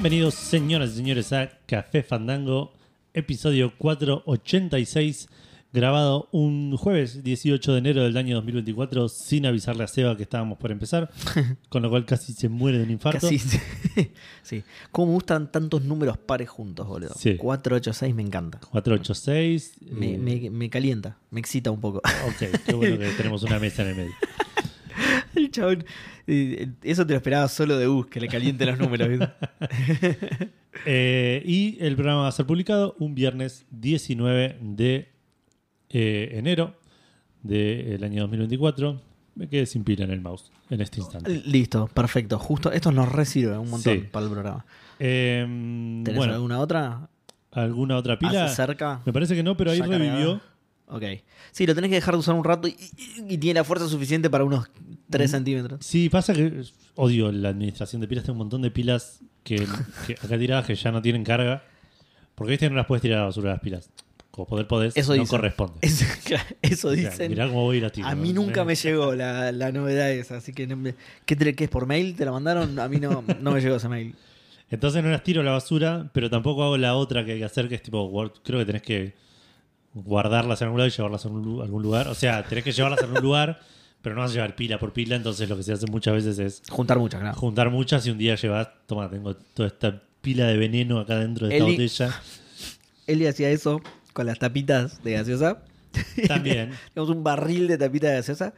Bienvenidos, señoras y señores, a Café Fandango, episodio 486, grabado un jueves 18 de enero del año 2024, sin avisarle a Seba que estábamos por empezar, con lo cual casi se muere de un infarto. Casi, sí. ¿Cómo me gustan tantos números pares juntos, boludo? Sí. 486 me encanta. 486. Me, eh, me- me calienta, me excita un poco. Ok, qué bueno que tenemos una mesa en el medio. Chabón, eso te lo esperaba solo de Gus, que le caliente los números. Eh, y el programa va a ser publicado un viernes 19 de eh, enero del año 2024. Me quedé sin pila en el mouse en este instante. Listo, perfecto. Justo, esto nos resirve un montón Sí. para el programa. Eh, ¿Tenés bueno, alguna otra? ¿alguna otra pila? ¿Hace cerca? Me parece que no, pero ahí revivió. Ok. Sí, lo tenés que dejar de usar un rato y, y- y tiene la fuerza suficiente para unos 3 Mm. centímetros. Sí, pasa que odio la administración de pilas. Tengo un montón de pilas que, que acá tiradas que ya no tienen carga. Porque viste que no las puedes tirar a la basura las pilas. Como poder podés, Eso no dicen. corresponde. Eso, eso O sea, dicen. mirá cómo voy a ir a tirar. A mí nunca me llegó la, la novedad esa, así que no me- ¿qué, te- qué es por mail? ¿Te la mandaron? A mí no, no me llegó ese mail. Entonces no las tiro a la basura, pero tampoco hago la otra que hay que hacer, que es tipo, creo que tenés que guardarlas en algún lado y llevarlas a un lu- algún lugar. O sea, tenés que llevarlas en un lugar, pero no vas a llevar pila por pila, entonces lo que se hace muchas veces es Juntar muchas, claro. juntar muchas y un día llevas, toma, tengo toda esta pila de veneno acá dentro de esta Eli- botella. Él hacía eso con las tapitas de gaseosa. También. Tenemos un barril de tapitas de gaseosa.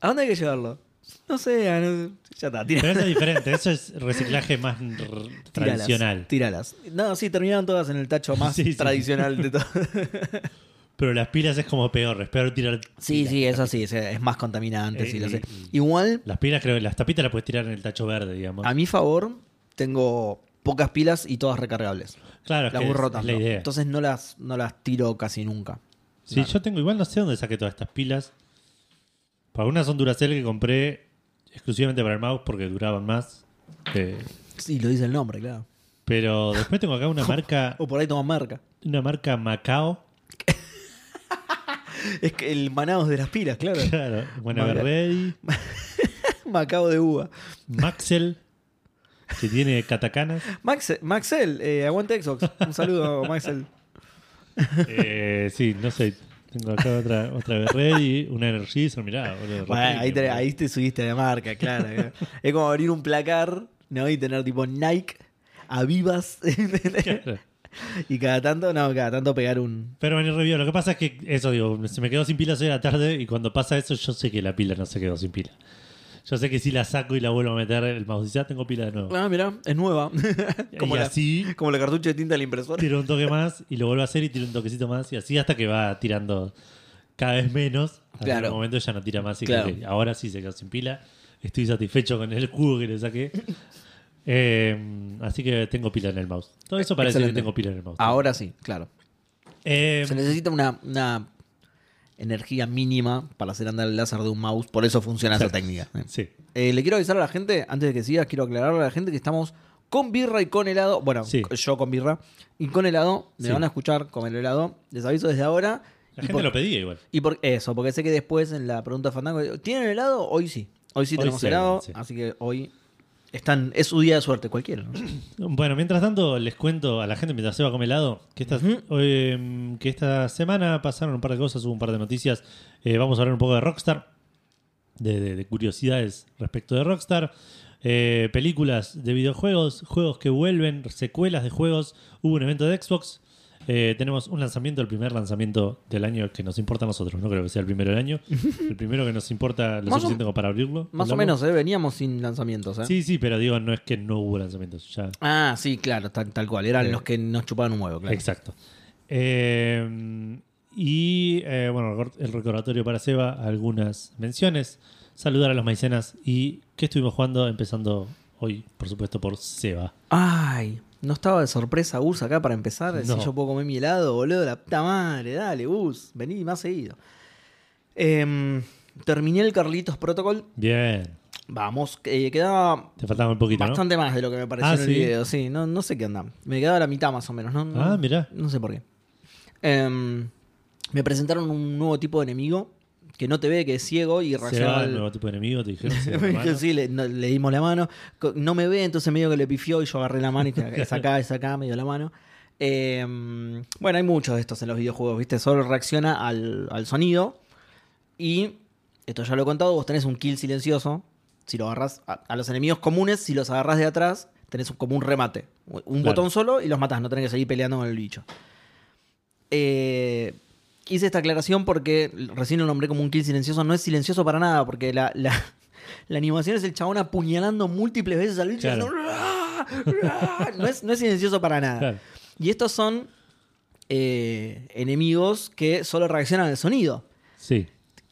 ¿A dónde hay que llevarlo? No sé, a- no- ya está, tira- Pero eso es diferente, eso es reciclaje más tíralas, tradicional. Tíralas. No, sí, terminaron todas en el tacho más Sí, sí. tradicional de todo. Pero las pilas es como peor, es peor tirar. Sí, pilas. sí, eso sí, es, es más contaminante, sí, lo Eh, sé. eh, Igual, Las pilas creo que las tapitas las puedes tirar en el tacho verde, digamos. a mi favor, tengo pocas pilas y todas recargables. claro, es, Las que es- es la idea. Entonces no las, no las tiro casi nunca. Sí, yo tengo, igual no sé dónde saqué todas estas pilas. Para algunas son Duracell que compré exclusivamente para el mouse porque duraban más. Eh, Sí, lo dice el nombre, claro. pero después tengo acá una marca, O por ahí toman marca. una marca Macao. Es que el manados de las pilas, claro. Claro, buena Marca. Ready, Macao de uva. Maxel, que tiene catacanas. Max, Maxel, eh, aguante Xbox. Un saludo, Maxel. Eh, sí, no sé. Tengo acá otra, otra Ready, una Energizer, mirá. boludo, Bueno, ahí, te, ahí te subiste de marca, claro. claro. es como abrir un placar, ¿no? Y tener tipo Nike, Avivas. Claro. y cada tanto, no, cada tanto pegar un. Pero en el review, lo que pasa es que eso, digo, se me quedó sin pilas hoy a la tarde y cuando pasa eso yo sé que la pila no se quedó sin pila. Yo sé que si la saco y la vuelvo a meter el mouse dice, ah, tengo pila de nuevo. Ah, mira, es nueva. como, y la, así como la cartucho de tinta de la impresora. tiro un toque más y lo vuelvo a hacer y tiro un toquecito más y así hasta que va tirando cada vez menos. Hasta Claro. que en un momento ya no tira más y Claro. que, ahora sí se quedó sin pila. Estoy satisfecho con el jugo que le saqué. Eh, así que tengo pila en el mouse. Todo eso parece Excelente. que tengo pila en el mouse. Ahora sí, claro. Eh, Se necesita una, una energía mínima para hacer andar el láser de un mouse, por eso funciona esa técnica. sí. Eh, le quiero avisar a la gente, antes de que sigas, quiero aclararle a la gente que estamos con birra y con helado. Bueno, Sí. yo con birra y con helado. Me Sí. van a escuchar comer helado. Les aviso desde ahora. La y gente por, lo pedía igual. y por eso, porque sé que después en la pregunta de Fandango, ¿tienen helado? Hoy sí. Hoy sí Hoy tenemos sí, helado, sí. así que hoy están, es su día de suerte, cualquiera. ¿no? Bueno, mientras tanto, les cuento a la gente mientras se va a comer helado que esta, eh, que esta semana pasaron un par de cosas, hubo un par de noticias. Eh, vamos a hablar un poco de Rockstar, de, de- de curiosidades respecto de Rockstar. Eh, películas de videojuegos, juegos que vuelven, secuelas de juegos. Hubo un evento de Xbox. Eh, tenemos un lanzamiento, el primer lanzamiento del año que nos importa a nosotros. No creo que sea el primero del año. El primero que nos importa lo Más o- suficiente como para abrirlo. Más o menos, ¿eh? veníamos sin lanzamientos. ¿eh? Sí, sí, pero digo, no es que no hubo lanzamientos. Ya Ah, sí, claro, tal, tal cual. Eran los que nos chupaban un huevo, claro. Exacto. Y bueno, el recordatorio para Seba, algunas menciones. Saludar a los maicenas y qué estuvimos jugando, empezando hoy, por supuesto, por Seba. Ay, no estaba de sorpresa Gus acá para empezar. No. Si yo puedo comer mi helado, boludo, la puta madre, dale, Gus, vení más seguido. Em, terminé el Carlitos Protocol. Bien. Vamos, eh, quedaba Te faltaba un poquito, bastante más de lo que me pareció Ah, en el ¿sí? video. Sí, no, no sé qué onda. Me quedaba la mitad más o menos. No, no, Ah, mirá. No sé por qué. Em, me presentaron un nuevo tipo de enemigo que no te ve, que es ciego y al- el nuevo tipo de enemigo, te dijeron. sí, le, no- le dimos la mano. No me ve, entonces medio que le pifió y yo agarré la mano y es acá, es acá, me dio la mano. Eh, bueno, hay muchos de estos en los videojuegos, ¿viste? Solo reacciona al, al sonido. Y esto ya lo he contado, vos tenés un kill silencioso. Si lo agarras a, a los enemigos comunes, si los agarras de atrás, tenés un- como un remate. Un Claro. botón solo y los matás, no tenés que seguir peleando con el bicho. Eh, hice esta aclaración porque recién lo nombré como un kill silencioso. No es silencioso para nada, porque la, la, la animación es el chabón apuñalando múltiples veces al bicho. Claro. No, es, no es silencioso para nada. Claro. Y estos son eh, enemigos que solo reaccionan al sonido. Sí.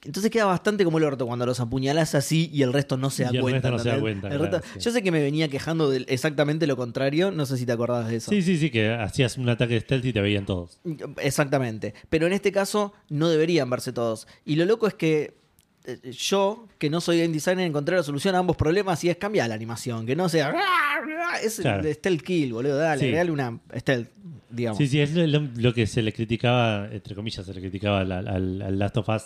Entonces queda bastante como el orto cuando los apuñalas así y el resto no se da Y el cuenta. resto no se da cuenta, El claro, resto- sí. Yo sé que me venía quejando de exactamente lo contrario, no sé si te acordás de eso. Sí, sí, sí, que hacías un ataque de stealth y te veían todos. Exactamente. Pero en este caso no deberían verse todos. Y lo loco es que eh, yo, que no soy game designer, encontré la solución a ambos problemas y es cambiar la animación. Que no sea. Es Claro. stealth kill, boludo. Dale, Sí. agregale una stealth, digamos. Sí, sí, es lo que se le criticaba, entre comillas, se le criticaba al, al- al Last of Us.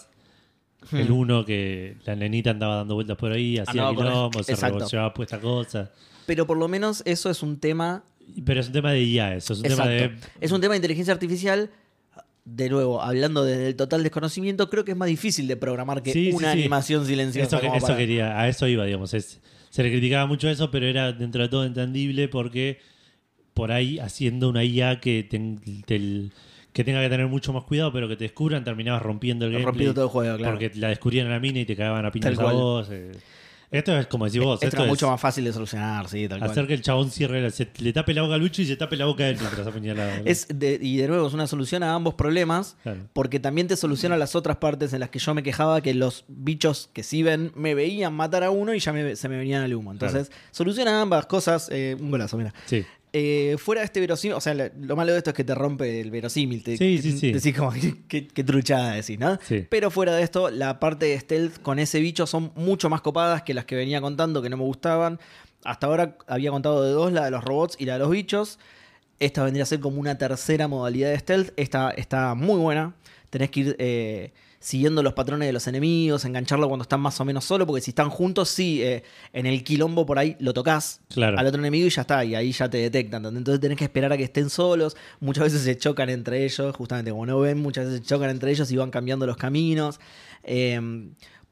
El Hmm. uno que la nenita andaba dando vueltas por ahí, hacía quilombo, se puesta cosa. Pero por lo menos eso es un tema. Pero es un tema de IA, eso es un Exacto. tema de. Es un tema de inteligencia artificial. De nuevo, hablando desde el total desconocimiento, creo que es más difícil de programar que Sí, una sí. animación silenciosa. Eso, como eso para- quería, a eso iba, digamos. Es, se le criticaba mucho eso, pero era dentro de todo entendible porque por ahí haciendo una IA que, te- que tenga que tener mucho más cuidado, pero que te descubran, terminabas rompiendo el gameplay. Rompiendo todo el juego, claro. Porque la descubrían a la mina y te cagaban a piñas a vos. eh. Esto es como decís vos, Esto esto es mucho más fácil de solucionar, sí, tal cual. hacer que el chabón cierre, la- se- le tape la boca al bicho y se tape la boca a él mientras apuñala. Es de- y de nuevo es una solución a ambos problemas, Claro. porque también te soluciona las otras partes en las que yo me quejaba que los bichos que sí ven me veían matar a uno y ya me- se me venían al humo. Entonces, soluciona ambas cosas. eh, un golazo, mira. Sí. Eh, fuera de este verosímil, o sea, lo, lo malo de esto es que te rompe el verosímil. Te, Sí, sí, sí. Decís como, qué, qué- qué truchada decís, ¿no? Sí. Pero fuera de esto, la parte de stealth con ese bicho son mucho más copadas que las que venía contando, que no me gustaban. Hasta ahora había contado de dos, la de los robots y la de los bichos. Esta vendría a ser como una tercera modalidad de stealth. Esta está muy buena. Tenés que ir eh, siguiendo los patrones de los enemigos, engancharlo cuando están más o menos solo, porque si están juntos, sí, eh, en el quilombo por ahí lo tocas Claro. al otro enemigo y ya está, y ahí ya te detectan. Entonces tenés que esperar a que estén solos. Muchas veces se chocan entre ellos, justamente como no ven, muchas veces se chocan entre ellos y van cambiando los caminos. Eh,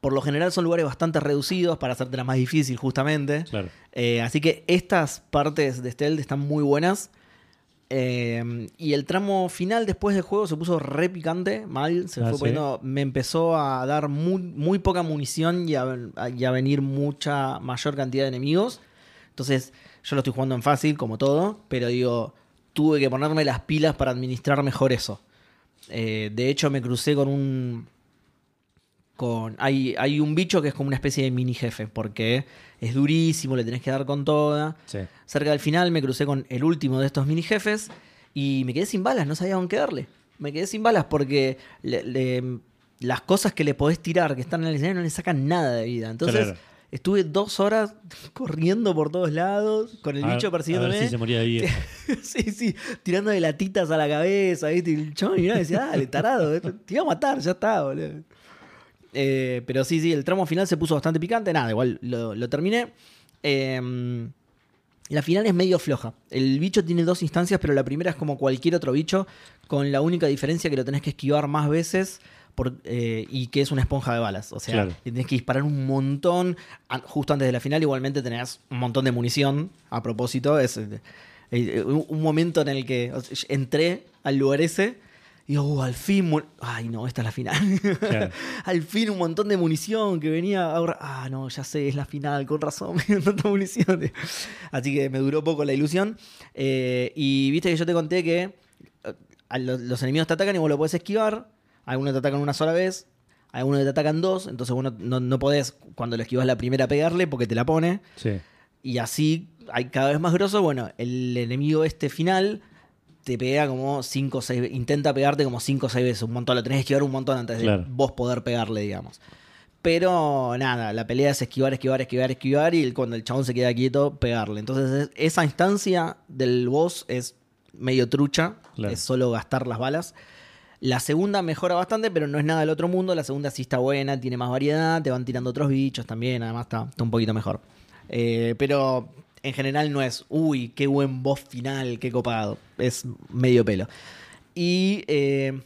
por lo general son lugares bastante reducidos para hacértela más difícil, justamente. Claro. Eh, así que estas partes de Stealth están muy buenas. Eh, y el tramo final después del juego se puso re picante, mal. Se Ah, fue ¿sí? poniendo- me empezó a dar muy, muy poca munición y a, a- y a venir mucha mayor cantidad de enemigos. Entonces, yo lo estoy jugando en fácil, como todo, pero digo, tuve que ponerme las pilas para administrar mejor eso. Eh, de hecho, me crucé con un. Con, hay, hay un bicho que es como una especie de mini jefe, porque es durísimo, le tenés que dar con toda. Sí. Cerca del final me crucé con el último de estos mini jefes y me quedé sin balas, no sabía qué darle. Me quedé sin balas porque le- le- las cosas que le podés tirar que están en el escenario no le sacan nada de vida. Entonces Claro. estuve dos horas corriendo por todos lados con el A- bicho A persiguiéndome. ver si se moría de sí, sí, tirando de latitas a la cabeza, ¿viste? Y el chabón miraba y decía, dale, tarado, te iba a matar, ya está, boludo. Eh, pero sí, sí, el tramo final se puso bastante picante. Nada, igual lo, lo terminé. Eh, la final es medio floja. El bicho tiene dos instancias, pero la primera es como cualquier otro bicho, con la única diferencia que lo tenés que esquivar más veces por- eh, y que es una esponja de balas. O sea, Claro. tenés que disparar un montón. Justo antes de la final, igualmente tenés un montón de munición. A propósito, es eh, un momento en el que entré al lugar ese y digo, "Uh, al fin. Ay, no, esta es la final. Claro. al fin un montón de munición que venía ahora. Ah, no, ya sé, es la final, con razón, tanta munición. Así que me duró poco la ilusión. Eh, y viste que yo te conté que eh, a los, los enemigos te atacan y vos lo podés esquivar. Algunos te atacan una sola vez, algunos te atacan dos. Entonces vos no, no, no podés, cuando lo esquivas la primera, pegarle porque te la pone. Sí. Y así hay cada vez más grosso. Bueno, el enemigo este final te pega como 5 o 6 intenta pegarte como 5 o 6 veces, un montón, lo tenés que esquivar un montón antes Claro. de vos poder pegarle, digamos. Pero nada, la pelea es esquivar, esquivar, esquivar, esquivar y cuando el chabón se queda quieto, pegarle. Entonces es- esa instancia del boss es medio trucha, Claro. es solo gastar las balas. La segunda mejora bastante, pero no es nada del otro mundo. La segunda sí está buena, tiene más variedad, te van tirando otros bichos también, además está, está un poquito mejor. Eh, pero en general no es, uy, qué buen boss final, qué copado. Es medio pelo. Y eh,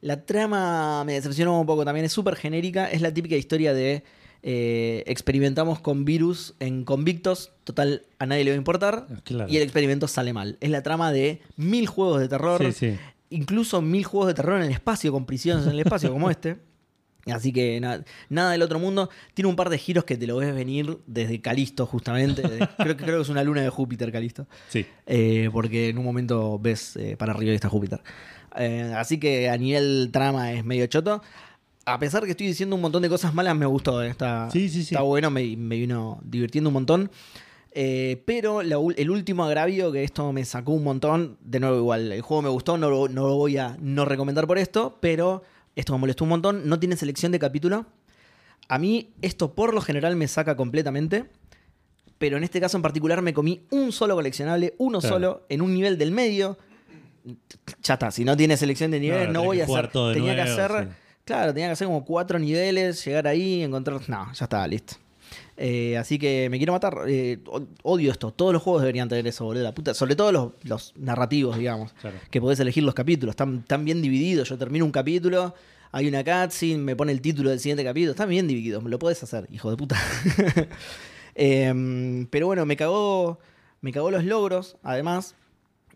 la trama me decepcionó un poco también, es súper genérica, es la típica historia de eh, experimentamos con virus en convictos, total a nadie le va a importar, Claro. y el experimento sale mal. Es la trama de mil juegos de terror, Sí, sí. incluso mil juegos de terror en el espacio, con prisiones en el espacio como este. Así que na- nada del otro mundo. Tiene un par de giros que te lo ves venir desde Calisto, justamente. Creo, que- creo que es una luna de Júpiter, Calisto. Sí. Eh, porque en un momento ves eh, para arriba y está Júpiter. Eh, así que a nivel trama es medio choto. A pesar que estoy diciendo un montón de cosas malas, me gustó. Está, Sí, sí, sí. está bueno, me, me vino divirtiendo un montón. Pero la el último agravio, que esto me sacó un montón, de nuevo igual, el juego me gustó, no lo, no lo voy a no recomendar por esto, pero esto me molestó un montón, no tiene selección de capítulo. A mí esto por lo general me saca completamente, pero en este caso en particular me comí un solo coleccionable, uno Claro. solo, en un nivel del medio. Ya está, si no tiene selección de niveles, no voy a hacer. Tenía que hacer. sí. Claro, tenía que hacer como cuatro niveles, llegar ahí, encontrar. No, ya está, listo. Eh, así que me quiero matar. Eh, odio esto. Todos los juegos deberían tener eso, boludo. La puta. Sobre todo los, los narrativos, digamos. Claro. Que podés elegir los capítulos. Están, están bien divididos. Yo termino un capítulo, hay una cutscene, me pone el título del siguiente capítulo. Están bien divididos. Lo podés hacer, hijo de puta. Em, pero bueno, me cagó. Me cagó los logros, además.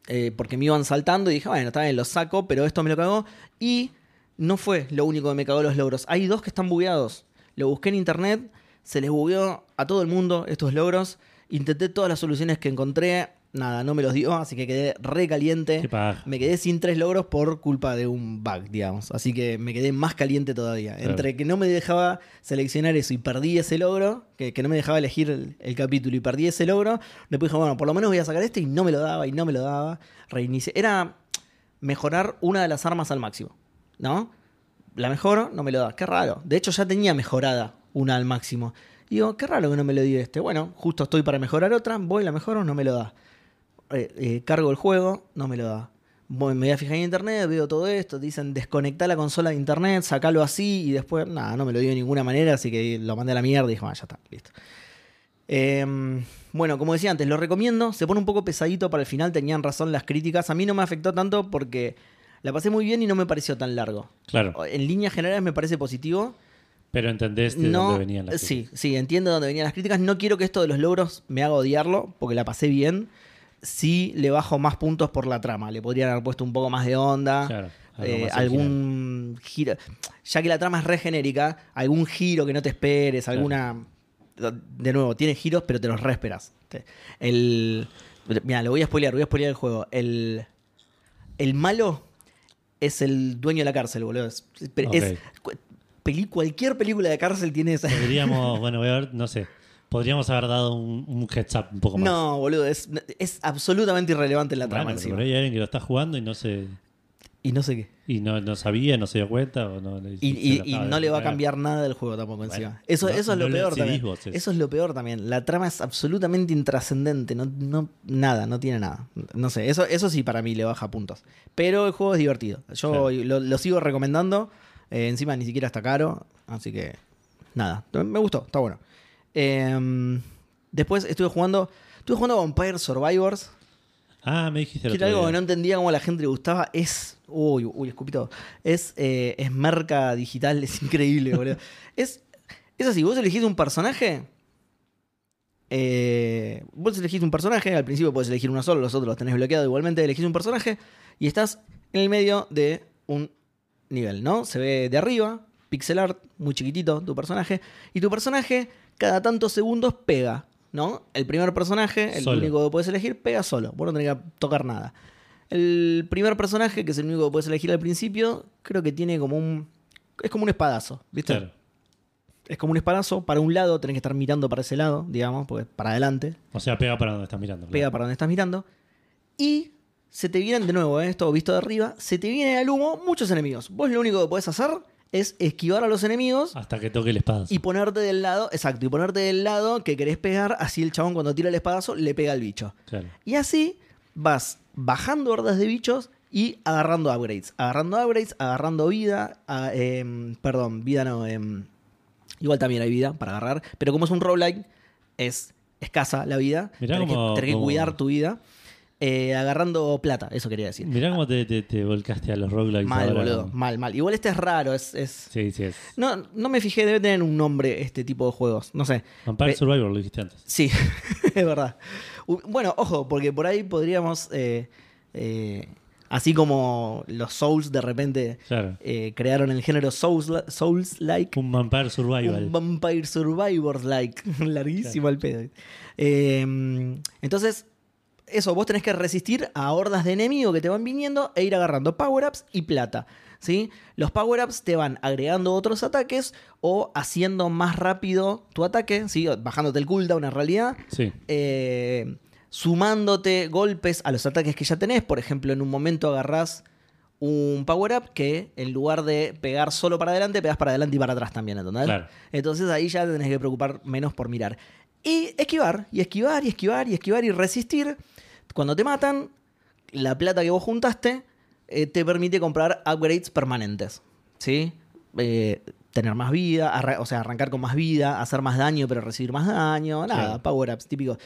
eh, porque me iban saltando y dije, bueno, está bien, los saco, pero esto me lo cagó. Y no fue lo único que me cagó los logros. Hay dos que están bugueados. Lo busqué en internet, se les bugueó a todo el mundo estos logros. Intenté todas las soluciones que encontré, nada, no me los dio, así que quedé re caliente. Me quedé sin tres logros por culpa de un bug, digamos. Así que me quedé más caliente todavía. Claro. Entre que no me dejaba seleccionar eso y perdí ese logro, que, que no me dejaba elegir el, el capítulo y perdí ese logro, después dije, bueno, por lo menos voy a sacar este y no me lo daba y no me lo daba. Reinicié. Era mejorar una de las armas al máximo, ¿no? La mejoro, no me lo da. Qué raro. De hecho, ya tenía mejorada una al máximo. Y digo, qué raro que no me lo dio este. Bueno, justo estoy para mejorar otra, voy, la mejoro, no me lo da. Eh, eh, cargo el juego, no me lo da. Voy, me voy a fijar en internet, veo todo esto, dicen desconectar la consola de internet, sacalo así y después, nada, no me lo dio de ninguna manera, así que lo mandé a la mierda y dije, "Ah, ya está, listo. Eh, bueno, como decía antes, lo recomiendo, se pone un poco pesadito para el final, tenían razón las críticas, a mí no me afectó tanto porque la pasé muy bien y no me pareció tan largo. Claro. En líneas generales me parece positivo. Pero entendés de No, dónde venían las sí, sí, entiendo de dónde venían las críticas. No quiero que esto de los logros me haga odiarlo, porque la pasé bien. Sí le bajo más puntos por la trama. Le podrían haber puesto un poco más de onda. Claro, eh, algún giro. Ya que la trama es re genérica, algún giro que no te esperes, alguna. De nuevo, tiene giros, pero te los re esperas. El. Mira, lo voy a spoilear, voy a spoilear el juego. El. El malo es el dueño de la cárcel, boludo. Es, peli- cualquier película de cárcel tiene esa. Podríamos, bueno, voy a ver, no sé. Podríamos haber dado un, un heads up un poco más. No, boludo, es, es absolutamente irrelevante la trama Bueno, pero encima. por ahí hay alguien que lo está jugando y no se Y no sé qué. y no, no sabía, no se dio cuenta o no Y, y- y no le va a cambiar nada del juego tampoco Bueno, encima. Eso, no- eso es lo peor también. vos eso. Eso es lo peor también. La trama es absolutamente intrascendente. No, no, nada, no tiene nada. No sé, eso, eso sí para mí le baja puntos. Pero el juego es divertido. Yo Claro. lo, lo sigo recomendando. Eh, encima ni siquiera está caro. Así que nada. Me gustó, está bueno. Eh, después estuve jugando. Estuve jugando a Vampire Survivors. Ah, me dijiste Que era algo que no entendía cómo a la gente le gustaba. Es. Uy, uy, escupí todo. Es, eh, es marca digital, es increíble, boludo. es, es así, vos elegís un personaje. eh, vos elegís un personaje, al principio podés elegir uno solo, los otros los tenés bloqueados igualmente. Elegís un personaje y estás en el medio de un nivel, ¿no? Se ve de arriba, pixel art, muy chiquitito tu personaje. Y tu personaje, cada tantos segundos, pega, ¿no? El primer personaje, el Solo. único que puedes elegir, pega solo. Vos no tenés que tocar nada. El primer personaje, que es el único que puedes elegir al principio, creo que tiene como un. Es como un espadazo, ¿viste? Claro. Es como un espadazo. Para un lado tenés que estar mirando para ese lado, digamos, porque para adelante. O sea, pega para donde estás mirando. Pega claro. para donde estás mirando. Y se te vienen de nuevo, ¿eh? esto visto de arriba, se te vienen al humo muchos enemigos. Vos lo único que podés hacer es esquivar a los enemigos Hasta que toque el espada. y ponerte del lado, exacto, y ponerte del lado que querés pegar, así el chabón cuando tira el espadazo le pega al bicho. Claro. Y así vas bajando hordas de bichos y agarrando upgrades. Agarrando upgrades, agarrando vida. a- em, perdón, vida no. em, igual también hay vida para agarrar. Pero como es un roguelike, es escasa la vida. Mirá tenés, que, tenés que cómo- cuidar tu vida. Eh, agarrando plata, eso quería decir. Mirá cómo te, te, te volcaste a los roguelikes Mal, ahora. boludo. Mal, mal. Igual este es raro, es. es- Sí, sí, es. No, no me fijé, debe tener un nombre este tipo de juegos. No sé. Vampire Survivor, lo dijiste antes. Sí, es verdad. Bueno, ojo, porque por ahí podríamos. eh, eh, así como los Souls de repente Claro. eh, crearon el género Souls- Souls-like. Un Vampire Survival. Un Vampire Survivors like. Larguísimo el pedo. Eh, entonces, eso, vos tenés que resistir a hordas de enemigos que te van viniendo e ir agarrando power-ups y plata. ¿sí? Los power-ups te van agregando otros ataques o haciendo más rápido tu ataque, ¿sí? bajándote el cooldown en realidad. Sí. eh, sumándote golpes a los ataques que ya tenés. Por ejemplo, en un momento agarrás un power-up que en lugar de pegar solo para adelante, pegas para adelante y para atrás también, ¿entendés? Claro. Entonces ahí ya te tenés que preocupar menos por mirar. Y esquivar, y esquivar, y esquivar, y esquivar, y resistir. Cuando te matan, la plata que vos juntaste eh, te permite comprar upgrades permanentes. ¿Sí? Eh, tener más vida, o sea, arrancar con más vida, hacer más daño, pero recibir más daño. Nada, power-ups típicos.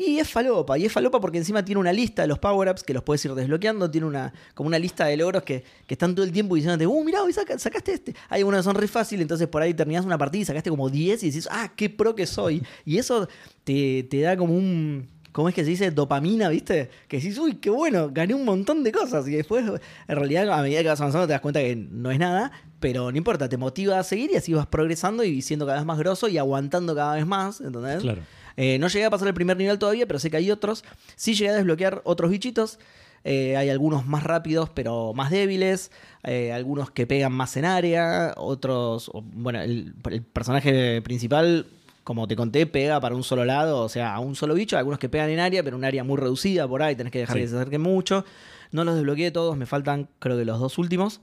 Y es falopa, y es falopa porque encima tiene una lista de los power-ups que los puedes ir desbloqueando, tiene una como una lista de logros que, que están todo el tiempo diciéndote, uh, mirá, hoy saca- sacaste este. Hay unos que son re fácil, entonces por ahí terminás una partida y sacaste como 10 y decís, ah, qué pro que soy. Y eso te, te da como un, ¿cómo es que se dice? Dopamina, ¿viste? Que decís, uy, qué bueno, gané un montón de cosas. Y después, en realidad, a medida que vas avanzando te das cuenta que no es nada, pero no importa, te motiva a seguir y así vas progresando y siendo cada vez más grosso y aguantando cada vez más, ¿entendés? Claro. Eh, no llegué a pasar el primer nivel todavía, pero sé que hay otros. Sí llegué a desbloquear otros bichitos. Eh, hay algunos más rápidos, pero más débiles. Eh, algunos que pegan más en área. Otros. Bueno, el, el personaje principal, como te conté, pega para un solo lado, o sea, a un solo bicho. Algunos que pegan en área, pero un área muy reducida por ahí. Tenés que dejar Sí. que se acerquen mucho. No los desbloqueé todos, me faltan, creo que los dos últimos.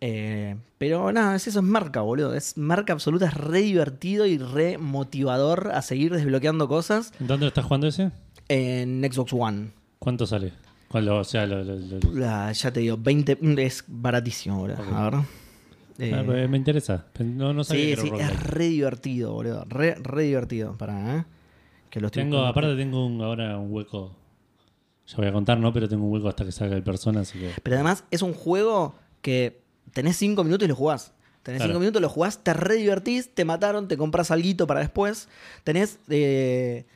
Eh, pero nada, es eso es marca, boludo. Es marca absoluta, es re divertido y re motivador a seguir desbloqueando cosas ¿Dónde lo estás jugando ese? en Xbox One. ¿Cuánto sale? Lo- o sea, lo- lo- lo- La- ya te digo, 20 mm, es baratísimo, boludo. Ok. A ver. Eh, Ah, me interesa. No, no sabía sí, que es re divertido, boludo. Re, re divertido. Para, ¿eh? Que lo estoy Tengo, aparte tengo un, ahora un hueco. Ya voy a contar, ¿no? Pero tengo un hueco hasta que salga el persona, así que. Pero además es un juego que tenés 5 minutos y lo jugás. Tenés Claro. 5 minutos, lo jugás, te re divertís, te mataron, te compras alguito para después. Tenés, eh,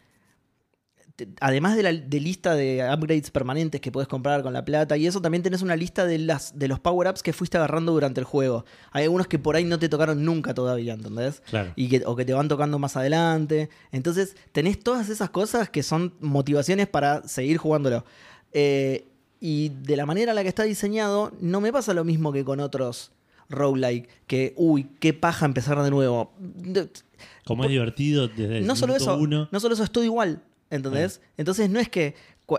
además de la de lista de upgrades permanentes que puedes comprar con la plata y eso, también tenés una lista de, las, de los power-ups que fuiste agarrando durante el juego. Hay algunos que por ahí no te tocaron nunca todavía, ¿entendés? Claro. y que, o que te van tocando más adelante. Entonces, tenés todas esas cosas que son motivaciones para seguir jugándolo. Eh, y de la manera en la que está diseñado, no me pasa lo mismo que con otros roguelike, que, uy, qué paja empezar de nuevo. Como es divertido desde el no solo eso, uno. no solo eso, es todo igual, ¿entendés? Entonces, no es que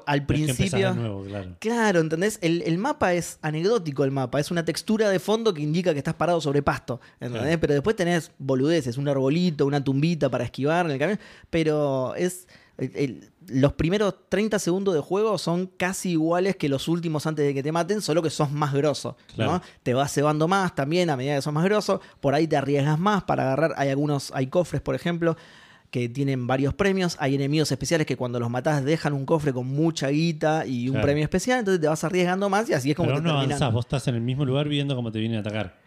al no que principio... nuevo, claro. Claro, ¿entendés? El, el mapa es anecdótico, el mapa. Es una textura de fondo que indica que estás parado sobre pasto, ¿entendés? Claro. Pero después tenés boludeces, un arbolito, una tumbita para esquivar en el camino. Pero es... el- el- los primeros 30 segundos de juego son casi iguales que los últimos antes de que te maten, solo que sos más grosso, ¿no? Claro. Te vas cebando más también a medida que sos más grosso. Por ahí te arriesgas más para agarrar. Hay algunos, hay cofres, por ejemplo, que tienen varios premios. Hay enemigos especiales que cuando los matás dejan un cofre con mucha guita y un Claro. premio especial, entonces te vas arriesgando más y así es como Pero te no avanzás, vos estás en el mismo lugar viendo cómo te vienen a atacar.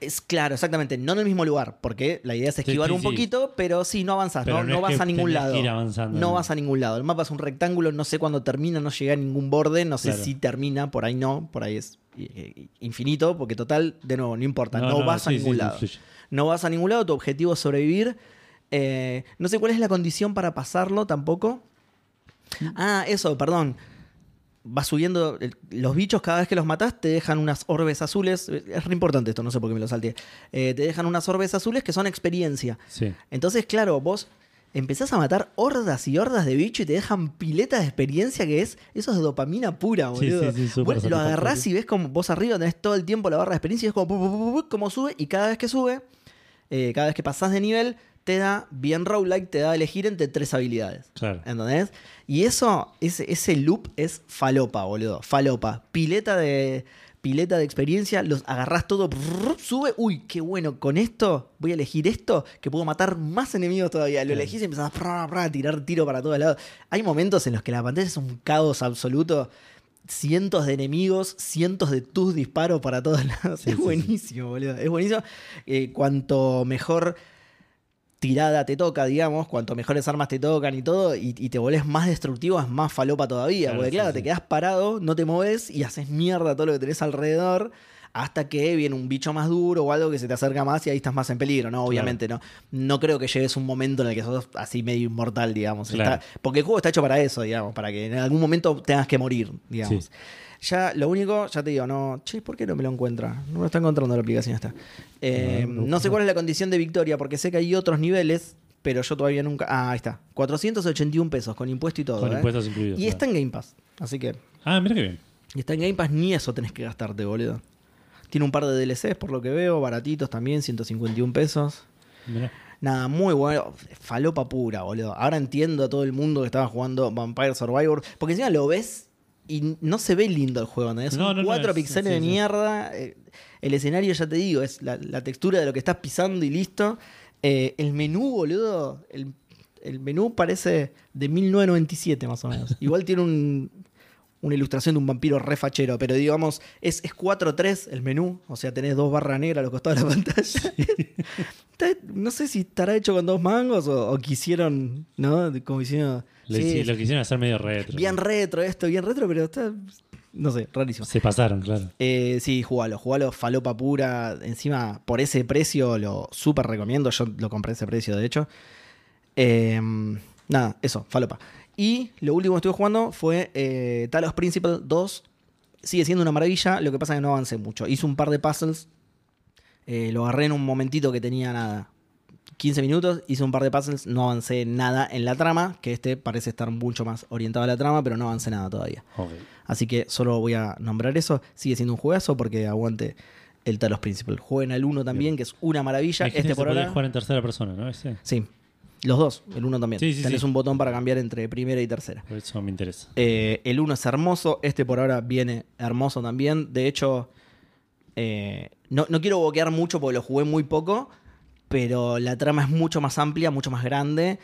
Es claro, exactamente, no en el mismo lugar, porque la idea es esquivar sí, un sí. poquito, pero sí, no avanzás, Pero no, no vas a ningún lado. ir avanzando, no no. vas a ningún lado. El mapa es un rectángulo, no sé cuándo termina, no llega a ningún borde, no sé Claro. si termina, por ahí no, por ahí es eh, infinito, porque total, de nuevo, no importa, no, vas a ningún lado. No vas a ningún lado, tu objetivo es sobrevivir. Eh, no sé cuál es la condición para pasarlo tampoco. Ah, eso, perdón. Vas subiendo. el- Los bichos, cada vez que los matás, te dejan unas orbes azules. Es re importante esto, no sé por qué me lo salté. Eh, te dejan unas orbes azules que son experiencia. Sí. Entonces, claro, vos empezás a matar hordas y hordas de bichos y te dejan piletas de experiencia que es. Eso es dopamina pura, Sí, boludo. sí, sí, súper Vos lo satisfactorio. agarrás y ves como vos arriba tenés todo el tiempo la barra de experiencia y es como, pu, pu, pu, pu, como sube y cada vez que sube, eh, cada vez que pasás de nivel, te da, bien roguelike, te da a elegir entre tres habilidades. Claro. ¿Entendés? Y eso, ese, ese loop es falopa, boludo. Falopa. Pileta de, pileta de experiencia, los agarrás todo, brrr, sube, uy, qué bueno, con esto voy a elegir esto, que puedo matar más enemigos todavía. Lo elegís y empezás a tirar tiro para todos lados. Hay momentos en los que la pantalla es un caos absoluto. Cientos de enemigos, cientos de tus disparos para todos lados. Sí, es sí, sí. buenísimo, boludo. Es buenísimo. Eh, cuanto mejor tirada te toca, digamos, cuanto mejores armas te tocan y todo, y, y te volvés más destructivo, es más falopa todavía. Claro, porque sí, claro, sí. te quedás parado, no te moves y haces mierda todo lo que tenés alrededor. Hasta que viene un bicho más duro o algo que se te acerca más y ahí estás más en peligro, ¿no? Obviamente, ¿no? No creo que llegues un momento en el que sos así medio inmortal, digamos. Claro. Está- porque el juego está hecho para eso, digamos, para que en algún momento tengas que morir, digamos. Sí. Ya, lo único, ya te digo, no, che, ¿por qué no me lo encuentra? No me lo está encontrando la aplicación esta. Eh, No, no, no sé cuál es la condición de victoria, porque sé que hay otros niveles, pero yo todavía nunca. Ah, ahí está. 481 pesos, con impuesto y todo. Con ¿eh? impuestos incluidos. Y claro. está en Game Pass. Así que. Ah, mira qué bien. Y está en Game Pass, ni eso tenés que gastarte, boludo. Tiene un par de DLCs, por lo que veo, baratitos también, 151 pesos. Mirá. Nada, muy bueno. Falopa pura, boludo. Ahora entiendo a todo el mundo que estaba jugando Vampire Survivor. Porque encima lo ves y no se ve lindo el juego. Son No, no, no, cuatro es- pixeles de sí. mierda. Eh, El escenario, ya te digo, es la, la textura de lo que estás pisando y listo. Eh, el menú, boludo. El, el menú parece de 1997, más o menos. Igual tiene un, una ilustración de un vampiro re fachero, pero digamos, es, es 4-3 el menú. O sea, tenés dos barras negras a los costados de la pantalla. No sé si estará hecho con dos mangos o, o quisieron, ¿no? Como diciendo. Sí, lo quisieron hacer medio retro. bien retro esto, bien retro, pero está. No sé, rarísimo. Se pasaron, claro. Eh, sí, jugalo, jugalo falopa pura. Encima, por ese precio lo súper recomiendo. Yo lo compré a ese precio, de hecho. Eh, nada, eso, falopa. Y lo último que estuve jugando fue eh, Talos Principle 2. Sigue siendo una maravilla, lo que pasa es que no avancé mucho. Hice un par de puzzles. eh, lo agarré en un momentito que tenía nada. 15 minutos, hice un par de puzzles, no avancé nada en la trama, que este parece estar mucho más orientado a la trama, pero no avancé nada todavía. Así que solo voy a nombrar eso. Sigue siendo un juegazo porque aguante el Talos Principle. Jueguen al 1 también, que es una maravilla. Este por ahora. jugar en tercera persona, ¿no? Ese. Sí, los dos, el 1 también. Sí, sí, Tenés sí. un botón para cambiar entre primera y tercera. Por eso me interesa. Eh, el 1 es hermoso, este por ahora viene hermoso también. De hecho, eh, no, no quiero boquear mucho porque lo jugué muy poco, pero la trama es mucho más amplia, mucho más grande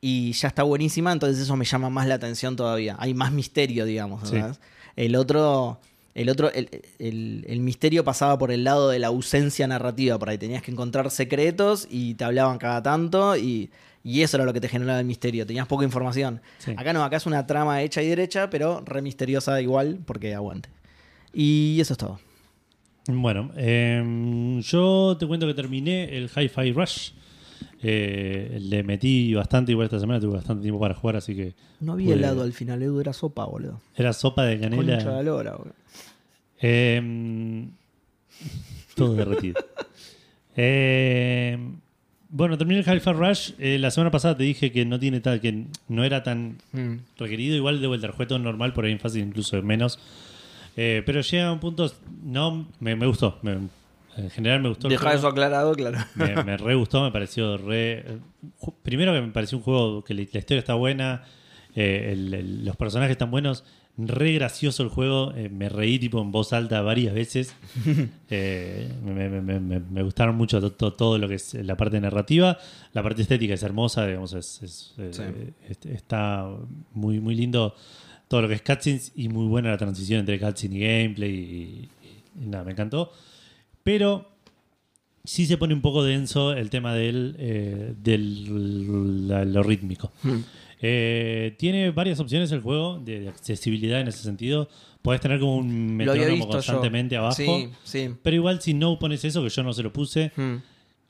y ya está buenísima, entonces eso me llama más la atención todavía. Hay más misterio, digamos. Sí. El otro... El otro, el, el- el misterio pasaba por el lado de la ausencia narrativa, por ahí tenías que encontrar secretos y te hablaban cada tanto y, y eso era lo que te generaba el misterio, tenías poca información. Sí. Acá no, acá es una trama hecha y derecha, pero re misteriosa igual, porque aguante. Y eso es todo. Bueno, em, yo te cuento que terminé el Hi-Fi Rush. Eh, le metí bastante, igual esta semana tuve bastante tiempo para jugar, así que No había Pude- helado al final, Edu, era sopa, boludo. era sopa de Concha de canela. lora, boludo. Em, todo derretido. Em, bueno, terminé el Hi-Fi Rush. Eh, la semana pasada te dije que no tiene tal, que no era tan Mm. requerido. Igual de vuelta, el juego normal, por ahí en fácil incluso menos. Eh, pero llega a un punto, no, me, me gustó. Me- en general me gustó. el Deja juego. eso aclarado, claro. me, me re gustó, me pareció re. Primero que me pareció un juego que la, historia está buena, eh, el- el- los personajes están buenos, re gracioso el juego, eh, me reí tipo en voz alta varias veces. Eh, me, gustaron mucho to- to- todo lo que es la parte narrativa, la parte estética es hermosa, digamos, es, es, eh, Sí. est- está muy, muy lindo todo lo que es cutscenes y muy buena la transición entre cutscene y gameplay y- y- y nada, me encantó. Pero sí se pone un poco denso el tema del, eh, del la- lo rítmico. Mm. Eh, tiene varias opciones el juego de, de accesibilidad en ese sentido. Podés tener como un metrónomo constantemente yo. abajo. Sí, sí. Pero igual si no pones eso, que yo no se lo puse, Mm.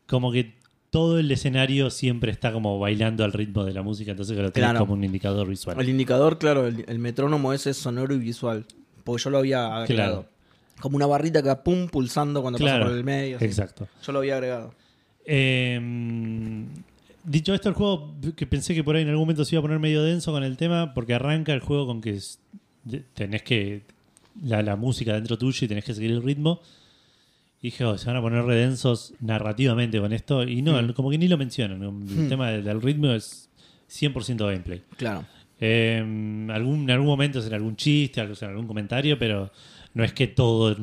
como que todo el escenario siempre está como bailando al ritmo de la música, entonces lo tenés Claro. como un indicador visual. El indicador, claro, el, el metrónomo ese es sonoro y visual. Porque yo lo había agregado. Claro. Como una barrita que va pum pulsando cuando Claro, pasa por el medio. así. Exacto. Yo lo había agregado. Eh, dicho esto, el juego que pensé que por ahí en algún momento se iba a poner medio denso con el tema, porque arranca el juego con que es- de- tenés que. La, la música dentro tuyo y tenés que seguir el ritmo. Dije, oh, se van a poner redensos narrativamente con esto. Y no, Hmm. como que ni lo mencionan. El tema del, del ritmo es 100% gameplay. Claro. Eh, algún, en algún momento en algún chiste, en algún comentario, pero no es que todo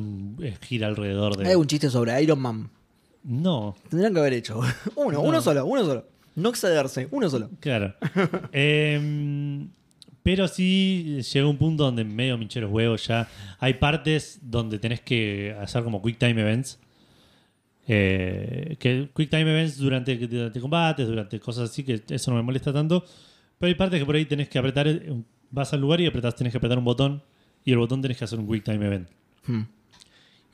gira alrededor de. Hay un chiste sobre Iron Man. No, Tendrían que haber hecho. Uno, No. uno solo, uno solo. No excederse, uno solo. claro. Eh, pero sí llega un punto donde medio mincheros huevos ya. Hay partes donde tenés que hacer como quick time events. Eh, que quick time events durante, durante combates, durante cosas así, que eso no me molesta tanto. Pero hay partes que por ahí tenés que apretar, eh, vas al lugar y apretás, tenés que apretar un botón y el botón tenés que hacer un quick time event. Hmm.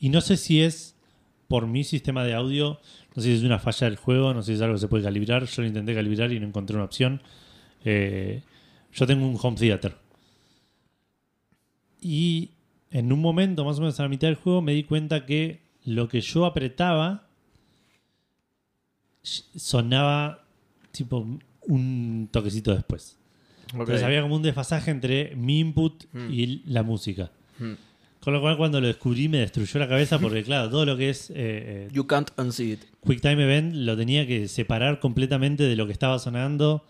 Y no sé si es por mi sistema de audio, no sé si es una falla del juego, no sé si es algo que se puede calibrar. Yo lo intenté calibrar y no encontré una opción. Eh, yo tengo un home theater. Y en un momento, más o menos a la mitad del juego, me di cuenta que lo que yo apretaba sonaba tipo un toquecito después. Entonces había como un desfasaje entre mi input Mm. y la música. Hmm. Con lo cual cuando lo descubrí me destruyó la cabeza porque claro, todo lo que es eh, eh, You can't unsee it. QuickTime Event lo tenía que separar completamente de lo que estaba sonando.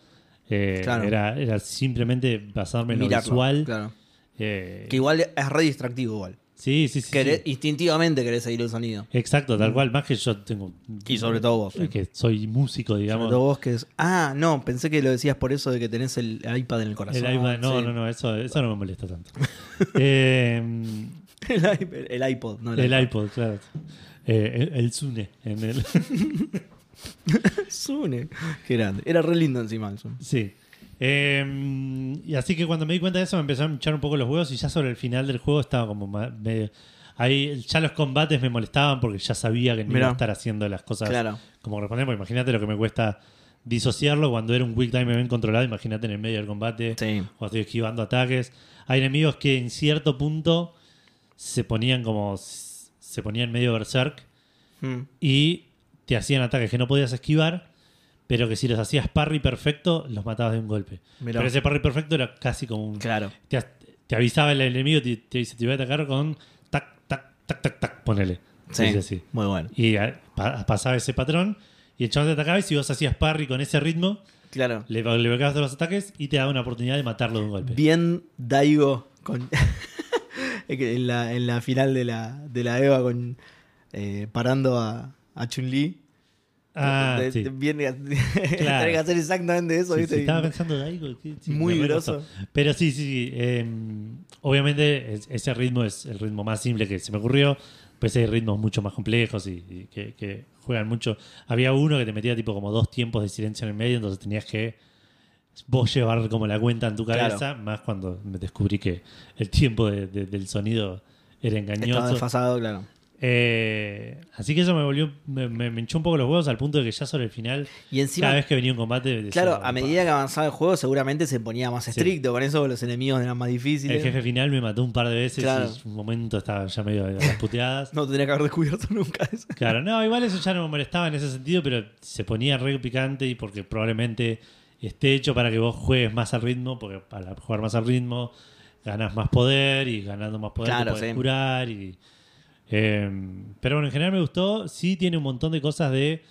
Eh, Claro. era, era simplemente basarme en lo Mirarlo, visual. Claro. Eh, Que igual es re distractivo igual. sí, sí, sí, Querés- sí. instintivamente querés seguir el sonido. Exacto, tal cual. Más que yo tengo. Y sobre todo vos. eh, Que soy músico, digamos. Sobre todo vos que es. Ah, no, pensé que lo decías por eso de que tenés el iPad en el corazón. El iPad- no, sí. no, no, eso, eso no me molesta tanto. Eh, el, el iPod, no el, el iPad. iPod, claro. Eh, el, el Zune. En el, Sune. Qué grande. Era re lindo encima Zune. Sí. Eh, y así que cuando me di cuenta de eso me empezaron a hinchar un poco los huevos y ya sobre el final del juego estaba como medio... Ahí ya los combates me molestaban porque ya sabía que no iba a estar haciendo las cosas Claro. como correspondemos. Imagínate lo que me cuesta disociarlo cuando era un quick time event controlado. Imagínate en el medio del combate Sí. o estoy esquivando ataques. Hay enemigos que en cierto punto se ponían como... se ponían medio berserk Hmm. y te hacían ataques que no podías esquivar, pero que si los hacías parry perfecto, los matabas de un golpe. Mirá. Pero ese parry perfecto era casi como un... Claro. Te, te avisaba el enemigo, te, te dice, te voy a atacar con tac, tac, tac, tac, tac, ponele. Sí. Dice así. Muy bueno. Y pa- pasaba ese patrón, y el chabón te atacaba, y si vos hacías parry con ese ritmo, Claro. le, le bloqueabas todos los ataques y te daba una oportunidad de matarlo de un golpe. Bien Daigo con. Es que en, la, en la final de la, de la Eva con. eh, parando a, a Chun-Li. Ah, De- sí. de- Bien, Tenés que hacer exactamente eso, Sí, ¿viste? sí, estaba pensando que- sí, Muy costó. Pero sí, sí, sí. eh, obviamente es- ese ritmo es el ritmo más simple que se me ocurrió. Pues hay ritmos mucho más complejos y, y que, que juegan mucho. Había uno que te metía tipo como dos tiempos de silencio en el medio, entonces tenías que vos llevar como la cuenta en tu Claro. cabeza, más cuando me descubrí que el tiempo de- de- del sonido era Estaba engañoso. desfasado, claro. Eh, así que eso me volvió, me, me, me hinchó un poco los huevos al punto de que ya sobre el final, Y encima, cada vez que venía un combate, decía, claro, a medida que avanzaba el juego, seguramente se ponía más estricto. Con eso los enemigos eran más difíciles. El jefe final me mató un par de veces Claro. y un momento estaba ya medio a las puteadas. No tendría que haber descubierto nunca eso. Claro, no, igual eso ya no me molestaba en ese sentido, pero se ponía re picante y porque probablemente esté hecho para que vos juegues más al ritmo, porque para jugar más al ritmo ganas más poder y ganando más poder Claro, te sí. curar. Y, eh, pero bueno, en general me gustó. Sí tiene un montón de cosas de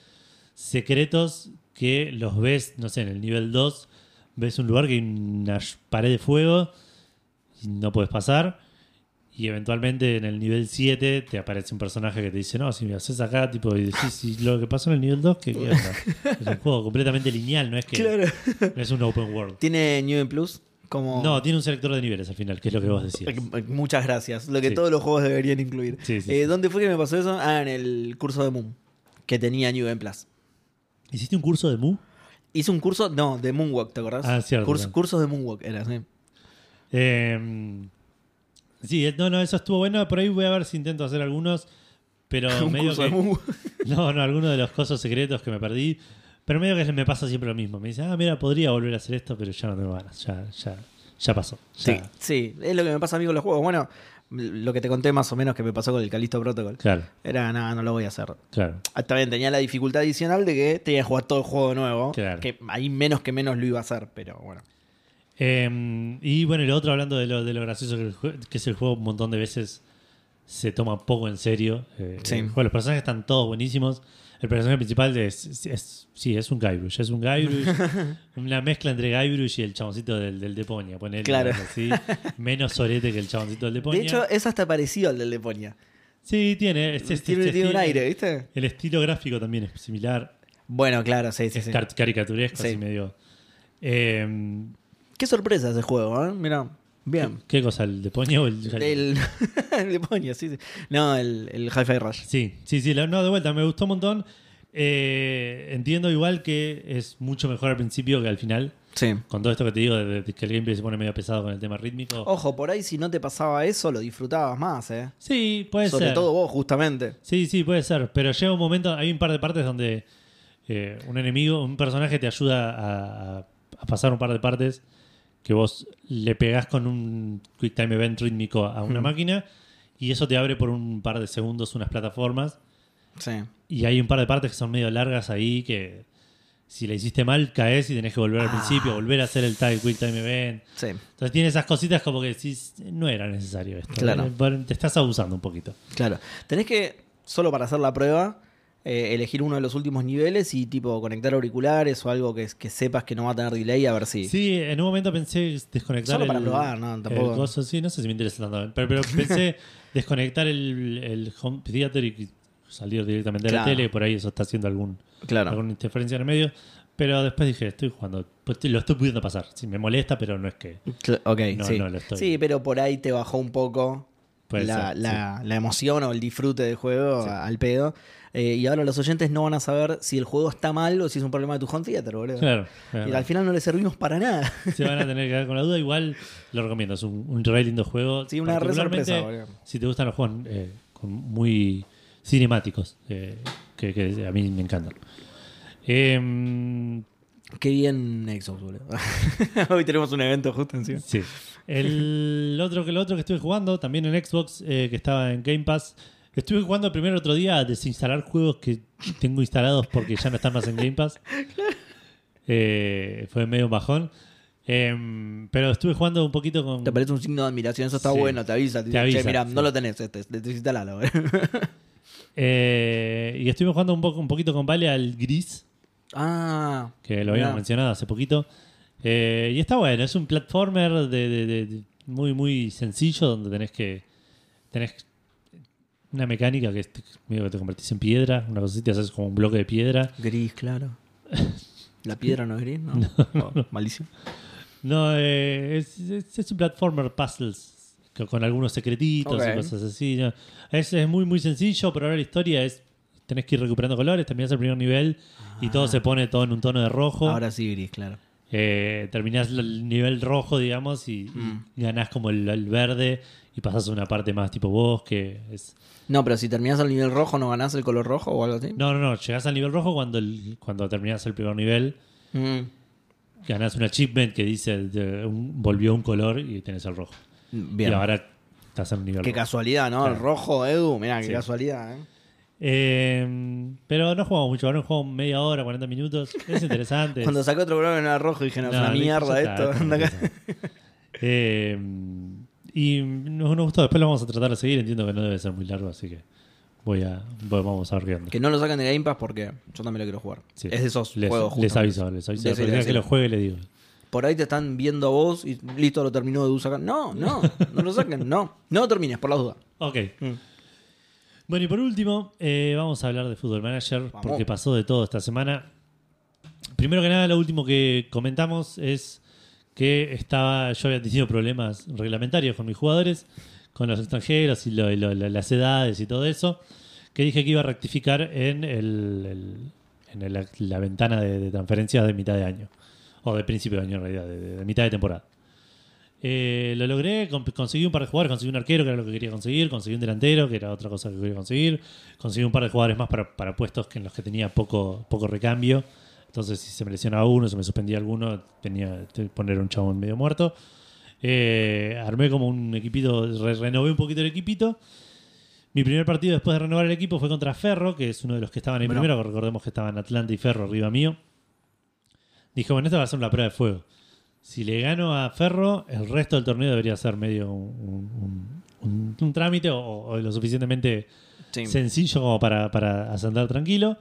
secretos que los ves, no sé, en el nivel 2 ves un lugar que hay una pared de fuego y no puedes pasar. Y eventualmente en el nivel 7 te aparece un personaje que te dice, no, si me haces acá, tipo, y decís, "Sí, lo que pasó en el nivel 2, ¿qué, qué onda?". Es un juego completamente lineal, no es que Claro. no es un open world. ¿Tiene New Game Plus? Como... No, tiene un selector de niveles al final, que es lo que vos decías. Eh, Muchas gracias. Lo que Sí. todos los juegos deberían incluir. Sí, sí, Eh. ¿Dónde fue que me pasó eso? Ah, en el curso de Moon. Que tenía New Game Plus. ¿Hiciste un curso de Mu? Hice un curso, no, de Moonwalk, ¿te acordás? Ah, cierto, cursos de Moonwalk era, sí. Eh, sí, eh, no, no, eso estuvo bueno. Por ahí voy a ver si intento hacer algunos. Pero un medio curso que. de Moonwalk. No, no, algunos de los cosas secretos que me perdí. Pero medio que me pasa siempre lo mismo. Me dice, ah, mira, podría volver a hacer esto, pero ya no tengo ganas. Ya, ya, ya pasó. Sí, Ya. sí, es lo que me pasa a mí con los juegos. Bueno, lo que te conté más o menos que me pasó con el Calisto Protocol. Claro, Era, nada, no lo voy a hacer. claro. Ah, También tenía la dificultad adicional de que tenía que jugar todo el juego nuevo. Claro. Que ahí menos que menos lo iba a hacer, pero bueno. Eh, y bueno, y lo otro hablando de lo, de lo gracioso que, el que es el juego un montón de veces se toma poco en serio. Eh, Sí. el juego. los personajes están todos buenísimos. El personaje principal es, es- es- sí, es un Guybrush. Es un Guybrush. una mezcla entre Guybrush y el chaboncito del, del Deponia. Ponele, Claro. así. Menos sorete que el chaboncito del Deponia. De hecho, es hasta parecido al del Deponia. sí, tiene. este- este- tiene, este tiene un aire, ¿viste? El estilo gráfico también es similar. Bueno, claro, sí, sí, es sí. caricaturesco, Sí. así medio. Eh, Qué sorpresa ese juego, ¿eh? Mira, bien. ¿Qué cosa? ¿El Deponia o el.? El, el Deponia, sí, sí. No, el, el Hi-Fi Rush. Sí, sí, sí, la- no, de vuelta, me gustó un montón. Eh, entiendo igual que es mucho mejor al principio que al final. Sí. Con todo esto que te digo, de, de que el gameplay se pone medio pesado con el tema rítmico. Ojo, por ahí si no te pasaba eso, lo disfrutabas más, ¿eh? Sí, puede Sobre ser. todo vos, justamente. Sí, sí, puede ser. Pero llega un momento, hay un par de partes donde eh, un enemigo, un personaje te ayuda a pasar un par de partes que vos le pegás con un Quick Time Event rítmico a una Mm. máquina y eso te abre por un par de segundos unas plataformas. Sí. Y hay un par de partes que son medio largas ahí que si la hiciste mal caes y tenés que volver al Ah. principio, volver a hacer el tag Quick Time Event. Sí. Entonces tiene esas cositas como que decís, no era necesario esto. Claro. Eh, Te estás abusando un poquito. Claro. Tenés que, solo para hacer la prueba, eh, elegir uno de los últimos niveles y tipo conectar auriculares o algo que, que sepas que no va a tener delay a ver si. Sí, en un momento pensé desconectar Solo el, para probar, ¿no? Tampoco- el coso. Sí, no sé si me interesa tanto. Pero, pero pensé desconectar el, el home theater y salir directamente de la tele. Por ahí eso está haciendo algún, Claro. alguna interferencia en el medio. Pero después dije, estoy jugando. Pues lo estoy pudiendo pasar. Sí, me molesta, pero no es que. Ok, No, sí. no, lo estoy- Sí, pero por ahí te bajó un poco la, ser, la- la emoción o el disfrute del juego Sí. al pedo. Eh, y ahora los oyentes no van a saber si el juego está mal o si es un problema de tu home theater, boludo. Claro. Y al final no le servimos para nada. Se van a tener que quedar con la duda. Igual lo recomiendo. Es un, un re lindo juego. Sí, una re Particularmente, sorpresa, boludo. Si te gustan los juegos eh, con- muy cinemáticos, eh, que, que a mí me encantan. Em, Qué bien Xbox, boludo. Hoy tenemos un evento justo encima. sí. El otro que lo otro que estuve jugando, también en Xbox, eh, que estaba en Game Pass. Estuve jugando primero otro día a desinstalar juegos que tengo instalados porque ya no están más en Game Pass. Eh, fue medio bajón. Em, pero estuve jugando un poquito con. Te parece un signo de admiración, eso está Sí. bueno, te avisa. Te, avisa, sí. no lo tenés, este, desinstalalo. Eh, y estuve jugando un, poco, un poquito con Vale al Gris, ah, que lo habíamos Mirá. mencionado hace poquito. Eh, y está bueno, es un platformer de, de- de- de- muy, muy sencillo donde tenés que. tenés una mecánica que es medio que te convertís en piedra, una cosita, haces como un bloque de piedra. gris, claro. La piedra no es gris, ¿no? Oh, malísimo. No, eh, es, es- es un platformer puzzles co- con algunos secretitos y cosas así. ¿no? Es, es muy, muy sencillo, pero ahora la historia es. Tenés que ir recuperando colores, terminás el primer nivel y todo se pone todo en un tono de rojo. Ah. Ahora sí gris, claro. Eh, terminás el nivel rojo, digamos, y, y Mm. ganás como el, el verde y pasás a una parte más tipo bosque. Es... No, pero si terminás al nivel rojo, ¿no ganás el color rojo o algo así? No, no, no. Llegás al nivel rojo cuando, el, cuando terminás el primer nivel. Mm, Ganás un achievement que dice de un- volvió un color y tenés el rojo. Bien. Y ahora estás en un nivel Qué rojo. casualidad, ¿no? El rojo, Edu, mirá, qué Sí. casualidad, ¿eh? Eh, pero no jugamos mucho, ahora jugamos media hora, 40 minutos. Es interesante. Cuando saqué otro programa en era rojo dije, no, es una mierda está, esto. anda acá. Eh, y nos, nos gustó, después lo vamos a tratar de seguir. Entiendo que no debe ser muy largo, así que voy a voy- vamos a ver. Que no lo saquen de Game Pass porque yo también lo quiero jugar. Sí. Es de esos les, juegos. les aviso, les aviso. Que lo juegue le digo. Por ahí te están viendo a vos y listo, lo terminó de sacar. No, no, no lo saquen, no. No lo termines, por las dudas. Ok. Mm. Bueno, y por último, eh, vamos a hablar de Football Manager, Vamos. porque pasó de todo esta semana. Primero que nada, lo último que comentamos es que estaba, yo había tenido problemas reglamentarios con mis jugadores, con los extranjeros y lo- y lo- la- las edades y todo eso, que dije que iba a rectificar en, el, el- en el- la ventana de, de transferencias de mitad de año, o de principio de año en realidad, de mitad de temporada. Eh, lo logré, con- conseguí un par de jugadores, conseguí un arquero, que era lo que quería conseguir, conseguí un delantero, que era otra cosa que quería conseguir, conseguí un par de jugadores más para, para puestos que en los que tenía poco, poco recambio. Entonces, si se me lesionaba uno, se me suspendía alguno, tenía que poner un chabón medio muerto. Eh, armé como un equipito, re- renové un poquito el equipito. Mi primer partido después de renovar el equipo fue contra Ferro, que es uno de los que estaban ahí Bueno. primero, recordemos que estaban Atlanta y Ferro arriba mío. Dije, bueno, esta va a ser una prueba de fuego. Si le gano a Ferro, el resto del torneo debería ser medio un, un- un- un trámite o, o lo suficientemente Sí. sencillo como para, para ascender tranquilo.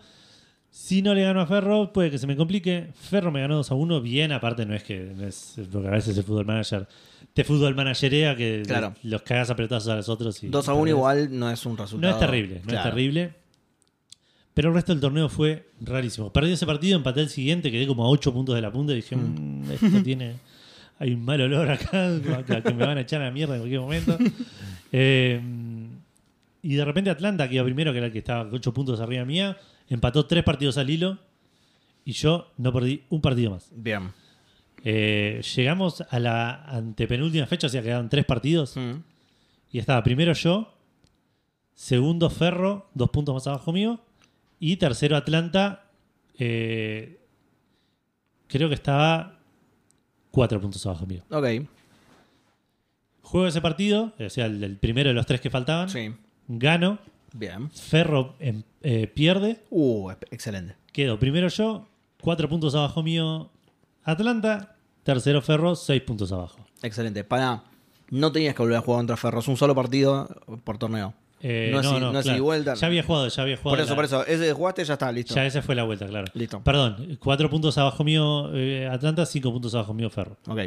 Si no le gano a Ferro, puede que se me complique. Ferro me ganó 2 a 1. Bien, aparte no es que. No es, porque a veces el fútbol manager te fútbol managerea que Claro. los cagas a pelotazos a los otros. Y, 2 a y 1 perdés. igual no es un No resultado. es terrible, no Claro. es terrible. Pero el resto del torneo fue rarísimo. Perdí ese partido, empaté el siguiente, quedé como a 8 puntos de la punta y dije, "Mm, esto tiene. Hay un mal olor acá, acá, que me van a echar a la mierda en cualquier momento. Eh, y de repente Atlanta, que iba primero, que era el que estaba 8 puntos arriba mía, empató 3 partidos al hilo y yo no perdí un partido más. Bien. Eh, llegamos a la antepenúltima fecha, o sea, quedaban 3 partidos. Mm. Y estaba primero yo, segundo Ferro, dos puntos más abajo mío, y tercero Atlanta, eh, creo que estaba cuatro puntos abajo mío. Ok. Juego ese partido, o sea, el, el primero de los tres que faltaban, Sí. gano, Bien. Ferro em, eh, pierde, Uh, excelente. quedo primero yo, cuatro puntos abajo mío Atlanta, tercero Ferro, seis puntos abajo. Excelente. Para. No tenías que volver a jugar contra Ferro. Es un solo partido por torneo. Eh, No no es ida y vuelta. Ya había jugado, ya había jugado. Por eso, la- por eso. Ese jugaste ya está, listo. Ya esa fue la vuelta, claro. Listo. Perdón, cuatro puntos abajo mío eh, Atlanta, cinco puntos abajo mío Ferro. Ok.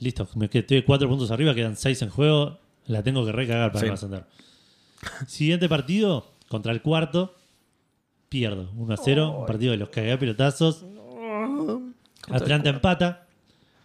Listo, me quedé cuatro puntos arriba, quedan seis en juego. La tengo que recagar para Sí. no ascender. Siguiente partido, contra el cuarto, pierdo 1 a 0. Un partido de los a pelotazos. Atlanta empata,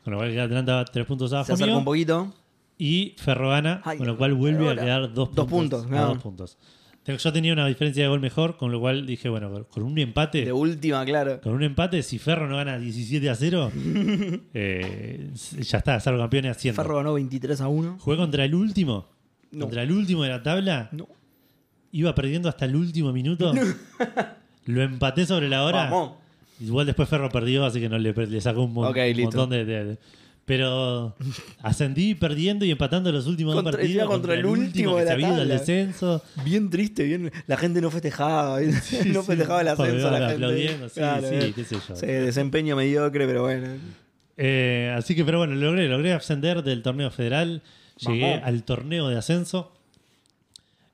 con lo cual Atlanta tres puntos Se abajo acerca mío. un poquito. Y Ferro gana, Ay, con lo cual vuelve a quedar dos Dos puntos. claro. dos puntos. Yo tenía una diferencia de gol mejor, con lo cual dije, bueno, con un empate. De última, claro. Con un empate, si Ferro no gana 17 a 0, eh, ya está, salgo campeón haciendo. Ferro ganó 23 a 1. Jugué contra el último. No. Contra el último de la tabla. No. Iba perdiendo hasta el último minuto. Lo empaté sobre la hora. Vamos. Igual después Ferro perdió, así que no le, le sacó un, mon- montón de, de- de- Pero ascendí perdiendo y empatando los últimos dos Contra- partidos. encima contra el último que de se la había ido al tabla. descenso. Bien triste, bien. La gente no festejaba. no sí, festejaba el ascenso. La gente. aplaudiendo, sí, sí, eh. qué sé yo. Sí, desempeño mediocre, pero bueno. Eh, así que, pero bueno, lo logré, logré ascender del torneo federal. Llegué al torneo de ascenso.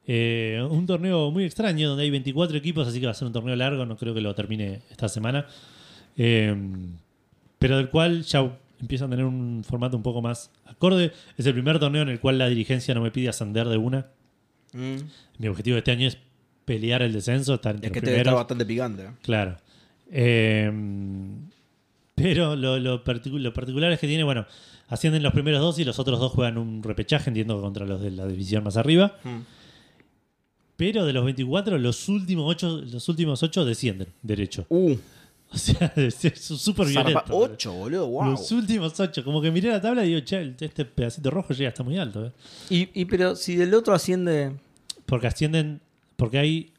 Eh, un torneo muy extraño donde hay 24 equipos, así que va a ser un torneo largo. No creo que lo termine esta semana. Eh, pero del cual ya empiezan a tener un formato un poco más acorde. Es el primer torneo en el cual la dirigencia no me pide ascender de una. Mm. Mi objetivo de este año es pelear el descenso, estar entre Es que los te primeros. bastante picante. Claro. Eh, pero lo, lo particu- lo particular es que tiene, bueno, ascienden los primeros dos y los otros dos juegan un repechaje, entiendo que contra los de la división más arriba. Mm. Pero de los 24, los últimos ocho, los últimos ocho descienden, derecho. Uh, O sea, es súper violento. 8, boludo, wow. Los últimos ocho. Como que miré la tabla y digo, che, este pedacito rojo llega hasta muy alto. eh". Y, y pero si del otro asciende. Porque ascienden, porque hay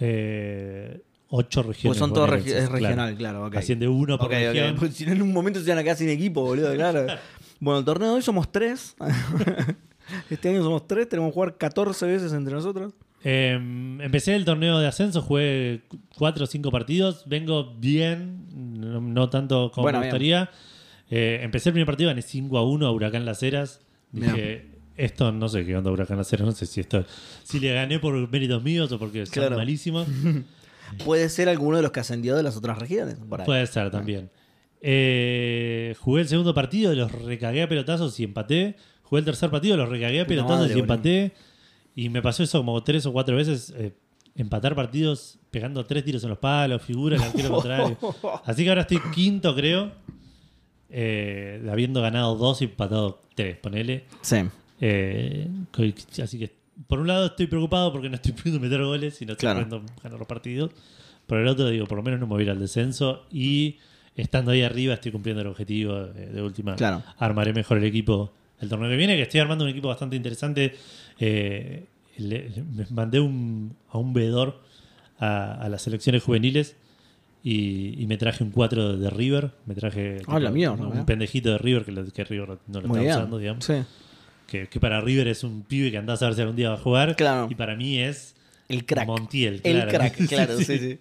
eh, ocho regiones. Pues son todos regi- es regional, claro. Asciende uno por Ok, ok. región. Pues si no, en un momento se iban a quedar sin equipo, boludo, claro. bueno, el torneo de hoy somos tres. este año somos tres, tenemos que jugar 14 veces entre nosotros. Eh, empecé el torneo de ascenso, jugué cu- cuatro o cinco partidos. Vengo bien, no, no tanto como Bueno, me gustaría. Eh, empecé el primer partido, gané 5 a 1 a Huracán Las Heras. Dije, esto no sé qué onda Huracán Las Heras, no sé si esto si le gané por méritos míos o porque son Claro. malísimos. Puede ser alguno de los que ascendió de las otras regiones. por ahí. Puede ser también. Eh, jugué el segundo partido, los recagué a pelotazos y empaté. Jugué el tercer partido, los recagué a pelotazos madre, y empaté. Y me pasó eso como tres o cuatro veces. eh, empatar partidos pegando tres tiros en los palos, figura el arquero contrario. Así que ahora estoy quinto, creo. eh, habiendo ganado dos y empatado tres, ponele. Sí. Eh, así que, por un lado, estoy preocupado porque no estoy pudiendo meter goles y no estoy Claro. pudiendo ganar los partidos. Por el otro, digo, por lo menos no me voy a ir al descenso. Y estando ahí arriba, estoy cumpliendo el objetivo eh, de última. Claro. Armaré mejor el equipo el torneo que viene, que estoy armando un equipo bastante interesante. Eh, le- mandé un- a un veedor a, a las selecciones juveniles. Y, y me traje un 4 de River. Me traje Ah, un pendejito de River que, lo- que River no lo Muy está usando, digamos Sí. que, que para River es un pibe que andás a ver si algún día va a jugar. Claro. Y para mí es El crack. Montiel. El claro. crack, claro, sí, Sí, sí.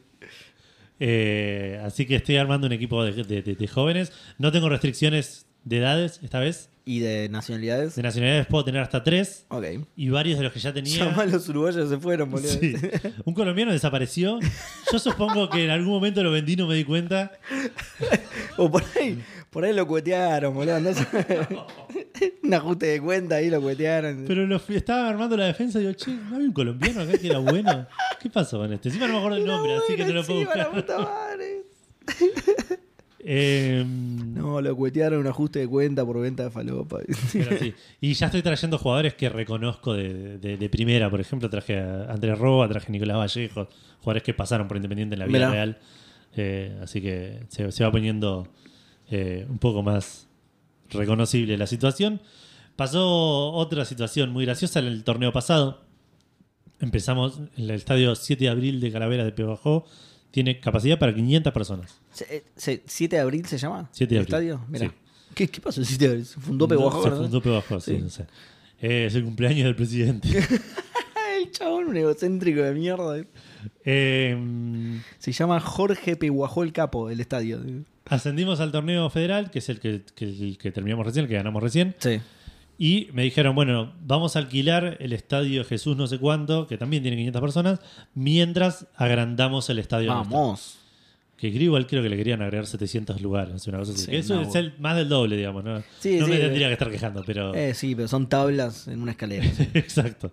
Eh, así que estoy armando un equipo de, de- de- de jóvenes. No tengo restricciones de edades esta vez. ¿Y de nacionalidades? De nacionalidades puedo tener hasta tres. Ok. Y varios de los que ya tenía. Ya más los uruguayos se fueron, boludo. Sí. Un colombiano desapareció. Yo supongo que en algún momento lo vendí, no me di cuenta. O por ahí, por ahí lo cuetearon, boludo. No. Un ajuste de cuenta ahí lo cuetearon. Pero lo estaba armando la defensa y digo, che, ¿no había un colombiano acá que era bueno? ¿Qué pasó con este? Encima no me acuerdo el nombre, así que no lo puedo Encima, la buscar. puta madre. Eh, No, lo cuetearon un ajuste de cuenta por venta de falopa. pero sí. Y ya estoy trayendo jugadores que reconozco de, de- de primera. Por ejemplo, traje a Andrés Roa, traje a Nicolás Vallejo, jugadores que pasaron por Independiente en la vida Mirá. real. Eh, así que se, se va poniendo eh, un poco más reconocible la situación. Pasó otra situación muy graciosa en el torneo pasado. Empezamos en el estadio 7 de abril de Calavera de Pebajó. Tiene capacidad para 500 personas. Se- se- ¿7 de abril se llama? 7 de ¿El abril. estadio? Mira. Sí. ¿Qué, ¿Qué pasó el 7 de abril? ¿Se fundó No, Peguajó? Se ¿verdad? fundó Pebajó, sí, Sí. no sé. Eh, es el cumpleaños del presidente. el chabón, un egocéntrico de mierda. Eh, Se llama Jorge Peguajó el Capo, el estadio. ascendimos al torneo federal, que es el que, que- el que terminamos recién, el que ganamos recién. Sí. Y me dijeron, bueno, vamos a alquilar el estadio Jesús no sé cuánto, que también tiene 500 personas, mientras agrandamos el estadio. Vamos. Que creo, igual creo que le querían agregar 700 lugares, una cosa así. Sí, Que eso no, es el- más del doble, digamos. No, Sí, no me sí. tendría que estar quejando, pero... Eh, sí, pero son tablas en una escalera. Exacto.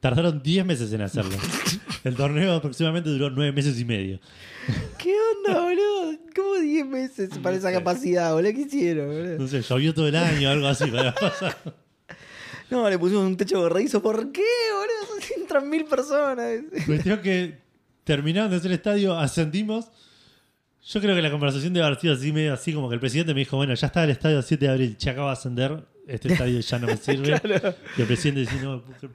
Tardaron 10 meses en hacerlo. El torneo aproximadamente duró 9 meses y medio. ¿Qué onda, boludo? ¿Cómo 10 meses para esa capacidad, boludo? ¿Qué hicieron, boludo? No sé, llovió todo el año, algo así. para pasar. No, le pusimos un techo borradizo. ¿Por qué, boludo? Entran mil personas. Cuestión que terminaron de hacer el estadio, ascendimos. Yo creo que la conversación debe haber sido así, medio así, como que el presidente me dijo, bueno, ya está el estadio 7 de abril, ya acaba de ascender, este estadio ya no me sirve. Y el presidente dice, no, ¿por qué-?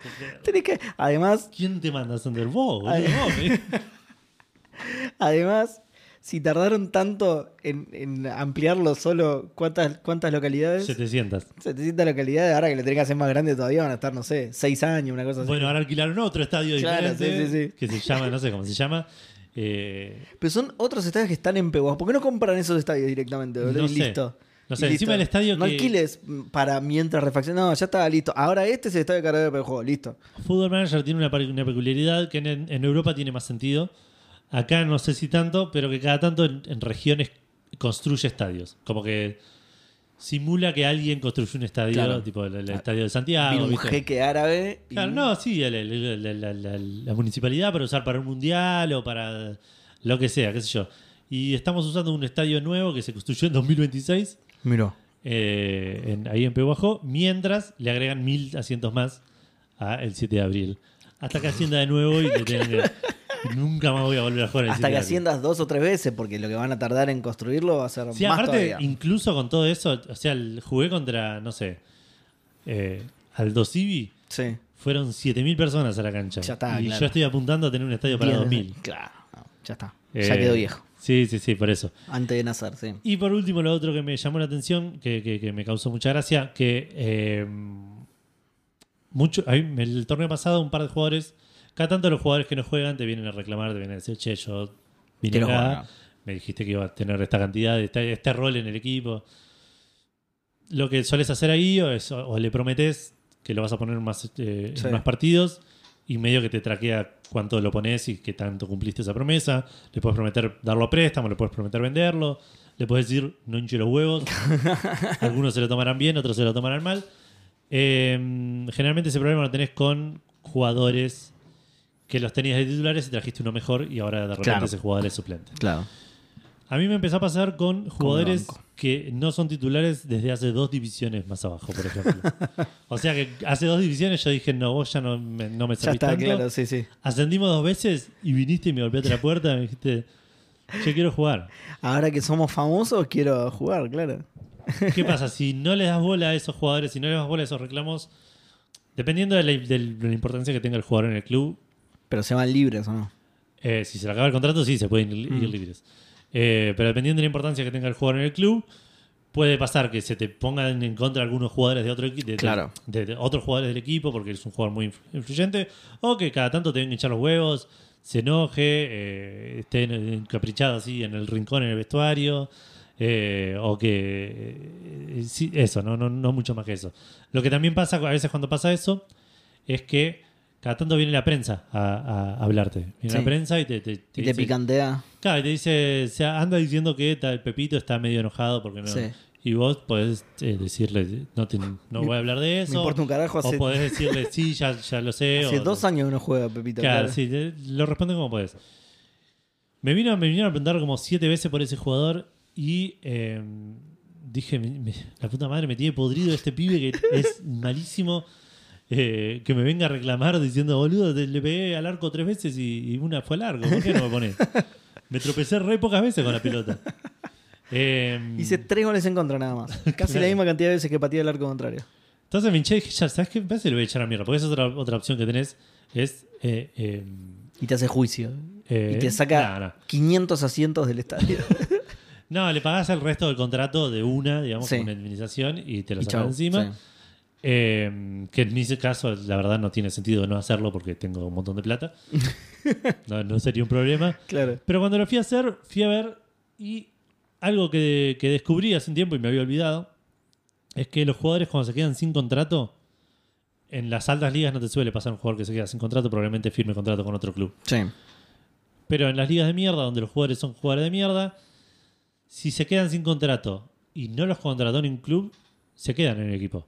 Tenés que. Además, ¿quién te manda a ascender? Vos, boludo, vos, dijo. además, si tardaron tanto en, en ampliarlo solo, ¿cuántas, cuántas localidades? 700. 700 localidades. Ahora que lo tenés que hacer más grande todavía, van a estar, no sé, 6 años, una cosa así. Bueno, ahora alquilaron otro estadio Claro, diferente, sí, sí, sí. que se llama, no sé cómo se llama. Eh, Pero son otros estadios que están en Peguas. ¿Por qué no compran esos estadios directamente? No y sé. listo. No sé, encima del estadio No que- alquiles para mientras refacciones. No, ya está listo. Ahora este es el estadio de carrera de juego, listo. Football Manager tiene una, peculiaridad que en, en Europa tiene más sentido. Acá no sé si tanto, pero que cada tanto en, en regiones construye estadios. Como que simula que alguien construyó un estadio, Claro. tipo el, el estadio de Santiago. Vino un ¿viste? jeque árabe. y- Claro, no, sí, el- la, la- la municipalidad para usar para un mundial o para lo que sea, qué sé yo. Y estamos usando un estadio nuevo que se construyó en 2026 Miró. eh, en- ahí en Pehuajó, mientras le agregan mil asientos más a el 7 de abril. Hasta que ascienda de nuevo y le tengan que- nunca más voy a volver a jugar el 7 Hasta que abril. asciendas dos o tres veces, porque lo que van a tardar en construirlo va a ser Sí, más aparte, todavía. incluso con todo eso, o sea, el- jugué contra, no sé, eh, Aldo Civi, Sí. fueron 7.000 personas a la cancha. Ya está, y claro. yo estoy apuntando a tener un estadio para Bien, 2.000. Claro, no, ya está. Eh, ya quedó viejo. Sí, sí, sí, por eso. Antes de nacer, sí. Y por último, lo otro que me llamó la atención, que, que- que me causó mucha gracia, que eh, mucho, ahí, el torneo pasado un par de jugadores, cada tanto los jugadores que no juegan te vienen a reclamar, te vienen a decir, che, yo vine acá, me dijiste que iba a tener esta cantidad, este, este rol en el equipo. Lo que sueles hacer ahí o, es- o le prometes que lo vas a poner en más, eh, en más partidos y medio que te traquea cuánto lo pones y qué tanto cumpliste esa promesa. Le puedes prometer darlo a préstamo, le puedes prometer venderlo, le puedes decir no hinche los huevos. Algunos se lo tomarán bien, otros se lo tomarán mal. Eh, generalmente ese problema lo tenés con jugadores que los tenías de titulares y trajiste uno mejor y ahora de repente Claro. ese jugador es suplente. Claro. A mí me empezó a pasar con jugadores que no son titulares desde hace dos divisiones más abajo, por ejemplo. o sea que hace dos divisiones yo dije, no, vos ya no me, no me Ya está, tanto. claro, sí, sí. Ascendimos dos veces y viniste y me golpeaste la puerta y me dijiste, yo quiero jugar. Ahora que somos famosos, quiero jugar, claro. ¿Qué pasa? Si no le das bola a esos jugadores, si no le das bola a esos reclamos, dependiendo de la, de la importancia que tenga el jugador en el club, Pero se van libres o no. Eh, si se le acaba el contrato, sí, se pueden ir, ir Mm. libres. Eh, pero dependiendo de la importancia que tenga el jugador en el club, puede pasar que se te pongan en contra algunos jugadores de otro equipo, de, Claro. de- de otros jugadores del equipo, porque es un jugador muy influ- influyente, o que cada tanto te vengan a echar los huevos, se enoje, eh, esté en- encaprichado así en el rincón en el vestuario, eh, o que... eh, sí, eso, no, no, no mucho más que eso. Lo que también pasa a veces cuando pasa eso es que cada tanto viene la prensa a, a hablarte. Viene Sí. la prensa y te, te, Y te dice- picantea. Claro, y te dice, se anda diciendo que tal Pepito está medio enojado porque no. Sí. Y vos podés eh, decirle, no, te- no voy a hablar de eso. Me importa un carajo. o Hace, podés decirle, sí, ya, ya lo sé. hace o- dos años que no juega Pepito. Claro, claro. sí, lo responde como podés. Me, vino, me vinieron a preguntar como siete veces por ese jugador y eh, dije, me- me- la puta madre me tiene podrido este pibe que es malísimo. Eh, que me venga a reclamar diciendo, boludo, te- le pegué al arco tres veces y, y una fue al arco. ¿Por qué no me pones? Me tropecé re pocas veces con la pelota. Eh, Hice tres goles en contra nada más. Casi la misma cantidad de veces que pateé el arco contrario. Entonces me hinché y dije, ya, ¿sabes qué? Me parece que lo voy a echar a mierda. Porque esa es otra, otra opción que tenés. Es. eh, eh, Y te hace juicio. eh, y te saca no, no. 500 asientos del estadio. No, le pagás el resto del contrato de una, digamos, Sí. con una indemnización y te lo chau, encima. sí. Eh, que en mi caso, la verdad, no tiene sentido no hacerlo porque tengo un montón de plata. no, no sería un problema. Claro. Pero cuando lo fui a hacer, fui a ver y algo que, que descubrí hace un tiempo y me había olvidado es que los jugadores cuando se quedan sin contrato, en las altas ligas no te suele pasar un jugador que se queda sin contrato, probablemente firme contrato con otro club. Sí. Pero en las ligas de mierda, donde los jugadores son jugadores de mierda, si se quedan sin contrato y no los contrató en un club, se quedan en el equipo.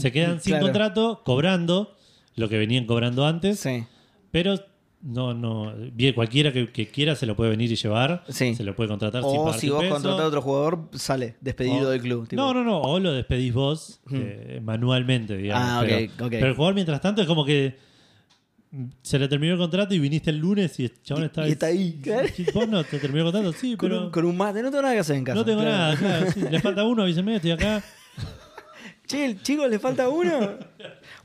Se quedan sin Claro. contrato, cobrando lo que venían cobrando antes, Sí. pero no, no, bien, cualquiera que, que quiera se lo puede venir y llevar, Sí. se lo puede contratar sin O pagar si vos peso. contratás a otro jugador, sale despedido O- del club. tipo. No, no, no, o lo despedís vos Hmm. eh, manualmente, digamos. Ah, ok, pero, pero el jugador, mientras tanto, es como que se le terminó el contrato y viniste el lunes y el chabón está y está ahí, claro. ¿Y ¿Vos no te terminó el contrato? Sí, Con, pero un, con un mate, no tengo nada que hacer en casa. no tengo Claro. nada. claro, sí, le falta uno, avíseme, estoy acá. Che, el chico le falta uno.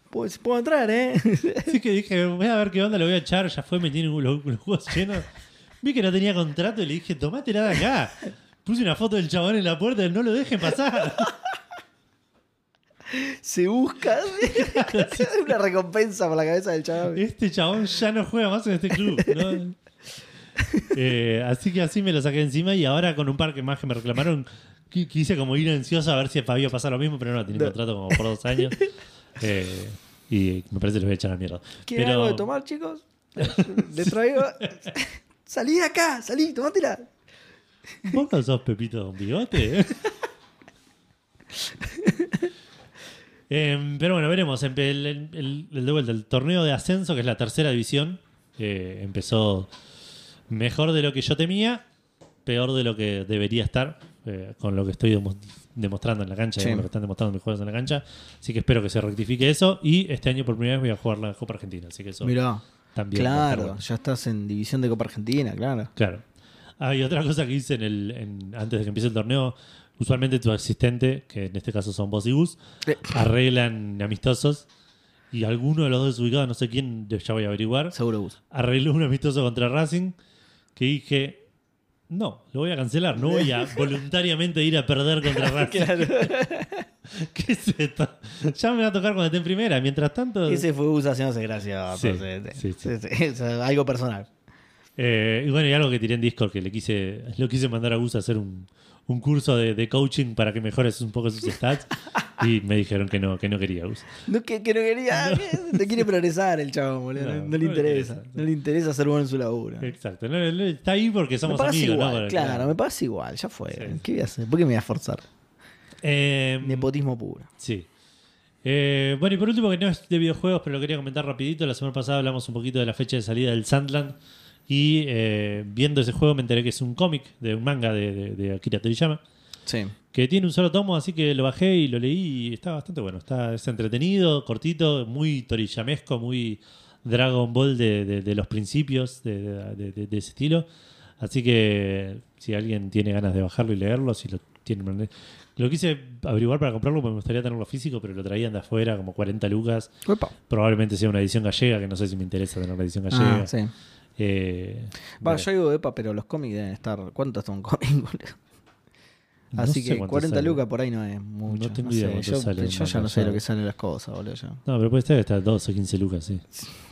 Pues puedo entrar, ¿eh? Así que dije, voy a ver qué onda, lo voy a echar. Ya fue, me tienen los, los juegos llenos. Vi que no tenía contrato y le dije, tomate nada acá. Puse una foto del chabón en la puerta, no lo dejen pasar. Se busca. Una recompensa por la cabeza del chaval. Este chabón ya no juega más en este club. ¿no? Eh, así que así me lo saqué encima y ahora con un par que más que me reclamaron, quise como ir ansioso a ver si había pasado lo mismo, pero no, tenía No. contrato como por dos años. Eh, y me parece que los voy a echar a la mierda. ¿Quieren Pero- algo de tomar, chicos? Les traigo. Salí de acá, salí, tomátela. ¿Vos no sos Pepito con bigote? Em, pero bueno, veremos. Empe- El, el- el- de vuelta, el torneo de ascenso, que es la tercera división, eh, empezó mejor de lo que yo temía, peor de lo que debería estar, eh, con lo que estoy demo- demostrando en la cancha, Sí. con lo que están demostrando mis jugadores en la cancha. Así que espero que se rectifique eso. Y este año por primera vez voy a jugar la Copa Argentina. Así que eso Mirá, también. claro, bueno. ya estás en División de Copa Argentina, claro. Claro. Hay otra cosa que hice en el, en- antes de que empiece el torneo. Usualmente tu asistente, que en este caso son vos y Gus, Eh. arreglan amistosos. Y alguno de los dos ubicados, no sé quién, ya voy a averiguar, Seguro bus. arregló un amistoso contra Racing. Que dije, no, lo voy a cancelar. No voy a voluntariamente ir a perder contra Racing. ¿Qué es esto? Ya me va a tocar cuando esté en primera. Mientras tanto. Ese fue Gus haciéndose gracia. Sí, sí, sí. Algo personal. Eh, y bueno, y algo que tiré en Discord que le quise, lo quise mandar a Gus a hacer un, un curso de, de coaching para que mejores un poco sus stats. y me dijeron que no, que no quería Gus. No, que, que no quería. No quiere progresar el chavo, boludo. No, No, no no le interesa. interesa. No le interesa ser bueno en su laburo. Exacto. Está ahí porque somos amigos, igual, ¿no? Claro, me pasa igual, ya fue. Sí. ¿Qué voy a hacer? ¿Por qué me voy a esforzar? Eh, Nepotismo puro. sí. Eh, bueno, y por último, que no es de videojuegos, pero lo quería comentar rapidito. La semana pasada hablamos un poquito de la fecha de salida del Sandland. Y eh, viendo ese juego me enteré que es un cómic de un manga de, de- de Akira Toriyama. Sí. que tiene un solo tomo, así que lo bajé y lo leí y está bastante bueno. Está, es entretenido, cortito, muy torillamesco, muy Dragon Ball de, de- de los principios de, ese estilo. Así que si alguien tiene ganas de bajarlo y leerlo, si lo tiene Lo quise averiguar para comprarlo porque me gustaría tenerlo físico, pero lo traían de afuera, como 40 lucas. Opa. Probablemente sea una edición gallega, que no sé si me interesa tener la edición gallega. Ah, sí. Eh, Va, bueno, yo digo EPA, pero los cómics deben estar. ¿Cuánto está un cómic, boludo? no Así que cuánto 40 sale. lucas por ahí no es mucho. tengo no idea sé, yo, sale yo ya no sé lo que salen las cosas, boludo. Ya. No, pero puede estar hasta 12 o 15 lucas, sí.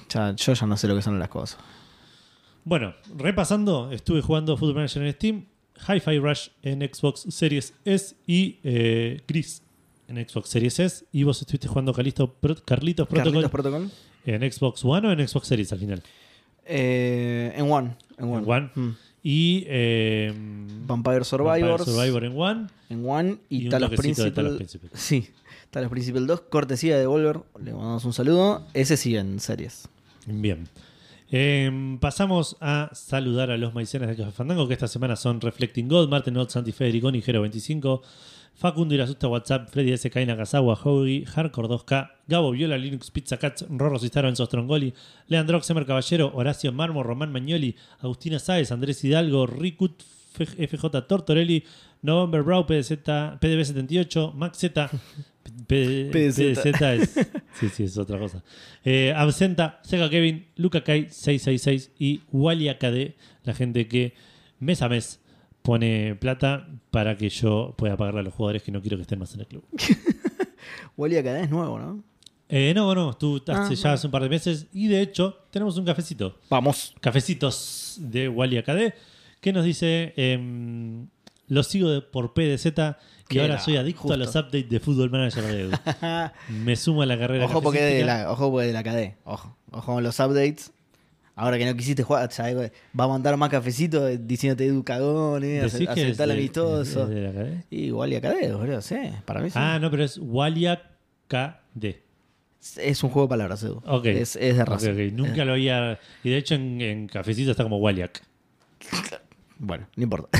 Ya, yo ya no sé lo que son las cosas. Bueno, repasando, estuve jugando Football Manager en Steam, Hi-Fi Rush en Xbox Series S y eh, Gris en Xbox Series S. Y vos estuviste jugando Calisto Pro- Carlitos Protocol Carlitos Protocol. en Xbox One o en Xbox Series al final. Eh, en One. En One. En One. Mm. Y eh, Vampire Survivors. Vampire Survivor en One. En One y, Y Talos Principal. Talos Principal. Sí. Talos Principal 2, cortesía de Devolver. Le mandamos un saludo. Ese sí en series. Bien. Eh, pasamos a saludar a los maicenas de Café Fandango, que esta semana son Reflecting God, Martin Not, Santi Federiconi, Gero 25, Facundo y la Asusta WhatsApp, Freddy S. Kaina Kazawa, Hoagie, Hardcore 2K, Gabo Viola, Linux Pizza Cats, Rorro Cistaro, Enzo Strongoli, Leandro Xemer Caballero, Horacio Marmo, Román Magnoli, Agustina Sáez, Andrés Hidalgo, Rikut, FJ Tortorelli, November Brow, PDZ, PDB78, Max Z, PDZ. Es, sí, sí, es otra cosa. Eh, Absenta, Sega Kevin, Luca Kai 666 y Wally KD, la gente que mes a mes pone plata para que yo pueda pagarle a los jugadores que no quiero que estén más en el club. Wally Academy es nuevo, ¿no? Eh, no, no, tú Ah, hace ya bueno. hace un par de meses y de hecho tenemos un cafecito. Vamos. Cafecitos de Wally AKD que nos dice: em, Lo sigo de- por PDZ y ahora era, soy adicto justo. a los updates de Football Manager de Edu. Me sumo a la carrera ojo porque de la, ojo porque de la KD. Ojo. Ojo con los updates. Ahora que no quisiste jugar, ¿sabes? va a mandar más cafecito eh, diciéndote Edu cagón, eh, ¿Decís que es aceptar de- amistoso. Y Wally Academy, boludo, sí. Para mí sí. Ah, no, pero es Wally KD. Es un juego de palabras, Edu. Ok. Es, es de raza. ok. Nunca lo había. Y de hecho en, en Cafecito está como Waliak. Bueno, no importa.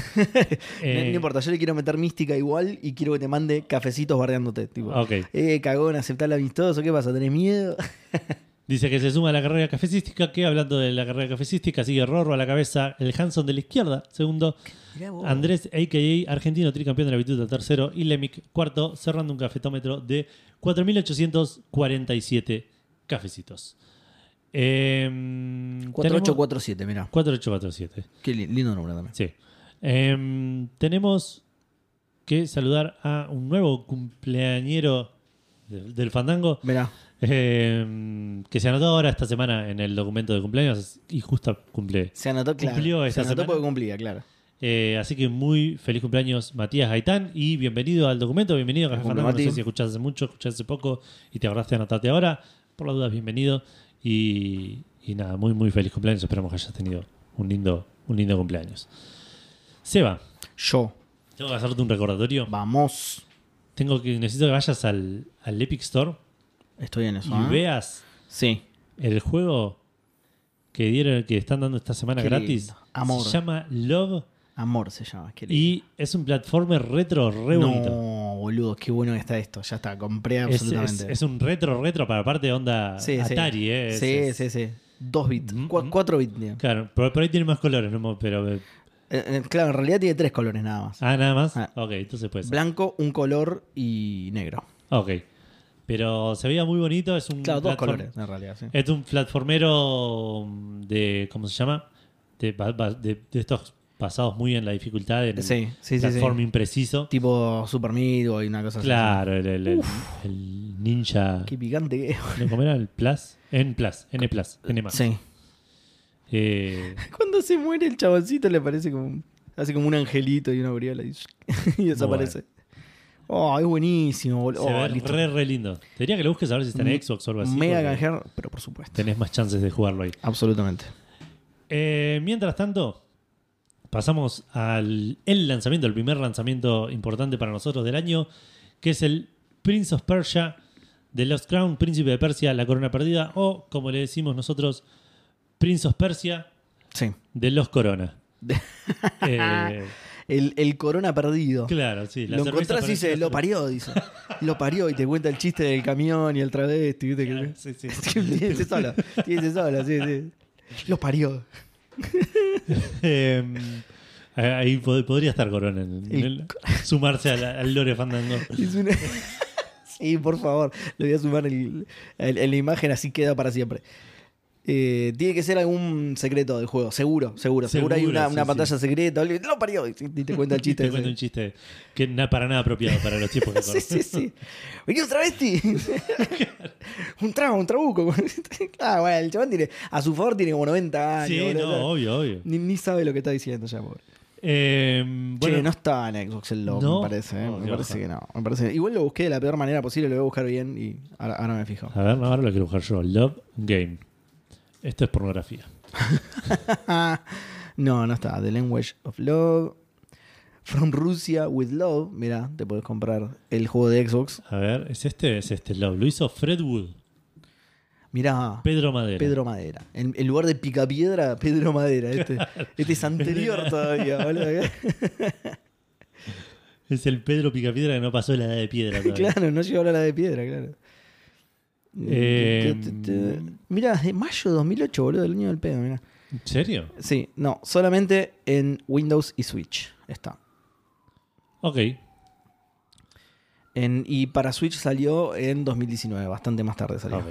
Eh, no, no importa, yo le quiero meter mística igual y quiero que te mande cafecitos bardeándote. Tipo, Ok. eh, cagón, aceptar el amistoso, ¿qué pasa? ¿Tenés miedo? Dice que se suma a la carrera cafecística, que hablando de la carrera cafecística, sigue Rorro a la cabeza, el Hanson de la izquierda, segundo. Andrés, a.k.a. argentino, tricampeón de la virtud, tercero, y Lemic, cuarto, cerrando un cafetómetro de 4.847 cafecitos. Eh, tenemos- 4847, mirá. 4847, Qué li- lindo número también. sí. Eh, tenemos que saludar a un nuevo cumpleañero del, del Fandango, Mirá. Eh, que se anotó ahora esta semana en el documento de cumpleaños y justo cumple. Se anotó, claro. Cumplió Se esta anotó semana. porque cumplía, claro. Eh, así que muy feliz cumpleaños Matías Gaitán y bienvenido al documento, bienvenido a Café Fandango. No sé si escuchaste mucho, escuchaste poco y te acordaste de anotarte ahora. Por las dudas, bienvenido. Y, y nada, muy muy feliz cumpleaños. Esperamos que hayas tenido un lindo, un lindo cumpleaños. Seba, Yo. tengo que hacerte un recordatorio. Vamos. Tengo que, necesito que vayas al, al Epic Store Estoy en eso. y ¿eh? veas Sí. el juego que dieron, que están dando esta semana Qué gratis. lindo. Amor. Se llama Love Amor se llama. Y es un platformer retro re bonito. No, boludo, qué bueno que está esto. Ya está, compré absolutamente. es- es un retro retro para parte de onda Sí, sí. Atari, ¿eh? Es- sí, es- sí, sí. Dos bits. Mm, mm. cuatro bits. Claro, por, por ahí tiene más colores, ¿no? pero eh, Eh, eh, claro, en realidad tiene tres colores nada más. ah, nada más. Ah. Ok, entonces puede ser. Blanco, un color y negro. Ok. Pero se veía muy bonito, es un Claro, dos platform- colores, en realidad, sí. Es un platformero de ¿cómo se llama? De, de- de estos basados muy en la dificultad, en Sí, sí, sí, sí. platforming preciso. Tipo Super Meat y una cosa así. Claro, el, el- el- ninja. Qué picante que es. ¿Cómo era? El Plus. N Plus. N Plus. N más. Sí. Eh, Cuando se muere el chaboncito le parece como. Hace como un angelito y una aureola y, y desaparece. Oh, es buenísimo, boludo. se Oh, ve listo. re, re lindo. Te diría que lo busques a ver si está en Xbox o algo así. Mega porque canjear, pero por supuesto. Tenés más chances de jugarlo ahí. Absolutamente. Eh, mientras tanto, pasamos al el lanzamiento, el primer lanzamiento importante para nosotros del año, que es el Prince of Persia, The Lost Crown, Príncipe de Persia, La Corona Perdida, o como le decimos nosotros, Prince of Persia, Sí. de Los Corona. Eh, El, el corona perdido. claro, sí. la lo encontrás y dice, lo parió, dice. Lo parió y te cuenta el chiste del camión y el travesti. ¿viste? Claro, sí, sí. Tíese solo, tíese solo, sí, sí. Lo parió. Eh, ahí pod- podría estar Corona, en- en el- sumarse al, al Lore Fandango. Es una- Sí, por favor. Le voy a sumar el- el- la imagen, así queda para siempre. Eh, tiene que ser algún secreto del juego, seguro, seguro. Seguro, hay una, sí, una sí. pantalla secreta. Lo parió y te cuenta el chiste. Te ese. cuento un chiste que na- para nada apropiado para los tiempos que Sí, corren. sí, sí. Vení un travesti. un trago, un trabuco. ah, bueno, el chabón tiene, a su favor tiene como 90 años. Sí, boludo. no, obvio, obvio. Ni, ni sabe lo que está diciendo ya, pobre. Eh, bueno, che, no estaba en Xbox el logo, ¿No? me parece. ¿eh? Me parece que no. Me parece, igual lo busqué de la peor manera posible, lo voy a buscar bien y ahora, ahora me fijo. a ver, ahora lo quiero buscar yo. Love Game. Esto es pornografía. no, no está. The Language of Love. From Russia with Love. Mira, te puedes comprar el juego de Xbox. A ver, ¿es este? Es este Love. Lo hizo Fred Wood. Mira, Pedro Madera. Pedro Madera. En, en lugar de Picapiedra, Pedro Madera. Este, este es anterior todavía, boludo. Es el Pedro Picapiedra que no pasó la edad de piedra todavía. claro, no llegó a la de piedra, claro. Eh, Mira, de mayo de 2008, boludo, el año del pedo, mira. ¿En serio? Sí, no, solamente en Windows y Switch está. Ok. En, y para Switch salió en 2019, bastante más tarde salió.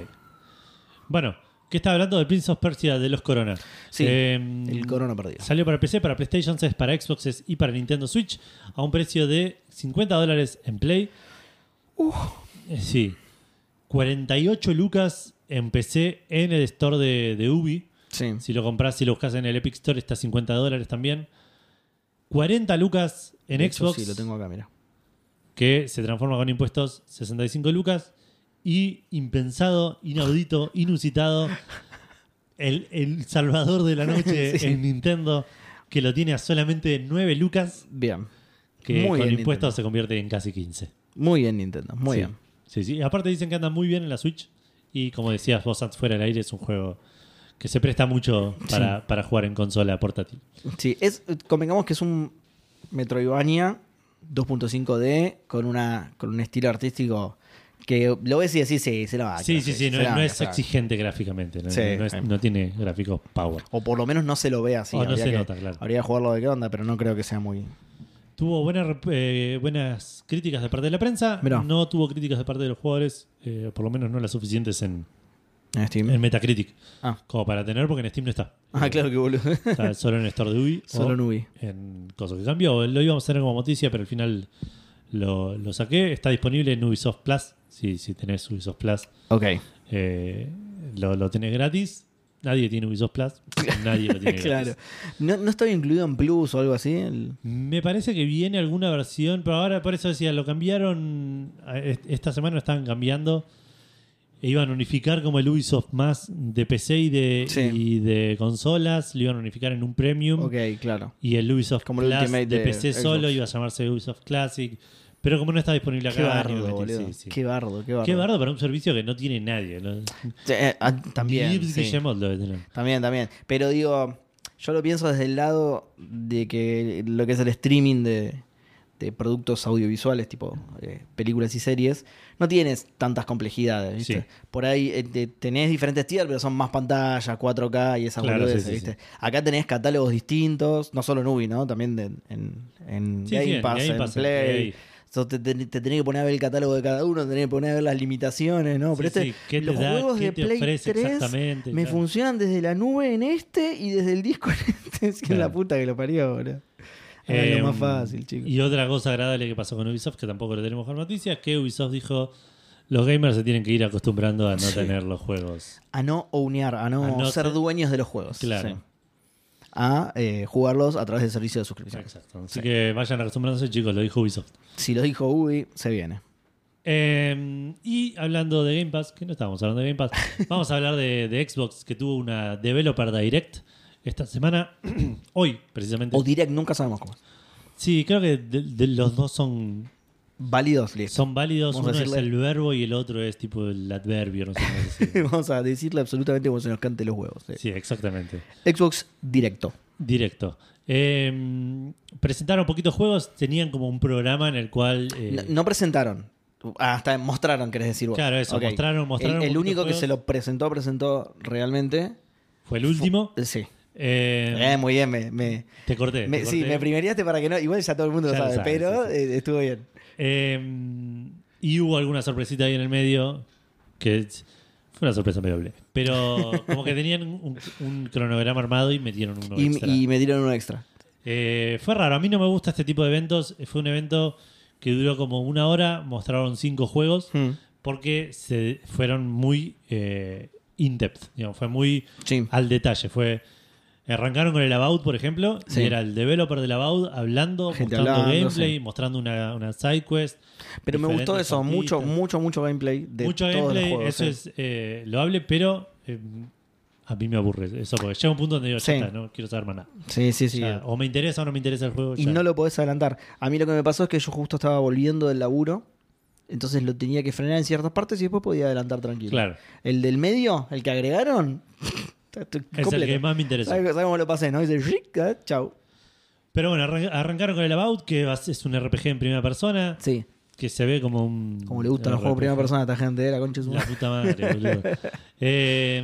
Bueno, ¿qué está hablando de Prince of Persia de los Corona? Sí, Eh, El corona perdido. Salió para PC, para PlayStation 6, para Xbox y para Nintendo Switch a un precio de 50 dólares en Play. Eh, Sí. 48 lucas en PC en el store de, de Ubi. Sí. Si lo compras, si lo buscas en el Epic Store, está a 50 dólares también. 40 lucas en hecho, Xbox, Sí, lo tengo acá, mira. que se transforma con impuestos 65 lucas. Y impensado, inaudito, inusitado, el, el salvador de la noche Sí. en Nintendo, que lo tiene a solamente 9 lucas, Bien. que Muy con impuestos Nintendo. se convierte en casi 15. Muy bien, Nintendo. Muy Sí. bien. Sí, sí. Aparte dicen que anda muy bien en la Switch. Y como decías vos antes fuera del aire, es un juego que se presta mucho para, para jugar en consola portátil. Sí, es, convengamos que es un Metroidvania 2.5D con, una, con un estilo artístico que lo ves y decís, sí, se la va. sí, sí, sí. No, es exigente gráficamente. No, Sí, no es- sí. no tiene gráficos power. O por lo menos no se lo ve así. O no habría se que- nota, claro. Habría que jugarlo de qué onda, pero no creo que sea muy. Tuvo buenas, rep- eh, buenas críticas de parte de la prensa. Mirá. No tuvo críticas de parte de los jugadores. eh, por lo menos no las suficientes en, En Steam. en Metacritic. Ah. Como para tener, porque en Steam no está. Ah, claro que boludo. Está solo en el store de Ubi. Solo en Ubi. en cosas que cambió. Lo íbamos a tener como noticia, pero al final lo, lo saqué. Está disponible en Ubisoft Plus. Si, si tenés Ubisoft Plus, Ok. eh, lo, lo tenés gratis. Nadie tiene Ubisoft Plus. Nadie lo tiene claro. ¿No, ¿No estaba incluido en Plus o algo así? El- Me parece que viene alguna versión, pero ahora por eso decía, lo cambiaron. Esta semana lo estaban cambiando. E iban a unificar como el Ubisoft más de PC y de, Sí. y de consolas. Lo iban a unificar en un premium. Ok, claro. Y el Ubisoft Como el Plus Ultimate de, de PC solo iba a llamarse Ubisoft Classic. Pero como no está disponible acá, Qué bardo, lo metí, boludo. sí, sí. Qué bardo, qué bardo. Qué bardo para un servicio que no tiene nadie. eh, ah, también. Sí. También, también. Pero digo, yo lo pienso desde el lado de que lo que es el streaming de, de productos audiovisuales, tipo eh, películas y series, no tienes tantas complejidades, ¿viste? Sí. Por ahí eh, te- tenés diferentes tiers, pero son más pantallas, 4K y esas Claro, boludeces, sí, sí, ¿viste? Acá tenés catálogos distintos, no solo en Ubi, ¿no? También de- en, Game, en Pass, Game en Pass, en Play. Play. So, te, te- te tenés que poner a ver el catálogo de cada uno, tenés que poner a ver las limitaciones, ¿no? Pero Sí, este, sí, ¿qué te los da? juegos ¿Qué de te Play ofrece 3 exactamente? me Claro. funcionan desde la nube en este y desde el disco en este. Es que Claro. la puta que lo parió. Era Eh, lo más fácil, chicos. Y otra cosa agradable que pasó con Ubisoft, que tampoco lo tenemos con noticias, que Ubisoft dijo, los gamers se tienen que ir acostumbrando a no Sí. tener los juegos. A no ownear, a no, A no ser ser- dueños de los juegos. Claro. A eh, jugarlos a través del servicio de suscripción. Exacto. Así Sí. que vayan acostumbrándose, chicos, lo dijo Ubisoft. Si lo dijo Ubi, se viene. Eh, y hablando de Game Pass, que no estábamos hablando de Game Pass, vamos a hablar de, de Xbox, que tuvo una Developer Direct esta semana, hoy precisamente. O Direct, nunca sabemos cómo. es. Sí, creo que de- de los dos son, Válidos, listo. son válidos. Vamos Uno es el verbo y el otro es tipo el adverbio, no sé cómo. Vamos a decirle absolutamente como se nos cante los huevos. sí. Sí, exactamente. Xbox Directo. Directo. Eh, presentaron poquitos juegos, tenían como un programa en el cual... eh, No, no presentaron. Hasta mostraron, querés decir vos. Claro, eso, mostraron- mostraron El, único que se lo presentó, presentó realmente. fue el último. Sí. Eh, Eh, muy bien, me, me- te corté. me- te sí, me primeriaste para que no. Igual ya todo el mundo lo Ya lo sabe, sabe, pero sí, sí. eh, estuvo bien. Eh, y hubo alguna sorpresita ahí en el medio que Fue una sorpresa medio. Pero como que tenían un, un cronograma armado y metieron uno Y, extra. y me dieron uno extra. Eh, fue raro, a mí no me gusta este tipo de eventos. Fue un evento que duró como una hora, mostraron cinco juegos, Hmm. porque se fueron muy eh, in-depth, fue muy Sí. al detalle. Fue Arrancaron con el About, por ejemplo, Sí. y era el developer del About hablando, Gente mostrando hablando, gameplay, sí. mostrando una, una side quest. Pero me gustó eso, mucho, partitas. mucho, mucho gameplay de Mucho todos los gameplay, juegos, eso sí. es eh, loable, pero eh, a mí me aburre eso, porque llega un punto donde digo, ya está, no quiero saber más nada. Sí, sí, sí. Ya, o me interesa o no me interesa el juego. y ya. no lo podés adelantar. A mí lo que me pasó es que yo justo estaba volviendo del laburo, entonces lo tenía que frenar en ciertas partes y después podía adelantar tranquilo. Claro, El del medio, el que agregaron, es el que más me interesa. ¿Sabes cómo lo pasé, no? Dice, ah, chau. Pero bueno, arran- arrancaron con el About, que es un RPG en primera persona, Sí, que se ve como un. como le gustan los juegos en primera persona a esta gente, eh, la concha La puta madre, boludo. Eh,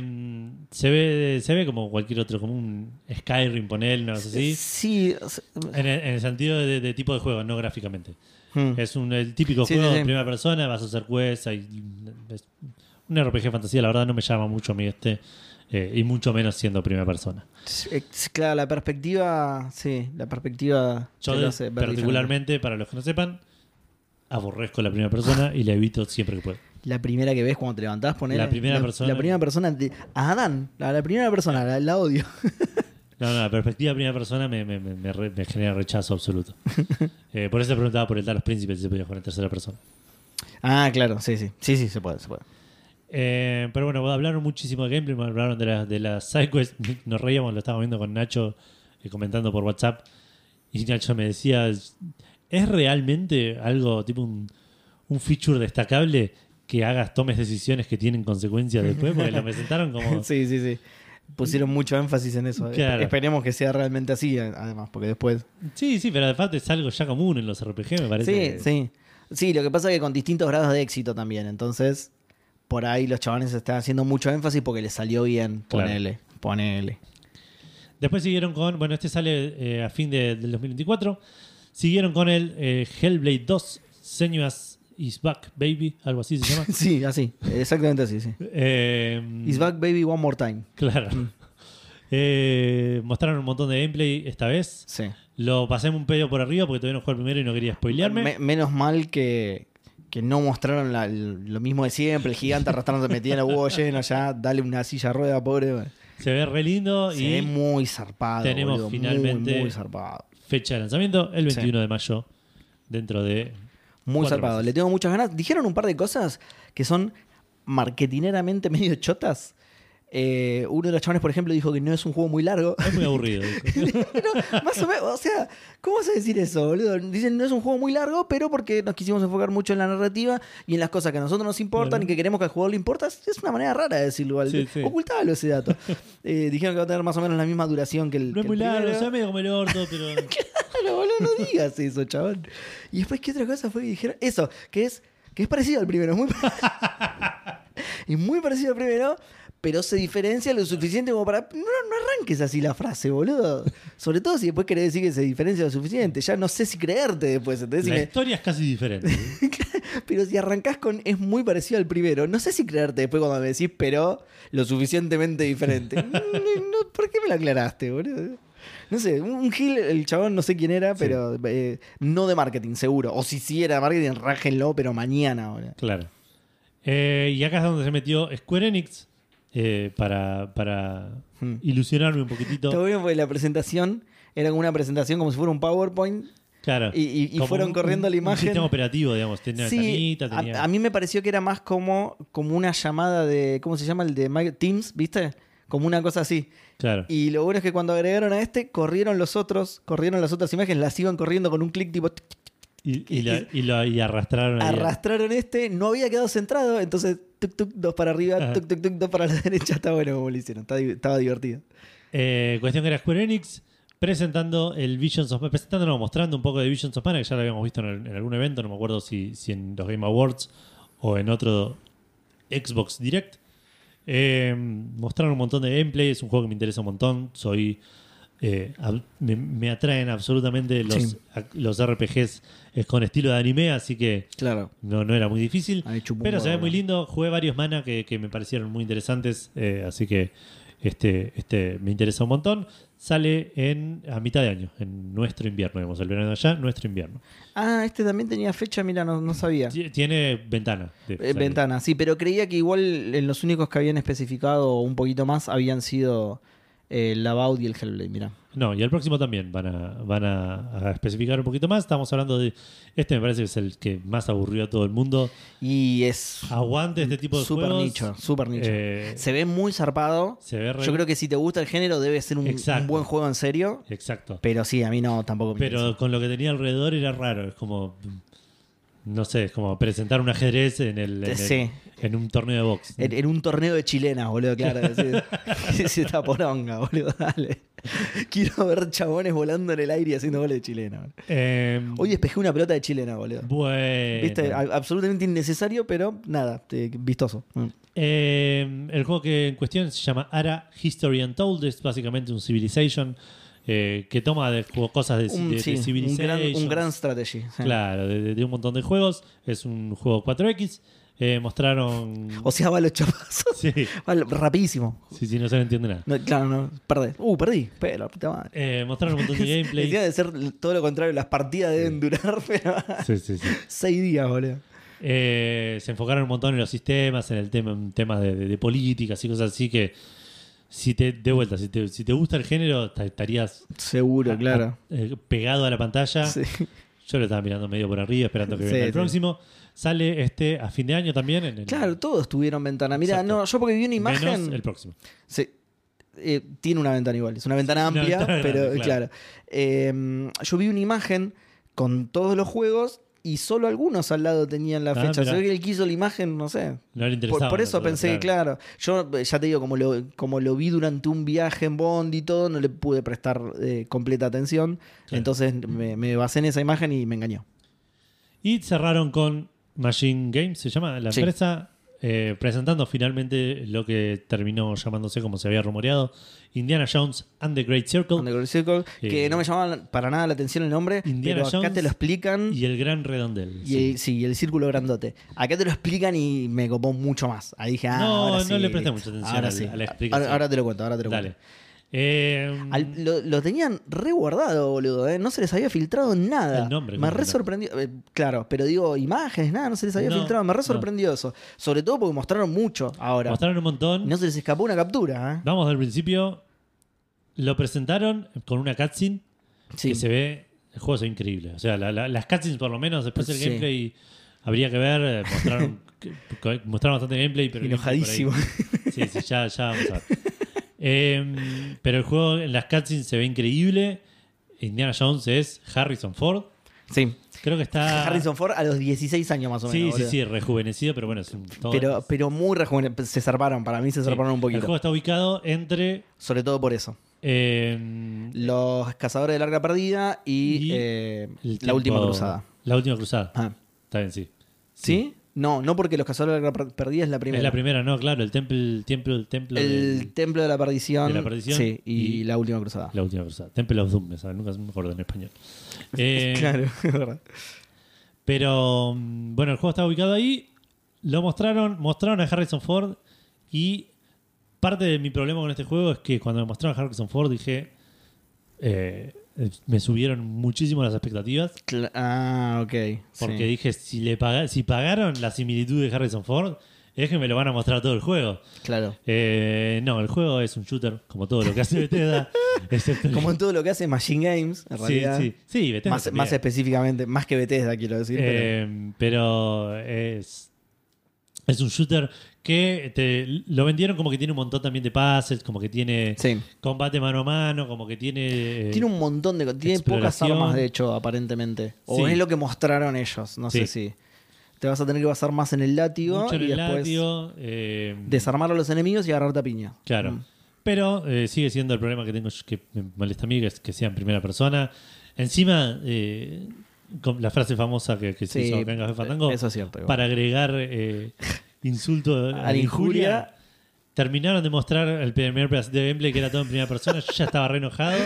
se, ve, se ve como cualquier otro, como un Skyrim, ponele, no sé si. Sí, En el, en el sentido de, de tipo de juego, no gráficamente. hmm. Es un, el típico Sí, juego sí, sí. en primera persona, vas a hacer quests, hay, es un RPG fantasía, la verdad no me llama mucho a mí este, eh, y mucho menos siendo primera persona. Es- Claro, la perspectiva, sí, la perspectiva Yo se lo de- hace ver diferente. particularmente, para los que no sepan, aborrezco la primera persona y la evito siempre que puedo. La primera que ves cuando te levantás, ponele. La primera persona. La primera persona. de- a Adán, la, la primera persona, la, la odio. No, no, la perspectiva de primera persona me, me- me- me genera rechazo absoluto. Eh, por eso te preguntaba por el Talos Príncipes si se podía jugar en tercera persona. Ah, claro, sí, sí. Sí, sí, se puede, se puede. Eh, pero bueno, hablaron muchísimo de gameplay, hablaron de las de las sidequests. Nos reíamos, lo estábamos viendo con Nacho eh, comentando por WhatsApp. Y Nacho me decía: ¿Es realmente algo tipo un, un feature destacable que hagas, tomes decisiones que tienen consecuencias después? Porque lo presentaron como. Sí, sí, sí. Pusieron mucho énfasis en eso. Claro. Esperemos que sea realmente así, además, porque después. Sí, sí, pero además es algo ya común en los RPG, me parece. Sí, sí. Sí, lo que pasa es que con distintos grados de éxito también. Entonces, por ahí los chavales están haciendo mucho énfasis porque les salió bien. Claro. Ponele, ponele. Después siguieron con, bueno, este sale eh, a fin de- del 2024. Siguieron con el eh, Hellblade 2, Senua's Is Back Baby, algo así se llama. Sí, así. Exactamente así, sí. Eh, Is back baby one more time. Claro. Eh, mostraron un montón de gameplay esta vez. Sí. Lo pasé un pedo por arriba porque todavía no jugué el primero y no quería spoilearme. Me- menos mal que, que no mostraron la- lo mismo de siempre, el gigante arrastrándose metía en el huevo lleno ya, dale una silla rueda, pobre. Se ve re lindo Se y ve muy zarpado. tenemos boludo, finalmente- Muy, zarpado. fecha de lanzamiento el Sí. 21 de mayo. Dentro de. Muy zarpado. meses. Le tengo muchas ganas. Dijeron un par de cosas que son marketineramente medio chotas. Eh, uno de los chavales, por ejemplo, dijo que no es un juego muy largo. Es muy aburrido. Pero, más o menos, o sea, ¿cómo vas a decir eso, boludo? Dicen, no es un juego muy largo, pero porque nos quisimos enfocar mucho en la narrativa y en las cosas que a nosotros nos importan y que queremos que al jugador le importa. Es una manera rara de decirlo. Sí, sí. Ocultalo ese dato. Eh, dijeron que va a tener más o menos la misma duración que el. No es muy largo, primero. o sea, medio como el orto, pero. Claro, boludo, no digas eso, chabón. Y después, ¿qué otra cosa fue que dijeron? Eso, que es, que es parecido al primero. Es muy, y muy parecido al primero, pero se diferencia lo suficiente como para. No, no arranques así la frase, boludo. Sobre todo si después querés decir que se diferencia lo suficiente. Ya no sé si creerte después. ¿entendés? Si La me- historia es casi diferente. pero si arrancás con es muy parecido al primero, no sé si creerte después cuando me decís, pero lo suficientemente diferente. No, ¿Por qué me lo aclaraste, boludo? No sé, un Gil, el chabón no sé quién era, Sí. pero eh, no de marketing, seguro. O si sí era de marketing, rájenlo, pero mañana, boludo. Claro. Eh, y acá es donde se metió Square Enix eh, para, para Hmm. ilusionarme un poquitito. Todo bien, porque la presentación era como una presentación como si fuera un PowerPoint. Claro. Y- y- y Como fueron un- corriendo la imagen. Un sistema operativo, digamos. Tenía Sí, canita, a- tenía. a, mí me pareció que era más como, como una llamada de, ¿cómo se llama? El de Teams, ¿viste? Como una cosa así. Claro. Y lo bueno es que cuando agregaron a este, corrieron los otros, corrieron las otras imágenes, las iban corriendo con un clic tipo, Y, y, la- y lo- y arrastraron. arrastraron este, no había quedado centrado, entonces tuk tuk, dos para arriba, tuk tuk tuk, dos para la derecha, está bueno como lo hicieron, estaba, di- estaba divertido. Eh, cuestión que era Square Enix presentando el Visions of presentando, no, mostrando un poco de Visions of Mana, que ya lo habíamos visto en, el- en algún evento, no me acuerdo si, si en los Game Awards o en otro Xbox Direct. Eh, mostraron un montón de gameplay, es un juego que me interesa un montón. Soy eh, me, me atraen absolutamente los, Sí. a- los RPGs eh, con estilo de anime, así que Claro. no, no era muy difícil. Pero se ve muy lindo. Jugué varios mana que, que me parecieron muy interesantes, eh, así que este, este me interesa un montón. Sale en a mitad de año, en nuestro invierno, digamos, el verano de allá, nuestro invierno. Ah, este también tenía fecha, mira, no, no sabía. Ti- Tiene ventana. Eh, ventana, sí, pero creía que igual en los únicos que habían especificado un poquito más habían sido el Labout y el Hellblade, mira. No, y el próximo también van a, van a, a especificar un poquito más. Estamos hablando de. Este me parece que es el que más aburrió a todo el mundo. Y es Aguante este tipo de súper juegos. nicho, súper nicho. Eh, Se ve muy zarpado. se ve re- Yo creo que si te gusta el género debe ser un buen juego en serio. Exacto. Pero sí, a mí no, tampoco me Pero con lo que tenía alrededor era raro. Es como. No sé, es como presentar un ajedrez en, el, en, el- Sí. en un torneo de box. En, en un torneo de chilenas, boludo, claro. Ese, ese taporonga, boludo, dale. Quiero ver chabones volando en el aire haciendo goles de chilena. Eh, Hoy despejé una pelota de chilena, boludo. bueno. Viste, absolutamente innecesario, pero nada, eh, vistoso. Mm. Eh, el juego que en cuestión se llama Ara History Untold. Es básicamente un Civilization eh, que toma de, juego- cosas de, Un, de- de sí, un, gran, Civilization. un gran strategy. sí. Claro, de, un montón de juegos. Es un juego 4X. Eh, mostraron. O sea, va los chapazos. Sí, Va rapidísimo. sí, sí, no se le entiende nada. No, claro, no, perdés. Uh, perdí. Pero, la puta madre. Eh, mostraron un montón de gameplay. Decía de ser todo lo contrario, las partidas deben durar, pero Sí, sí, sí. seis días, boludo. Eh, se enfocaron un montón en los sistemas, en el tema, en temas de, de- de políticas y cosas así que si te de vuelta, si te, si te gusta el género, ta- estarías Seguro, claro. eh, pegado a la pantalla. Sí. Yo lo estaba mirando medio por arriba, esperando que Sí, venga el sí. próximo. Sale este a fin de año también. En el, Claro, todos tuvieron ventana. Mira, no, yo porque vi una imagen. Menos el próximo. Sí. Eh, tiene una ventana igual, es una ventana Una amplia, ventana pero grande, claro. claro. Eh, yo vi una imagen con todos los juegos y solo algunos al lado tenían la Ah, fecha. mirá. Se ve que él quiso la imagen, no sé. No le interesaba. por eso ¿no? pensé que, claro, yo eh, ya te digo, como lo, como lo vi durante un viaje en Bond y todo, no le pude prestar eh, completa atención. Entonces me, me basé en esa imagen y me engañó. Y cerraron con Machine Games, se llama la Sí. empresa, eh, presentando finalmente lo que terminó llamándose como se había rumoreado, Indiana Jones and the Great Circle Underground Circle, que Eh, no me llamaba para nada la atención el nombre, Indiana pero acá Jones te lo explican. y el Gran Redondel. Y sí. el, sí, el círculo grandote. Acá te lo explican y me copó mucho más. Ahí dije, ah, No, ahora no sí, le presté mucha atención Ahora al- sí. a la explicación. Ahora, ahora te lo cuento, ahora te lo Dale. cuento. Eh, Al- lo, lo tenían re guardado, boludo. ¿eh? No se les había filtrado nada. El nombre, Me ¿cómo re sorprendió. eh, claro, pero digo, imágenes, nada, no se les había No, filtrado. Me re no. sorprendió eso. Sobre todo porque mostraron mucho ahora. mostraron un Y montón. no se les escapó una captura. ¿eh? Vamos del principio. Lo presentaron con una cutscene Sí. que se ve. El juego ve increíble. O sea, la- la- las cutscenes, por lo menos, después del Sí. gameplay, habría que ver. Mostraron, bastante gameplay, pero. Enojadísimo. Sí, sí, ya, ya vamos a ver. Eh, pero el juego en las cutscenes se ve increíble. Indiana Jones es Harrison Ford. Sí. Creo que está. Harrison Ford a los 16 años más o. Sí, menos. sí, boludo. sí, rejuvenecido, pero bueno, es un todo- Pero, pero muy rejuvene- Se zarparon, para mí se sí. zarparon un El poquito. juego está ubicado entre. Sobre todo por eso. eh, Los cazadores de larga perdida y, Y eh, el la última cruzada. La última cruzada. Ah. Está bien, sí. ¿Sí? No, no porque los cazadores de per- perdida es la primera. Es la primera, no, claro, el templo, el templo, el templo El de templo de la perdición. de la perdición Sí, y, y- la última cruzada. la última cruzada. Temple of Doom, me sabe, nunca me acuerdo en español. Eh, Claro, es verdad. Pero mm, bueno, el juego está ubicado ahí. Lo mostraron, mostraron a Harrison Ford y parte de mi problema con este juego es que cuando me mostraron a Harrison Ford dije eh, me subieron muchísimo las expectativas Cla- ah, ok. porque sí. dije si le paga- si pagaron la similitud de Harrison Ford es que me lo van a mostrar todo el juego. Claro. Eh, no, el juego es un shooter como todo lo que hace Bethesda. excepto Como en todo lo que hace Machine Games, en sí, realidad. sí, sí, Bethesda Más, específicamente, más que Bethesda, quiero decir. pero- Eh, pero es, es un shooter que te, lo vendieron como que tiene un montón también de puzzles, como que tiene sí. combate mano a mano, como que tiene... eh, Tiene un montón de Tiene pocas armas, de hecho, aparentemente. O Sí. es lo que mostraron ellos. No sé si. Te vas a tener que basar más en el látigo mucho en y el después látigo, eh, desarmar a los enemigos y agarrarte a piña. Claro. Mm. Pero eh, sigue siendo el problema que tengo que me molesta a mí, que, es que sea en primera persona. Encima, eh, con la frase famosa que, que se Sí, hizo acá en Café Fandango, eso es cierto. igual. para agregar insulto A la injuria, terminaron de mostrar el primer de gameplay que era todo en primera persona. Yo ya estaba re enojado.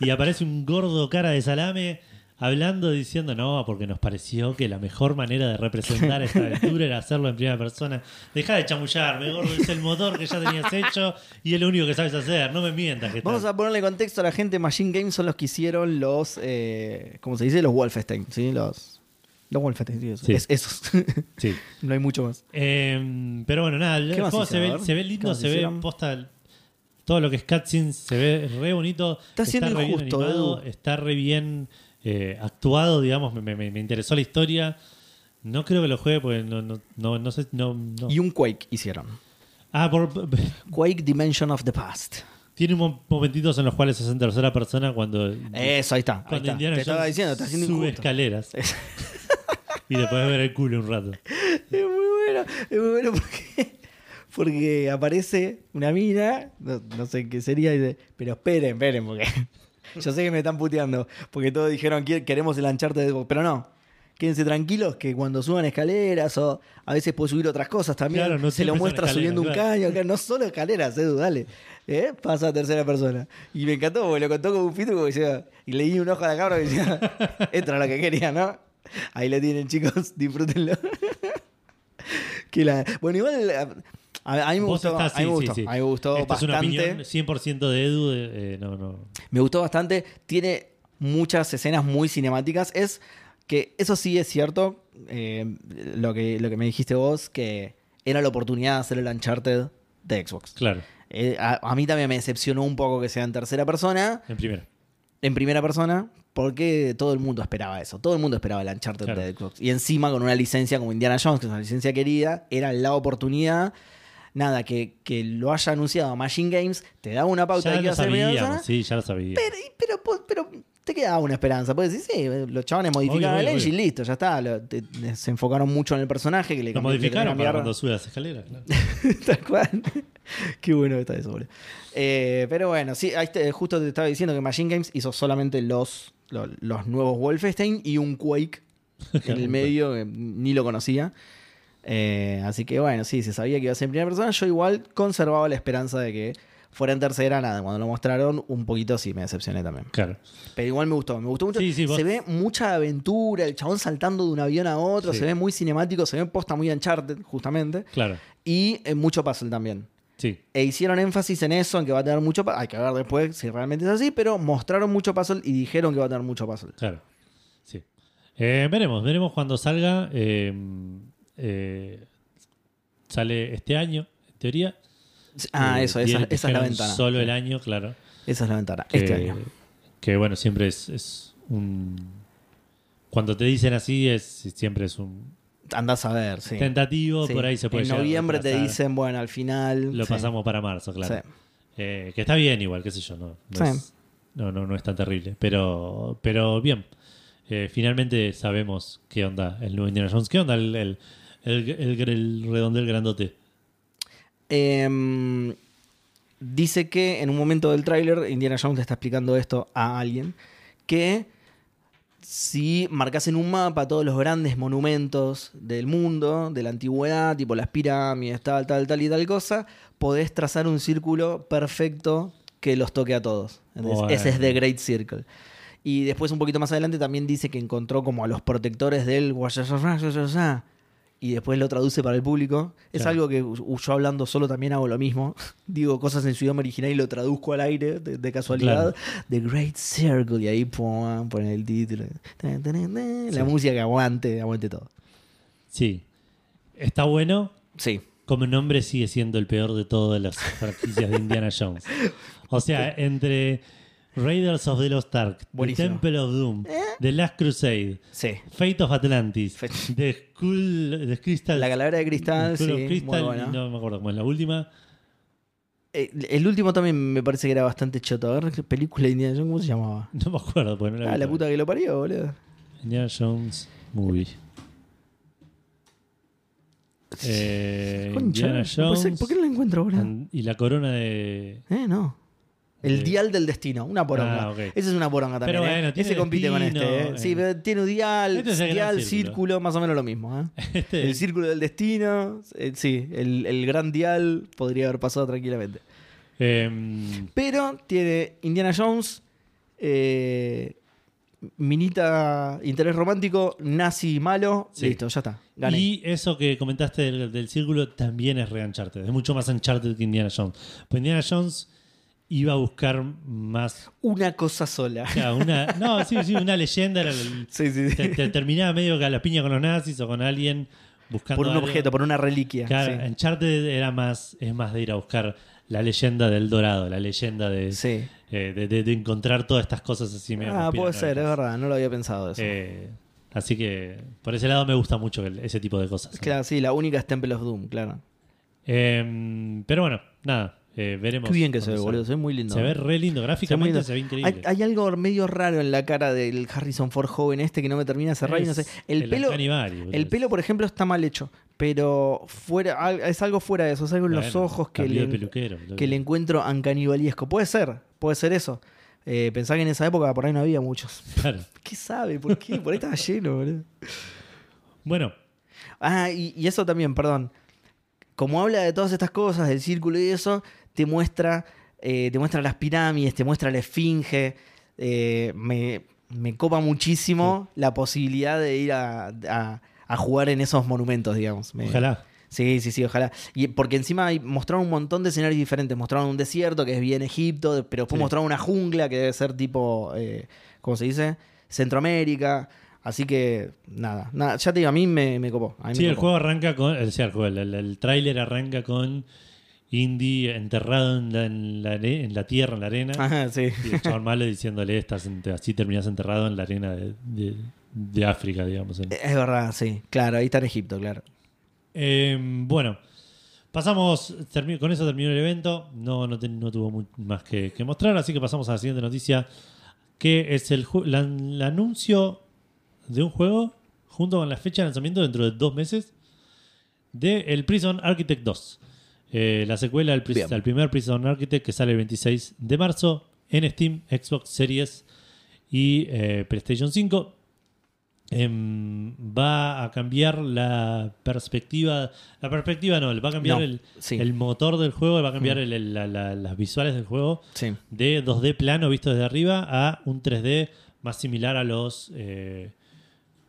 Y aparece un gordo cara de salame hablando, diciendo, no, porque nos pareció que la mejor manera de representar esta aventura era hacerlo en primera persona. Deja de chamullarme, gordo, es el motor que ya tenías hecho y es lo único que sabes hacer. No me mientas. Que Vamos tal. a ponerle contexto a la gente. Machine Games son los que hicieron los. Eh, ¿Cómo se dice? Los Wolfenstein. ¿sí? Los, los Wolfenstein, sí, eso. Sí. Es- esos. Sí. no hay mucho más. Eh, pero bueno, nada, el ¿Qué más juego se ve, A ver, se ve ¿qué lindo, se ve posta. Todo lo que es cutscenes se ve re bonito. Está siendo re bien animado, Edu. está re bien eh, actuado, digamos. Me, me- me interesó la historia. No creo que lo juegue porque no, no, no, no sé. No, no. Y un Quake hicieron. Ah, por, Quake Dimension of the Past. tiene mo- momentitos en los cuales es en tercera persona cuando, Eso, ahí está. Ahí cuando está. Indiana Te estaba diciendo, está siendo sube injusto. escaleras y le puedes ver el culo un rato. Es muy bueno, es muy bueno porque, porque aparece una mina, no, no sé qué sería, y dice, pero esperen, esperen, porque yo sé que me están puteando, porque todos dijeron que queremos el Uncharted, de- pero no. Quédense tranquilos que cuando suban escaleras o a veces puede subir otras cosas también. Claro, no se lo muestra subiendo un claro. caño, acá, no solo escaleras, Edu, dale. ¿Eh? Pasa a tercera persona. Y me encantó, porque lo contó como un fito como decía, y le di un ojo a la cabra y decía, esto era lo que quería, ¿no? Ahí lo tienen, chicos, disfrútenlo. Que la- Bueno, igual a, mí me gustó, estás- a mí me gustó, me gustó Esta es una bastante. opinión 100% de Edu. eh, no, no. Me gustó bastante. Tiene muchas escenas muy cinemáticas. Es que eso sí es cierto. eh, lo, que, lo que me dijiste vos, que era la oportunidad de hacer el Uncharted de Xbox. Claro, Eh, a, a mí también me decepcionó un poco que sea en tercera persona, en primera. en primera persona, porque todo el mundo esperaba eso. Todo el mundo esperaba el Uncharted Claro. de Xbox. Y encima con una licencia como Indiana Jones, que es una licencia querida, era la oportunidad. Nada, que, que lo haya anunciado Machine Games, te da una pauta de Ya que iba a ser sabíamos, sí, ya lo sabíamos. pero, pero, te quedaba una esperanza. Puedes decir, sí, los chavales modificaron el engine, listo, ya está. Lo- te- se enfocaron mucho en el personaje que le Lo modificaron para cuando sube las escaleras. claro. Tal cual. Qué bueno que está eso, boludo. Eh, pero bueno, sí, ahí te- justo te estaba diciendo que Machine Games hizo solamente los, los, los nuevos Wolfenstein y un Quake en el medio, que ni lo conocía. Eh, así que bueno, sí, se sabía que iba a ser en primera persona. Yo igual conservaba la esperanza de que fuera en tercera, nada. Cuando lo mostraron, un poquito sí me decepcioné también. Claro. Pero igual me gustó, me gustó mucho. Sí, sí, vos- Se ve mucha aventura, el chabón saltando de un avión a otro, Sí. se ve muy cinemático, se ve posta muy Uncharted, justamente. Claro. Y eh, mucho puzzle también. Sí. E hicieron énfasis en eso, en que va a tener mucho puzzle. Hay que ver después si realmente es así, pero mostraron mucho puzzle y dijeron que va a tener mucho puzzle. Claro. Sí. Eh, veremos, veremos cuando salga. eh, eh, sale este año, en teoría. Ah, Eh, eso, esa, esa es la ventana. Solo el año, claro. Esa es la ventana. Que, Este año. Que bueno, siempre es, es un. Cuando te dicen así, es siempre es un Andás a ver, sí. tentativo. Sí. Por ahí se puede En llegar noviembre te dicen, bueno, al final. Lo sí. pasamos para marzo, claro. Sí. Eh, que está bien igual, qué sé yo, no, no, Sí. es, no, no, no es tan terrible. Pero, pero bien, Eh, finalmente sabemos qué onda el nuevo Indiana Jones. ¿Qué onda el, el, el, el- el redondel grandote? Em, dice que en un momento del tráiler, Indiana Jones le está explicando esto a alguien, que si marcas en un mapa todos los grandes monumentos del mundo, de la antigüedad, tipo las pirámides, tal, tal, tal y tal cosa, podés trazar un círculo perfecto que los toque a todos. Bueno. Ese es The Great Circle. Y después, un poquito más adelante, también dice que encontró como a los protectores del y después lo traduce para el público. Es Claro. algo que yo hablando solo también hago lo mismo. Digo cosas en su idioma original y lo traduzco al aire de, de casualidad. The Great Circle. Y ahí ponen el título. Sí. La música que aguante, aguante todo. Sí. Está bueno. Sí. Como nombre sigue siendo el peor de todas las franquicias de Indiana Jones. O sea, entre Raiders of the Lost Ark, The. Temple of Doom, The Last Crusade, Sí. Fate of Atlantis, The Skull, The Crystal, La calavera de cristal, Skull of sí. Crystal, muy buena. no me acuerdo cómo es la última. Eh, El último también me parece que era bastante choto. A ver, ¿qué película de Indiana Jones? ¿Cómo se llamaba? No me acuerdo, porque no la Ah, vi la puta que lo parió, boludo. Indiana Jones Movie. Eh, Concha, Indiana no puede ser. Jones ¿Por qué no la encuentro ahora? and- y la corona de Eh, no. El dial del destino, una poronga. Ah. Ese es una poronga también. Pero ¿eh? tiene Ese compite con este. ¿eh? Sí, eh. pero tiene un dial, Este es dial, círculo. círculo, más o menos lo mismo. ¿eh? Este- El círculo del destino, sí, el, el gran dial podría haber pasado tranquilamente. em, Pero tiene Indiana Jones, Minita, interés romántico, nazi malo, Sí. listo, ya está. Gané. y eso que comentaste del, del círculo también es re Uncharted. Es mucho más Uncharted que Indiana Jones. Pues Indiana Jones iba a buscar más. Una cosa sola. o sea, una, no, sí, sí, una leyenda. Era el- Sí, sí, sí. te- te- terminaba medio que a la piña con los nazis o con alguien buscando. Por un algo. objeto, por una reliquia. Claro, sí. Uncharted era más, es más de ir a buscar la leyenda del dorado, la leyenda de, Sí. eh, de, de- de encontrar todas estas cosas así medio Ah, puede ser, es verdad, no lo había pensado eso. Eh, así que por ese lado me gusta mucho el- ese tipo de cosas. Claro, sí, la única es Temple of Doom, claro. Eh, pero bueno, nada, eh, veremos. Qué bien que se ve, boludo, se ve muy lindo. Se ve re lindo, gráficamente lindo. se ve increíble. Hay, hay algo medio raro en la cara del Harrison Ford joven este que no me termina de cerrar y no sé. El, pelo, el pelo, por ejemplo, está mal hecho, pero fuera es algo fuera de eso, es algo en los ojos que le, que le encuentro ancanibalesco. Puede ser, puede ser eso. Eh, pensá que en esa época por ahí no había muchos. Claro. ¿Qué sabe? ¿Por qué? Por ahí estaba lleno, boludo. Bueno, Ah, y, y eso también, perdón. Como habla de todas estas cosas, del círculo y eso, te muestra, eh, te muestra las pirámides, te muestra la esfinge. eh, me, me copa muchísimo la posibilidad de ir a, a- a jugar en esos monumentos, digamos. Me- ojalá. Sí, sí, sí, ojalá. Y porque encima mostraron un montón de escenarios diferentes. Mostraron un desierto, que es bien Egipto, pero después Sí. mostraron una jungla, que debe ser tipo, eh, ¿cómo se dice? Centroamérica. Así que, nada, nada ya te digo, a mí me, me copó. A mí Sí, me el copó. juego arranca con. O sea, el juego, el, el, el tráiler arranca con Indy enterrado en la, en la, are- en la tierra, en la arena. Ajá, sí. Y el chabón malo diciéndole, estás así terminas enterrado en la arena de, de- de África, digamos. Es verdad, sí. Claro, ahí está en Egipto, claro. Eh, bueno, pasamos, con eso terminó el evento, no, no, te- no tuvo más que, que mostrar, así que pasamos a la siguiente noticia, que es el, la- el anuncio de un juego junto con la fecha de lanzamiento dentro de dos meses de el Prison Architect 2. Eh, la secuela al, Pris- Bien. al primer Prison Architect que sale el 26 de marzo en Steam, Xbox Series y eh, PlayStation 5. Em, va a cambiar la perspectiva. La perspectiva no, va a cambiar No, el, sí. el motor del juego, va a cambiar Mm. el- el- la- la- las visuales del juego Sí. de 2D plano visto desde arriba a un 3D más similar a los. Eh,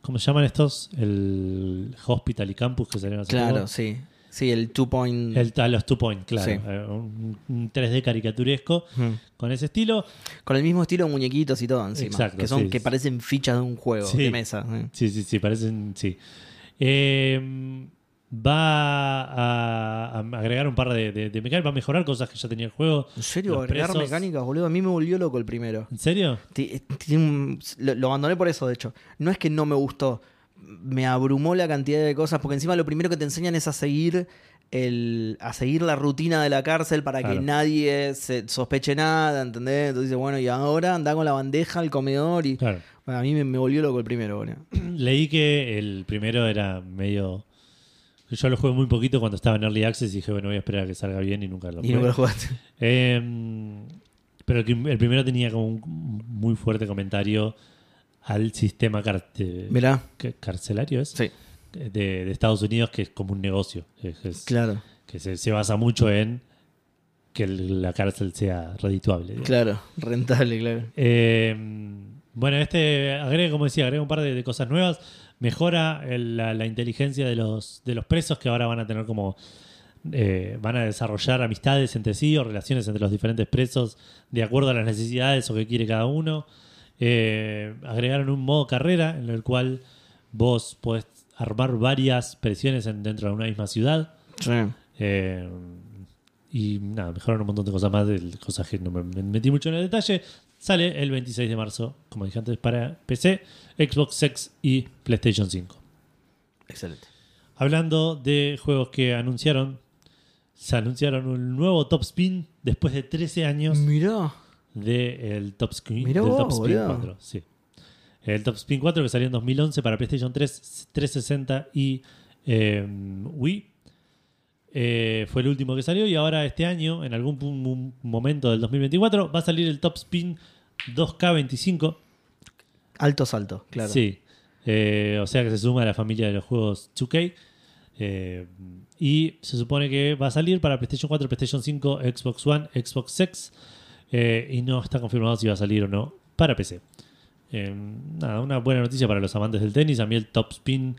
¿Cómo se llaman estos? El Hospital y Campus que salieron hace Claro, sí. Sí, el two point. El, a los Two Point, claro. Sí. Eh, un, un 3D caricaturesco con ese estilo. Con el mismo estilo de muñequitos y todo encima. Exacto, que son sí. que parecen fichas de un juego Sí. de mesa. ¿eh? Sí, sí, sí, parecen. Sí. Eh, va a, a agregar un par de, de, de mecánicas, va a mejorar cosas que ya tenía el juego. ¿En serio? ¿Agregar presos- mecánicas, boludo? A mí me volvió loco el primero. ¿En serio? Lo abandoné por eso, de hecho. No es que no me gustó. Me abrumó la cantidad de cosas, porque encima lo primero que te enseñan es a seguir el, a seguir la rutina de la cárcel para Claro. que nadie se sospeche nada, ¿entendés? Entonces dice, bueno, y ahora anda con la bandeja al comedor y. Claro. Bueno, a mí me, me volvió loco el primero, boludo. Leí que el primero era medio. Yo lo jugué muy poquito cuando estaba en Early Access y dije, bueno, voy a esperar a que salga bien y nunca lo Y jugué. nunca lo jugaste. Eh, pero el primero tenía como un muy fuerte comentario al sistema carte- ca- carcelario, ¿es? sí, De, de Estados Unidos, que es como un negocio. Es- claro, Que se, se basa mucho en que el- la cárcel sea redituable. claro, rentable, claro. Eh, bueno, este agrega, como decía, agrega un par de, de cosas nuevas. Mejora el- la, la inteligencia de los, de los presos que ahora van a tener como. eh, van a desarrollar amistades entre sí o relaciones entre los diferentes presos de acuerdo a las necesidades o que quiere cada uno. Eh, agregaron un modo carrera en el cual vos podés armar varias presiones en- dentro de una misma ciudad. Sí. Eh, y nada, mejoraron un montón de cosas más, de cosas que no me, me metí mucho en el detalle. Sale el 26 de marzo, como dije antes, para PC, Xbox X y PlayStation 5. Excelente. Hablando de juegos que anunciaron, se anunciaron un nuevo Top Spin después de 13 años Mirá. Del Top Spin, del vos, Top Spin boludo. 4. Sí. El Top Spin 4 que salió en 2011 para PlayStation 3, 360 y eh, Wii. eh, fue el último que salió y ahora este año, en algún momento del 2024, va a salir el Top Spin 2K25. Alto salto, claro. Sí. Eh, o sea que se suma a la familia de los juegos 2K. Eh, y se supone que va a salir para PlayStation 4, PlayStation 5, Xbox One, Xbox X. eh, y no está confirmado si va a salir o no para PC. Eh, nada, una buena noticia para los amantes del tenis. A mí el Top Spin,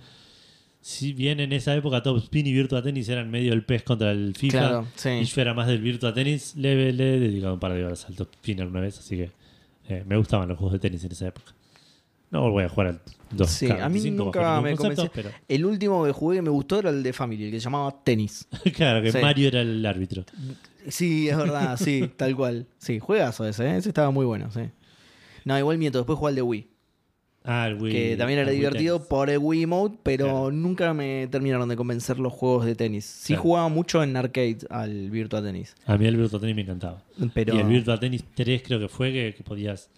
si bien en esa época Top Spin y Virtua Tennis eran medio el pez contra el FIFA, Claro, sí. y yo era más del Virtua Tennis, le, le he dedicado un par de horas al Top Spin alguna vez, así que eh, me gustaban los juegos de tenis en esa época. No voy a jugar al 2 Sí, a mí nunca me convenció. pero El último que jugué que me gustó era el de Family, el que se llamaba Tenis. claro que Sí. Mario era el árbitro. Sí, es verdad, sí, tal cual. Sí, juegazo ese, ¿eh? ese estaba muy bueno, sí. No, igual miento, después jugué al de Wii, Ah, el Wii- que también era divertido por el Wii Mode, pero Claro. nunca me terminaron de convencer los juegos de tenis. Sí Claro. jugaba mucho en arcade al Virtua Tennis, A mí el Virtua Tennis me encantaba. pero Y el Virtua Tennis 3 creo que fue que, que podías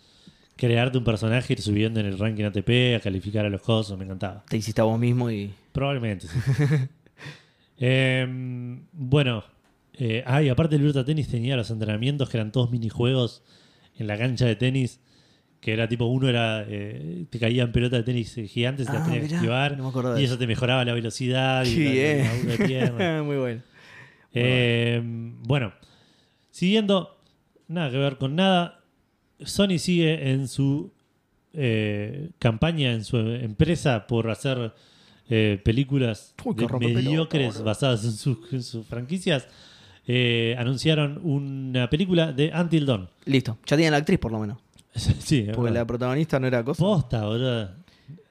crearte un personaje, ir subiendo en el ranking ATP, a calificar a los cosos, me encantaba. te hiciste a vos mismo y... Probablemente, sí. Em, bueno, eh, ah, y aparte el Virtua Tennis tenía los entrenamientos que eran todos minijuegos en la cancha de tenis, que era tipo, uno era, eh, te caían pelotas de tenis gigantes y las Ah, tenías que esquivar, no y eso te mejoraba la velocidad y la- la- la- de pierna. muy bueno. Eh, bueno, siguiendo, nada que ver con nada, Sony sigue en su eh, campaña, en su empresa por hacer eh, películas Uy, de- mediocres basadas en, sus- en sus franquicias. Eh, anunciaron una película de Until Dawn. Listo, ya tienen la actriz por lo menos. sí, Porque verdad. la protagonista no era cosa. posta, boludo.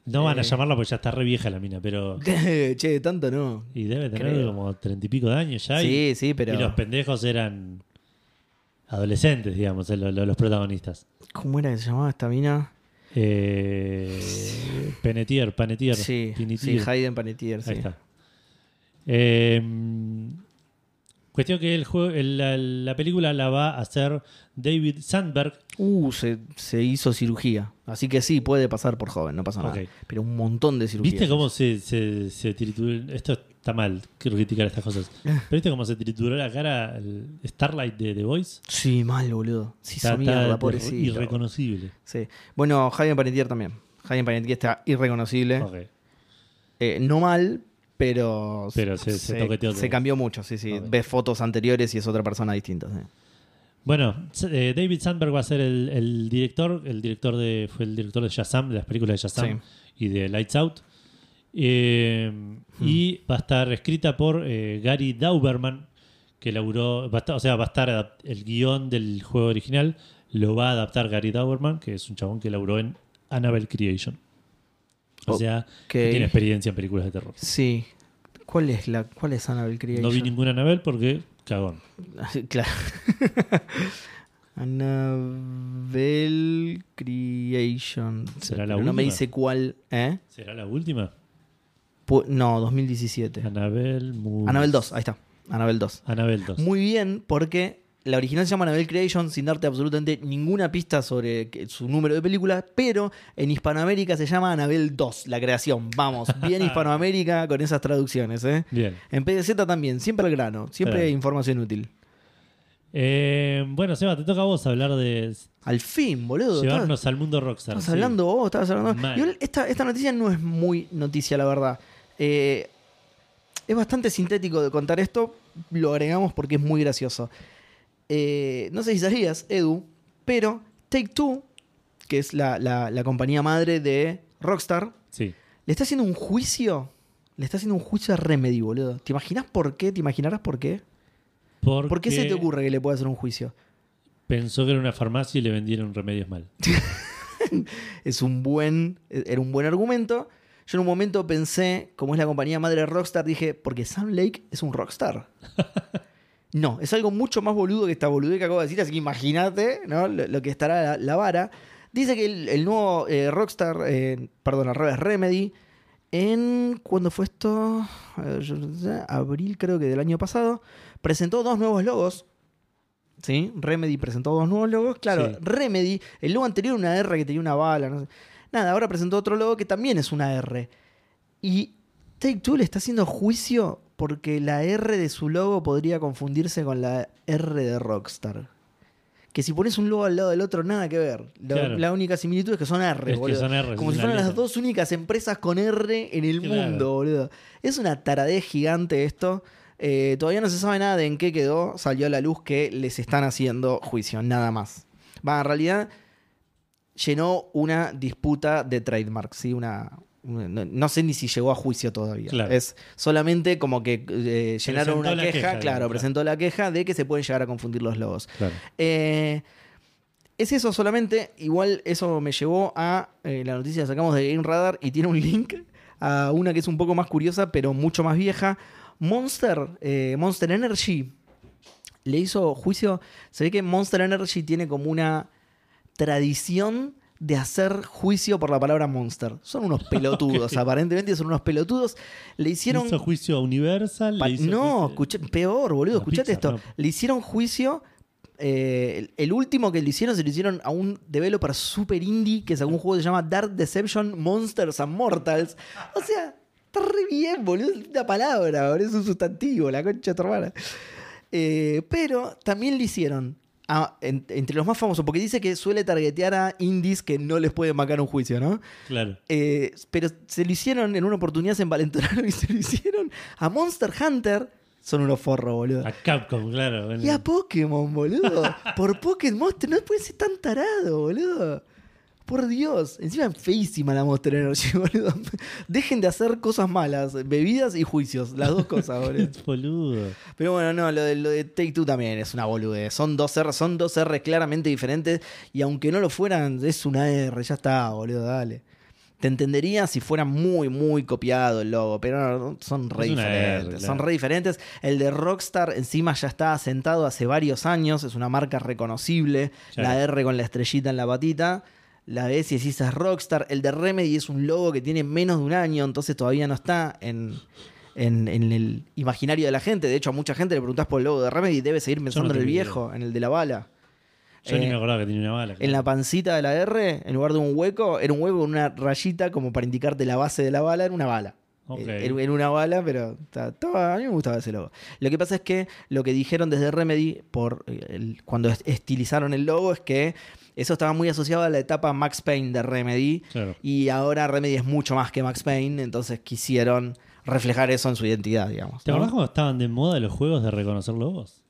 No van a llamarla porque ya está re vieja la mina, pero. che, tanto no. Y debe tener Creo. como treinta y pico de años ya. y- Sí, sí, pero... Y los pendejos eran adolescentes, digamos, lo- los protagonistas. ¿Cómo era que se llamaba esta mina? Eh, Penetier, Panetier. Sí, sí, Pinetier. Hayden Panettiere, sí. Ahí está. Eh, cuestión que el juego, el- la, la película la va a hacer David Sandberg. Uh, se, se hizo cirugía. Así que sí, puede pasar por joven, no pasa nada. Pero un montón de cirugías. ¿Viste cómo se, se, se trituró? Esto está mal, criticar estas cosas. Pero ¿viste cómo se trituró la cara el Starlight de The Voice? Sí, mal, boludo. Sí, Está, hizo está mierda, pobrecito. irreconocible. Sí. Bueno, Hayden Panettiere también. Hayden Panettiere está irreconocible. Ok. Eh, no mal, pero... Pero se- se todo. se cambió mucho, sí, sí. Ok. Ves fotos anteriores y es otra persona distinta. sí. Bueno, eh, David Sandberg va a ser el, el director. El director de fue el director de Shazam, de las películas de Shazam y de Lights Out. Eh, Y va a estar escrita por eh, Gary Dauberman, que laburó, va a estar- o sea, va a estar el guion del juego original lo va a adaptar Gary Dauberman, que es un chabón que laburó en Annabelle Creation. O sea, que tiene experiencia en películas de terror. Sí. ¿Cuál es la cuál es Annabelle Creation? No vi ninguna Annabelle porque cagón. Claro. Annabelle Creation. ¿Será la Pero No me última? dice cuál. ¿Eh? ¿Será la última? No, 2017. Annabelle Movies. Annabelle 2, ahí está. Annabelle 2. Annabelle 2. Muy bien, porque la original se llama Annabelle Creation sin darte absolutamente ninguna pista sobre su número de películas, pero en Hispanoamérica se llama Annabelle 2, la creación. Vamos, bien Hispanoamérica con esas traducciones. ¿eh? Bien. En PDZ también, siempre al grano, siempre Claro. información útil. Eh, bueno, Seba, te toca a vos hablar de Al fin, boludo. llevarnos al mundo rockstar. Sí. hablando vos, estabas hablando. Mal. Esta, esta noticia no es muy noticia, la verdad. Eh, es bastante sintético de contar esto. Lo agregamos porque es muy gracioso. Eh, no sé si sabías, Edu, pero Take Two, que es la, la- la compañía madre de Rockstar, Sí. le está haciendo un juicio. Le está haciendo un juicio a Remedy, boludo. ¿Te imaginas por qué? ¿Te imaginarás por qué? Porque ¿Por qué se te ocurre que le pueda hacer un juicio? Pensó que era una farmacia y le vendieron remedios mal. es un buen, era un buen argumento. Yo en un momento pensé, como es la compañía madre de Rockstar, dije, porque Sam Lake es un Rockstar. no, es algo mucho más boludo que esta boludez que acabo de decir, así que imagínate ¿no? lo, lo que estará la, la vara. Dice que el, el nuevo eh, Rockstar, eh, perdón, al revés, Remedy, en. ¿Cuándo fue esto? Abril, creo que del año pasado, presentó dos nuevos logos. ¿Sí? Remedy presentó dos nuevos logos. Claro, Sí. Remedy, el logo anterior era una R que tenía una bala. No sé. Nada, ahora presentó otro logo que también es una R. Y Take Two le está haciendo juicio porque la R de su logo podría confundirse con la R de Rockstar. Que si pones un logo al lado del otro, nada que ver. La, Claro. la única similitud es que son R, Es que son R, Como si fueran las dos únicas empresas con R en el Claro. mundo, boludo. Es una taradez gigante esto. Eh, todavía no se sabe nada de en qué quedó. Salió a la luz que les están haciendo juicio, nada más. Va, en realidad llenó una disputa de trademark, ¿sí? Una, no, no sé ni si llegó a juicio todavía. Claro. Es solamente como que eh, llenaron una queja, queja, claro, digamos, claro. presentó la queja de que se pueden llegar a confundir los logos. Claro. Eh, es eso solamente. Igual eso me llevó a eh, la noticia que sacamos de Game Radar y tiene un link a una que es un poco más curiosa, pero mucho más vieja. Monster, Monster Energy le hizo juicio. Se ve que Monster Energy tiene como una tradición de hacer juicio por la palabra monster. Son unos pelotudos, aparentemente son unos pelotudos. Le hicieron. hizo juicio a Universal. Pa- le hizo no, juicio- escucha- peor, boludo. Escuchate esto. no. Le hicieron juicio. eh, el, último que le hicieron se lo hicieron a un developer super indie que sacó un juego que se llama Dark Deception Monsters and Mortals. O sea, está re bien, boludo. Es una palabra, boludo. Es un sustantivo, la concha de tu hermana. Eh, pero también le hicieron. A- en- entre los más famosos, porque dice que suele targetear a indies que no les pueden marcar un juicio, ¿no? Claro. Eh, pero se lo hicieron en una oportunidad, se envalentonaron y se lo hicieron a Monster Hunter. Son unos forros, boludo. A Capcom, claro. bueno. Y a Pokémon, boludo. Por Pokémon Monster, no puede ser tan tarado, boludo. Por Dios. Encima es feísima la Monster Energy, boludo. Dejen de hacer cosas malas, bebidas y juicios. Las dos cosas, boludo. Es boludo. Pero bueno, no, lo de, lo de Take Two también es una boludez. Son dos R, son dos R claramente diferentes. Y aunque no lo fueran, es una R, ya está, boludo, dale. Te entendería si fuera muy, muy copiado el logo, pero no, son re R, diferentes. claro. Son re diferentes. El de Rockstar encima ya está asentado hace varios años, es una marca reconocible. La R con la estrellita en la patita. La ves y decís es Rockstar. El de Remedy es un logo que tiene menos de un año, entonces todavía no está en, en, en el imaginario de la gente. De hecho, a mucha gente le preguntás por el logo de Remedy y debe seguir pensando en el viejo, en el de la bala. Yo ni Eh, me acordaba que tenía una bala. En la pancita de la R, en lugar de un hueco, era un hueco con una rayita como para indicarte la base de la bala, era una bala. Ok. Eh, Era, era una bala, pero ta- a mí me gustaba ese logo. Lo que pasa es que lo que dijeron desde Remedy por eh, el- cuando est- estilizaron el logo es que eso estaba muy asociado a la etapa Max Payne de Remedy Claro. y ahora Remedy es mucho más que Max Payne, entonces quisieron reflejar eso en su identidad, digamos. ¿Te ¿no? acordás cuando estaban de moda los juegos de reconocer logos?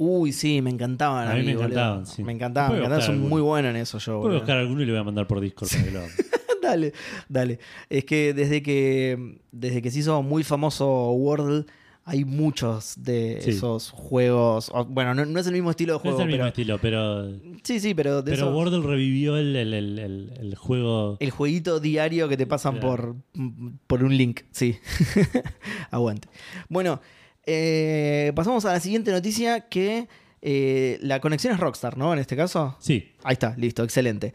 Uy, sí, me encantaban. A mí me encantaban, sí. Me encantaban, me encantaban. alguno. muy bueno en eso yo. Puedo boludo. buscar alguno y le voy a mandar por Discord para que lo haga. dale, dale. Es que desde que desde que se hizo muy famoso Wordle, hay muchos de Sí. esos juegos. o- Bueno, no, no es el mismo estilo de No juego, es el mismo pero. estilo, pero. Sí, sí, pero de Pero esos- Wordle revivió el, el, el, el- el juego. El jueguito diario que te pasan Claro. por, por un link. Sí. Aguante. Bueno, eh, pasamos a la siguiente noticia que eh, la conexión es Rockstar, ¿no? En este caso. Sí, Ahí está, listo, excelente.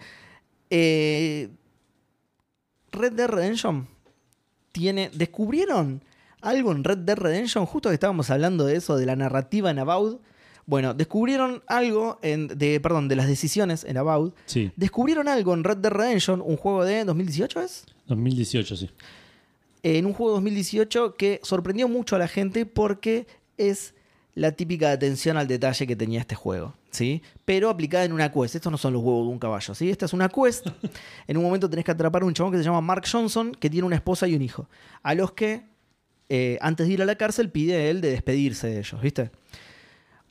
Eh, Red Dead Redemption tiene. ¿Descubrieron algo en Red Dead Redemption? Justo que estábamos hablando de eso, de la narrativa en About. Bueno, descubrieron algo en, de, perdón, de las decisiones en About. sí. Descubrieron algo en Red Dead Redemption, un juego de 2018 es. 2018, sí. En un juego de 2018 que sorprendió mucho a la gente porque es la típica atención al detalle que tenía este juego, ¿sí? Pero aplicada en una quest. Estos no son los huevos de un caballo, ¿sí? Esta es una quest. En un momento tenés que atrapar a un chabón que se llama Mark Johnson, que tiene una esposa y un hijo, a los que, eh, antes de ir a la cárcel, pide él de despedirse de ellos, ¿viste?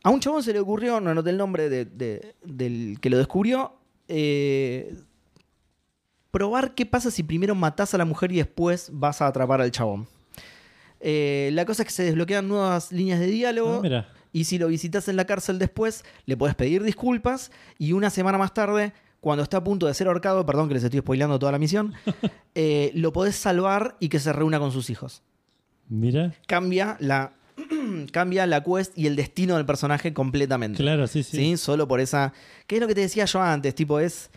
A un chabón se le ocurrió, no anoté el nombre de- de- del que lo descubrió, eh, probar qué pasa si primero matás a la mujer y después vas a atrapar al chabón. Eh, la cosa es que se desbloquean nuevas líneas de diálogo. Ah. Y si lo visitas en la cárcel después, le puedes pedir disculpas. Y una semana más tarde, cuando está a punto de ser ahorcado, perdón que les estoy spoileando toda la misión, eh, lo podés salvar y que se reúna con sus hijos. Mira. Cambia la, cambia la quest y el destino del personaje completamente. Claro, sí, sí. ¿sí? Solo por esa. ¿Qué es lo que te decía yo antes? Tipo, es.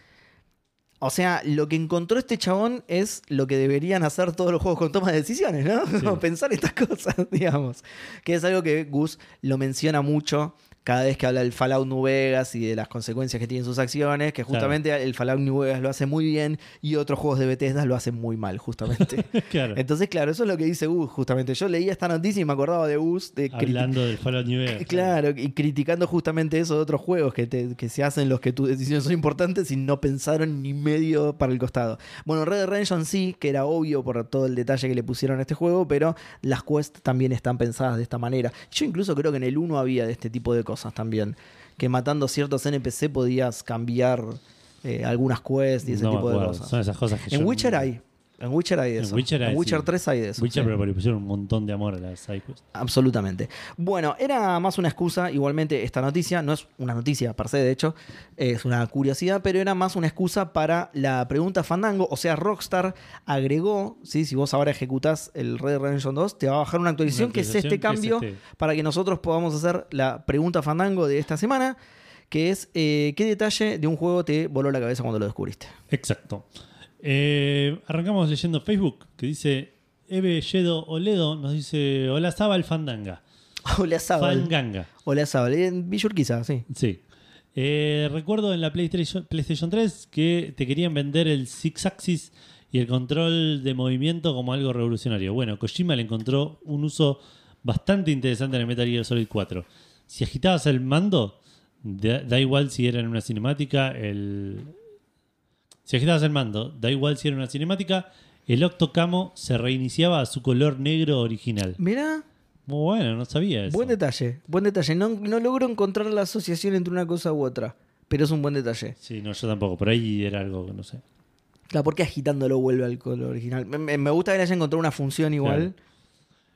O sea, lo que encontró este chabón es lo que deberían hacer todos los juegos con toma de decisiones, ¿no? Sí. Pensar estas cosas, digamos. Que es algo que Gus lo menciona mucho cada vez que habla del Fallout New Vegas y de las consecuencias que tienen sus acciones, que justamente el Fallout New Vegas lo hace muy bien y otros juegos de Bethesda lo hacen muy mal, justamente. claro. Entonces, claro, eso es lo que dice Gus, justamente. Yo leía esta noticia y me acordaba de Gus. De Hablando del Fallout New Vegas. Claro, y criticando justamente eso de otros juegos que, te- que se hacen los que tus decisiones son importantes y no pensaron ni medio para el costado. Bueno, Red Dead Redemption sí, que era obvio por todo el detalle que le pusieron a este juego, pero las quests también están pensadas de esta manera. Yo incluso creo que en el 1 había de este tipo de cosas también, que matando ciertos NPC podías cambiar eh, algunas quests y ese No tipo de cosas. Son esas cosas que En yo- Witcher hay. En Witcher hay de En eso. Witcher hay, en Witcher sí. 3 hay de eso. Witcher, sí. pero le pusieron un montón de amor a las sidequests. Absolutamente. Bueno, era más una excusa, igualmente esta noticia, no es una noticia per se, de hecho, es una curiosidad, pero era más una excusa para la pregunta Fandango, o sea, Rockstar agregó, ¿sí? si vos ahora ejecutás el Red Dead Redemption 2, te va a bajar una actualización, Una que es este es cambio este. para que nosotros podamos hacer la pregunta Fandango de esta semana, que es, eh, ¿qué detalle de un juego te voló la cabeza cuando lo descubriste? Exacto. Eh, arrancamos leyendo Facebook, que dice Eve Yedo Oledo, nos dice, hola Zabal Fandanga. Hola, Zabal. Fanganga. Hola, Zabal. En Villurquiza, sí. Sí. Eh, recuerdo en la PlayStation, PlayStation 3 que te querían vender el Six Axis y el control de movimiento como algo revolucionario. Bueno, Kojima le encontró un uso bastante interesante en el Metal Gear Solid 4. Si agitabas el mando, da, da igual si era en una cinemática, el... Si agitabas el mando, da igual si era una cinemática, el Octocamo se reiniciaba a su color negro original. Mirá, Muy bueno, no sabía eso. Buen detalle, buen detalle. No, no logro encontrar la asociación entre una cosa u otra, pero es un buen detalle. Sí, no, yo tampoco. Por ahí era algo que no sé. Claro, ¿por qué agitándolo vuelve al color original? Me, me- me gusta que le haya encontrado una función igual.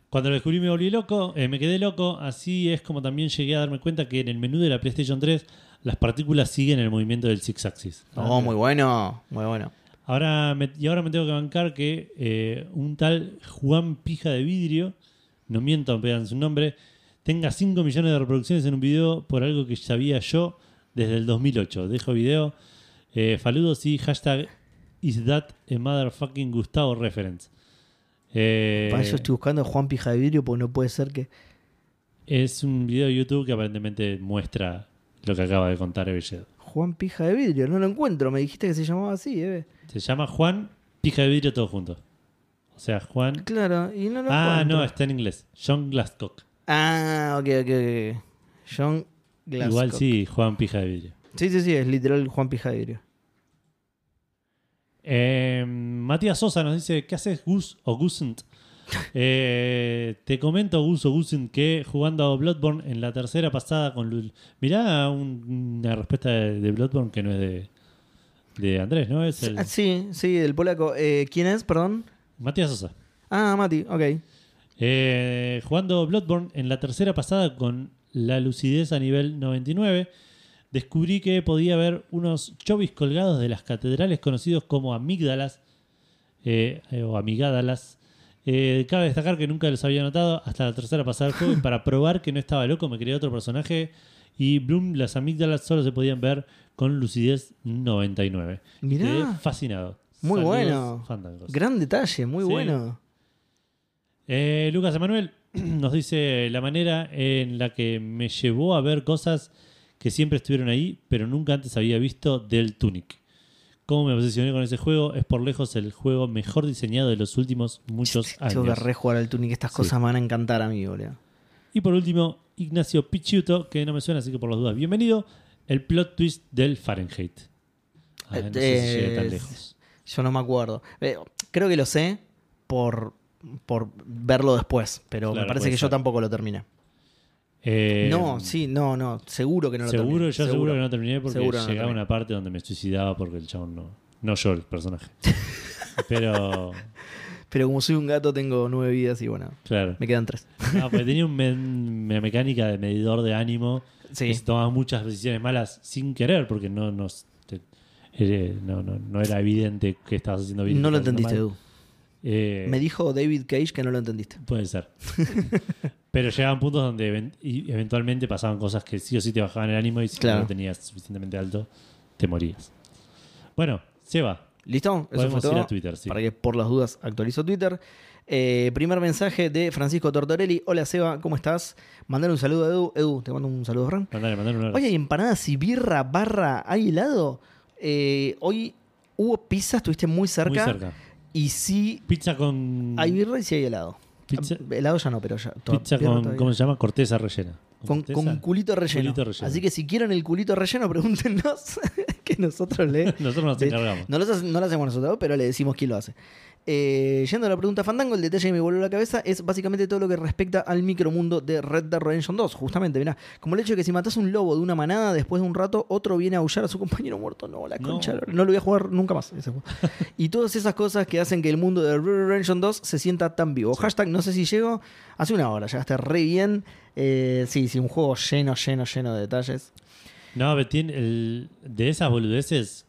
Cuando lo descubrí me volví loco, eh, me quedé loco. Así es como también llegué a darme cuenta que en el menú de la PlayStation 3 las partículas siguen el movimiento del Six Axis. Oh, muy bueno, muy bueno. Ahora me- y ahora me tengo que bancar que eh, un tal Juan Pija de Vidrio, no miento, pegan su nombre, tenga 5 millones de reproducciones en un video por algo que sabía yo desde el 2008. Dejo video. Eh, saludos y hashtag is that a motherfucking Gustavo reference. Eh, Para eso estoy buscando a Juan Pija de Vidrio porque no puede ser que. Es un video de YouTube que aparentemente muestra lo que acaba de contar Evelledo. Juan Pija de Vidrio, no lo encuentro. Me dijiste que se llamaba así, Eve. Se llama Juan Pija de Vidrio todo junto. O sea, Juan. Claro, y no lo Ah, encuentro. no, está en inglés. John Glasscock. Ah, ok, ok, ok. John Glasscock. Igual sí, Juan Pija de Vidrio. Sí, sí, sí, es literal Juan Pija de Vidrio. Eh, Matías Sosa nos dice: ¿Qué haces, Gus o Gusent? Eh, te comento, Gus o Gusent, que jugando a Bloodborne en la tercera pasada con Lul. Mirá un- una respuesta de, de Bloodborne que no es de, de Andrés, ¿no? Es el, Ah, Sí, sí, del polaco. Eh, ¿Quién es, perdón? Matías Sosa. Ah, Mati, ok. Eh, jugando Bloodborne en la tercera pasada con la lucidez a nivel 99, descubrí que podía ver unos chovis colgados de las catedrales conocidos como amígdalas eh, eh, o amigádalas. Eh, cabe destacar que nunca los había notado hasta la tercera pasada del juego y para probar que no estaba loco me creé otro personaje y Bloom, las amígdalas solo se podían ver con lucidez 99. Mirá. Quedé fascinado. Muy Saludos, bueno. fandangos. Gran detalle, muy Sí. bueno. Eh, Lucas Emanuel nos dice la manera en la que me llevó a ver cosas que siempre estuvieron ahí, pero nunca antes había visto del Tunic. Cómo me obsesioné con ese juego es por lejos el juego mejor diseñado de los últimos muchos Tengo que años. rejugar al Tunic. Estas Sí. cosas me van a encantar a mí, boludo. Y por último, Ignacio Pichiuto, que no me suena, así que por las dudas, bienvenido. El plot twist del Fahrenheit. Ah, no sé si llegué tan Eh, lejos. Yo no me acuerdo. Eh, creo que lo sé por, por verlo después, pero Claro, me parece que yo tampoco lo terminé. Eh, no, sí, no, no. Seguro que no lo seguro, terminé. yo seguro. que no terminé porque Seguro llegaba una parte donde me suicidaba porque el chabón no. No yo, el personaje. Pero, Pero como soy un gato, tengo nueve vidas y bueno, claro. me quedan tres. No, porque tenía un una mecánica de medidor de ánimo Sí. que se tomaba muchas decisiones malas sin querer porque no, no, te- eh, no, no, no era evidente que estabas haciendo bien. No lo entendiste, mal. Edu. Eh, Me dijo David Cage que no lo entendiste. Puede ser. Pero llegaban puntos donde eventualmente pasaban cosas que sí o sí te bajaban el ánimo y si Claro. no lo tenías suficientemente alto, te morías. Bueno, Seba, ¿Listo? Eso Podemos fue todo. ir a Twitter, sí. Para que por las dudas actualizo Twitter. Eh, primer mensaje de Francisco Tortorelli. Hola Seba, ¿cómo estás? Mandar un saludo a Edu. Edu, te mando un saludo, Ran. Mandale, mandale un abrazo. Oye, ¿hay empanadas y birra, barra, hay helado? Eh, hoy hubo pizza, estuviste muy Muy cerca. Y sí, Pizza con. hay birra y sí hay helado. Pizza, Ah, Helado ya no, pero ya. toda- pizza con. todavía. ¿Cómo se llama? Corteza rellena. Con, con culito relleno. Culito relleno. Así que si quieren el culito relleno, pregúntenos que nosotros le. Nosotros nos encargamos. No lo, hace- no lo hacemos nosotros, pero le decimos quién lo hace. Eh, yendo a la pregunta Fandango, el detalle que me volvió a la cabeza es básicamente todo lo que respecta al micromundo de Red Dead Redemption 2. Justamente, mirá, como el hecho de que si matas un lobo de una manada, después de un rato, otro viene a aullar a su compañero muerto. No, la concha. No lo voy a jugar nunca más. ese juego. y todas esas cosas que hacen que el mundo de Red Dead Redemption 2 se sienta tan vivo. Hashtag, no sé si llego. Hace una hora, está re bien. Eh, sí, sí, un juego lleno, lleno, lleno de detalles. No, tiene el, de esas boludeces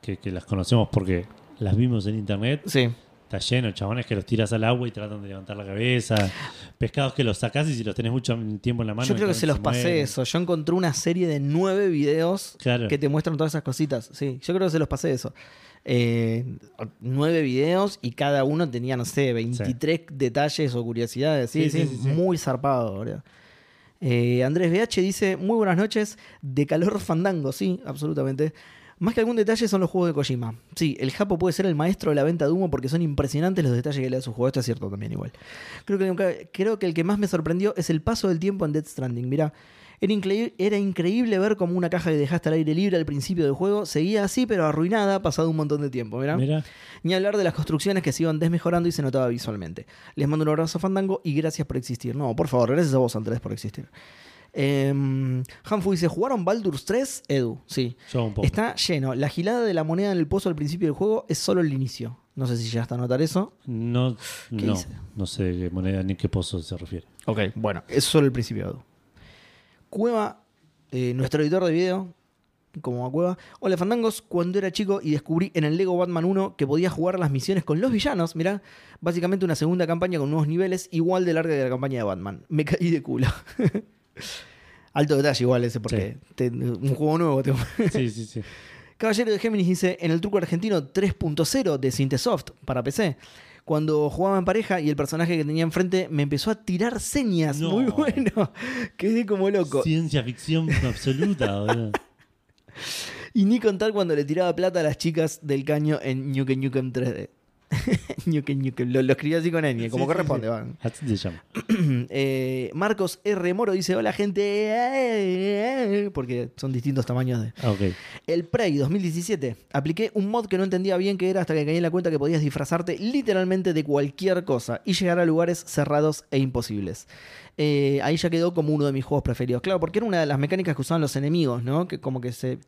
que, que las conocemos porque las vimos en internet, Sí. Está lleno, chabones que los tiras al agua y tratan de levantar la cabeza, pescados que los sacás y si los tenés mucho tiempo en la mano. Yo creo que se los pasé eso. Yo encontré una serie de nueve videos Claro. que te muestran todas esas cositas. Sí, yo creo que se los pasé eso. Eh, nueve videos y cada uno tenía, no sé, 23 detalles o curiosidades. Sí, sí. muy zarpado, boludo. Eh, Andrés BH dice: Muy buenas noches, de calor fandango. Sí, absolutamente. Más que algún detalle son los juegos de Kojima. Sí, el Japo puede ser el maestro de la venta de humo porque son impresionantes los detalles que le da a su juego. Esto es cierto también, igual. Creo que, creo que el que más me sorprendió es el paso del tiempo en Dead Stranding. Mirá, era, increíble, era increíble ver cómo una caja que dejaste al aire libre al principio del juego seguía así, pero arruinada, pasado un montón de tiempo. Mirá. Mira, Ni hablar de las construcciones que se iban desmejorando y se notaba visualmente. Les mando un abrazo fandango y gracias por existir. No, por favor, gracias a vos, Andrés, por existir. Eh, Hanfu dice: ¿Jugaron Baldur's 3? Edu, sí. yo un poco. Está lleno. La gilada de la moneda en el pozo al principio del juego es solo el inicio. No sé si ya está a notar eso. No, ¿Qué no, dice? no sé de qué moneda ni qué pozo se refiere. Ok, bueno, es solo el principio. Edu. Cueva, eh, nuestro editor de video, como a Cueva. Hola Fandangos, cuando era chico y descubrí en el Lego Batman 1 que podía jugar las misiones con los villanos, mirá, básicamente una segunda campaña con nuevos niveles igual de larga que la campaña de Batman. Me caí de culo. Alto detalle igual ese, porque te- un juego nuevo. te- Sí, sí, sí. Caballero de Géminis dice, en el truco argentino 3.0 de Cintesoft para PC, cuando jugaba en pareja y el personaje que tenía enfrente me empezó a tirar señas. No. Muy bueno. Quedé como loco. Ciencia ficción absoluta, boludo. Y ni contar cuando le tiraba plata a las chicas del caño en Nukem Nukem 3D. Nukem Nukem. Lo, lo escribí así con Enya, como Sí, corresponde. sí. van. Así se llama. Eh, Marcos R. Moro dice, hola gente. eh, eh", Porque son distintos tamaños de... Ah. El Prey 2017. Apliqué un mod que no entendía bien qué era hasta que caí en la cuenta que podías disfrazarte literalmente de cualquier cosa y llegar a lugares cerrados e imposibles. Eh, ahí ya quedó como uno de mis juegos preferidos. Claro, porque era una de las mecánicas que usaban los enemigos, ¿no? Que como que se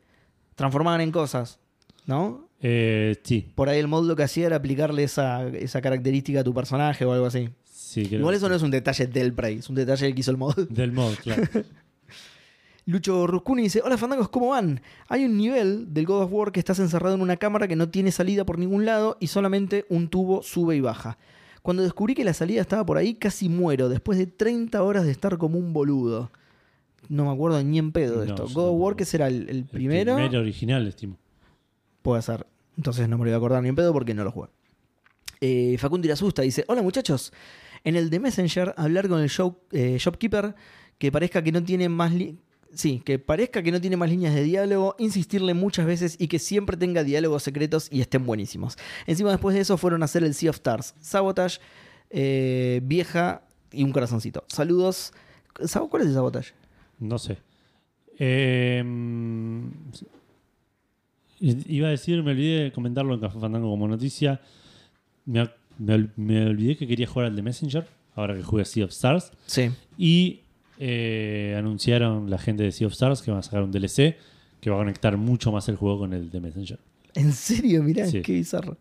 transformaban en cosas, ¿no? Eh, sí, Por ahí el mod lo que hacía era aplicarle esa, esa característica a tu personaje o algo así. sí. Igual eso no es un detalle del Prey, es un detalle que hizo el mod. Del mod, claro. Lucho Ruscuni dice, hola fandangos, ¿cómo van? Hay un nivel del God of War que estás encerrado en una cámara que no tiene salida por ningún lado y solamente un tubo sube y baja. Cuando descubrí que la salida estaba por ahí, casi muero, después de 30 horas de estar como un boludo. No me acuerdo ni en pedo de No, esto. God of War, que será el, el El primero, primero original, estimo. Puede ser. Entonces no me lo voy a acordar ni en pedo porque no lo jugué. Eh, Facundo Irasusta dice, hola muchachos, en el de Messenger hablar con el show, eh, shopkeeper que parezca que no tiene más... Sí, que parezca que no tiene más líneas de diálogo, insistirle muchas veces y que siempre tenga diálogos secretos y estén buenísimos. Encima después de eso fueron a hacer el Sea of Stars, Sabotage, eh, Vieja y un corazoncito. Saludos. ¿Sab- ¿Cuál es el Sabotage? No sé. Eh, iba a decir, me olvidé de comentarlo en Café Fandango como noticia. Me, ol- me ol- me olvidé que quería jugar al de Messenger, ahora que jugué a Sea of Stars. Sí. Y eh, anunciaron la gente de Sea of Stars que van a sacar un DLC que va a conectar mucho más el juego con el de Messenger. ¿En serio? Mirá, Sí. qué bizarro.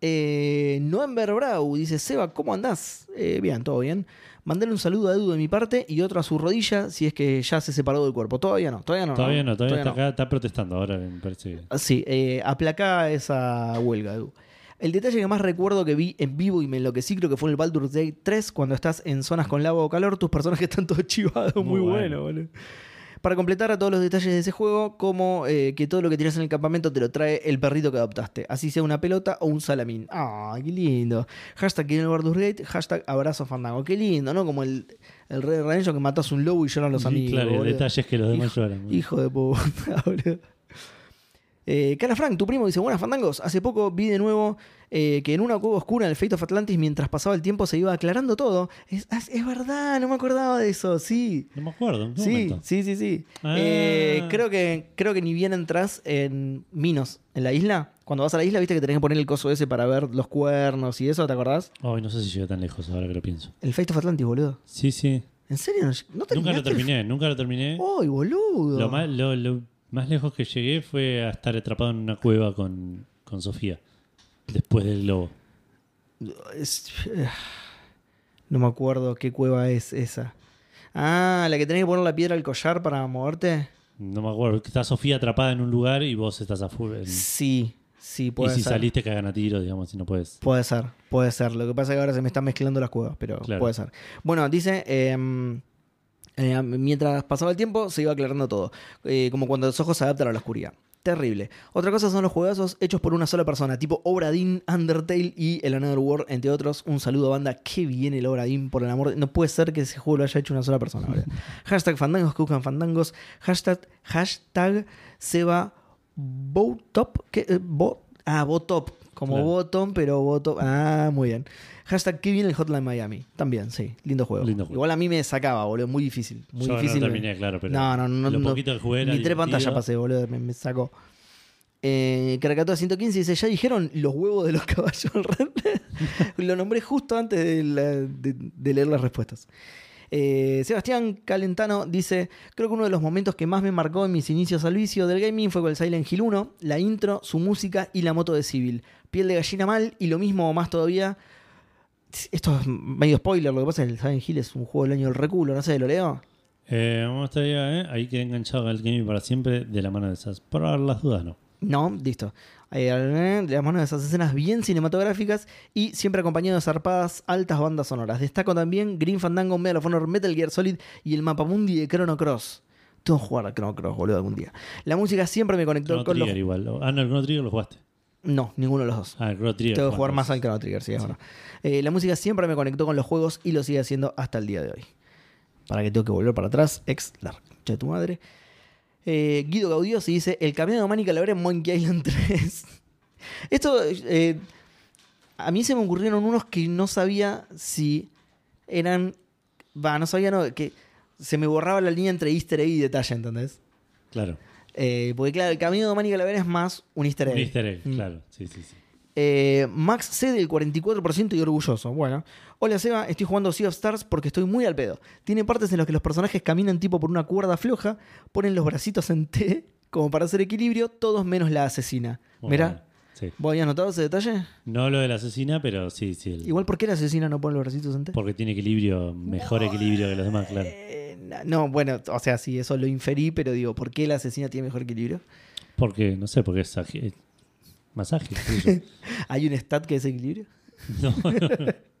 Eh, Noember Brau dice: Seba, ¿cómo andás? Eh, bien, todo bien. Mandale un saludo a Edu de mi parte y otro a su rodilla si es que ya se separó del cuerpo. Todavía no, todavía no. todavía no, todavía, está no. acá, está protestando ahora, me parece. Ah, Sí, eh, aplacá esa huelga, Edu. El detalle que más recuerdo que vi en vivo y me enloquecí creo que fue en el Baldur's Gate 3, cuando estás en zonas con lava o calor, tus personajes están todos chivados. Muy, Muy bueno, bueno. boludo. Para completar a todos los detalles de ese juego, como eh, que todo lo que tiras en el campamento te lo trae el perrito que adoptaste, así sea una pelota o un salamín. ¡Ah, qué lindo! Hashtag en el Baldur's Gate, hashtag abrazo fandango. Qué lindo, ¿no? Como el, el Red Ranger que matas un lobo y lloran los Sí, amigos. claro, el boludo. detalle es que los demás Hijo- lloran. Hijo de puta, boludo. Eh, Cara Frank, tu primo, dice: Buenas fandangos. Hace poco vi de nuevo eh, que en una cueva oscura en el Fate of Atlantis, mientras pasaba el tiempo, se iba aclarando todo. Es, es- es verdad, no me acordaba de eso, sí. No me acuerdo. ¿en qué Sí, momento? sí, sí, sí. Ah. Eh, creo, que, creo que ni bien entras en Minos, en la isla. Cuando vas a la isla, viste que tenés que poner el coso ese para ver los cuernos y eso, ¿te acordás? Ay, no sé si llegué tan lejos ahora que lo pienso. El Fate of Atlantis, boludo. Sí, sí. ¿En serio? ¿No, no Nunca lo terminé, nunca lo terminé. ¡Ay, boludo! Lo más, lo- lo más lejos que llegué fue a estar atrapado en una cueva con, con Sofía. Después del globo. Es- No me acuerdo qué cueva es esa. Ah, la que tenés que poner la piedra al collar para moverte. No me acuerdo. Está Sofía atrapada en un lugar y vos estás afuera. Sí, sí, Y puede si ser. saliste cagan a tiro, digamos, si no puedes. Puede ser, puede ser. Lo que pasa es que ahora se me están mezclando las cuevas, pero Claro. puede ser. Bueno, dice, em, eh, mientras pasaba el tiempo se iba aclarando todo. Eh, como cuando los ojos se adaptan a la oscuridad. Terrible. Otra cosa son los juegazos hechos por una sola persona, tipo Obra Dinn, Undertale y el Another World, entre otros. Un saludo, banda. Qué bien el Obra Dinn, por el amor de... No puede ser que ese juego lo haya hecho una sola persona. ¿verdad? hashtag fandangos que buscan fandangos. Hashtag, hashtag Seba Botop. ¿Qué? Eh, bo- ah, Botop. Como Claro. bottom, pero bottom. Ah, muy bien. Hashtag qué bien el Hotline Miami. También, sí. Lindo juego. Lindo juego. Igual a mí me sacaba, boludo. Muy difícil. Muy Yo difícil. no terminé, claro, pero no, no, no. lo no. poquito que jugué era Ni tres pantallas pasé, boludo. Me, me sacó. Eh, Caracatua 115 dice: ¿Ya dijeron los huevos de los caballos del Red Dead?" Lo nombré justo antes de, la- de- de leer las respuestas. Eh, Sebastián Calentano dice: Creo que uno de los momentos que más me marcó en mis inicios al vicio del gaming fue con el Silent Hill 1, la intro, su música y la moto de Civil. Piel de gallina mal y lo mismo o más todavía. Esto es medio spoiler, lo que pasa es que el Silent Hill es un juego del año del reculo, no sé, ¿lo leo? Eh, vamos a estar ahí, eh, ahí quedé enganchado al gaming para siempre de la mano de esas. Por ahora las dudas no. No, listo. Eh, de las manos de esas escenas bien cinematográficas y siempre acompañado de zarpadas altas bandas sonoras. Destaco también Green Fandango, Medal of Honor, Metal Gear Solid y el Mapamundi de Chrono Cross. Tengo que jugar a Chrono Cross, boludo, algún día. La música siempre me conectó Chrono con Trigger los... igual. Ah, no, el Chrono Trigger lo jugaste. No, ninguno de los dos. Ah, el Chrono Trigger. Tengo que jugar más al Chrono Trigger, sí, es verdad. Eh, la música siempre me conectó con los juegos y lo sigue haciendo hasta el día de hoy. Para que tengo que volver para atrás, ex la de tu madre. Eh, Guido Gaudio se dice: El camino de Manny Calavera en Monkey Island 3. Esto, eh, a mí se me ocurrieron unos que no sabía si eran. Va, no sabía, no, que se me borraba la línea entre easter egg y detalle, ¿entendés? Claro. Eh, porque claro, el camino de Manny Calavera es más un easter egg. Un easter egg, Mm. claro. Sí, sí, sí. Eh, Max C del 44% y orgulloso. Bueno. Hola Seba, estoy jugando Sea of Stars porque estoy muy al pedo. Tiene partes en las que los personajes caminan tipo por una cuerda floja, ponen los bracitos en T como para hacer equilibrio, todos menos la asesina. Mirá, bueno. Sí. ¿vos habías notado ese detalle? No lo de la asesina, pero sí, sí. el- Igual, ¿por qué la asesina no pone los bracitos T? Porque tiene equilibrio, mejor equilibrio que los demás, claro. Eh, no, bueno, o sea, sí, eso lo inferí, pero digo, ¿por qué la asesina tiene mejor equilibrio? Porque, no sé, porque es más ágil. ¿Hay un stat que es equilibrio? yo. No,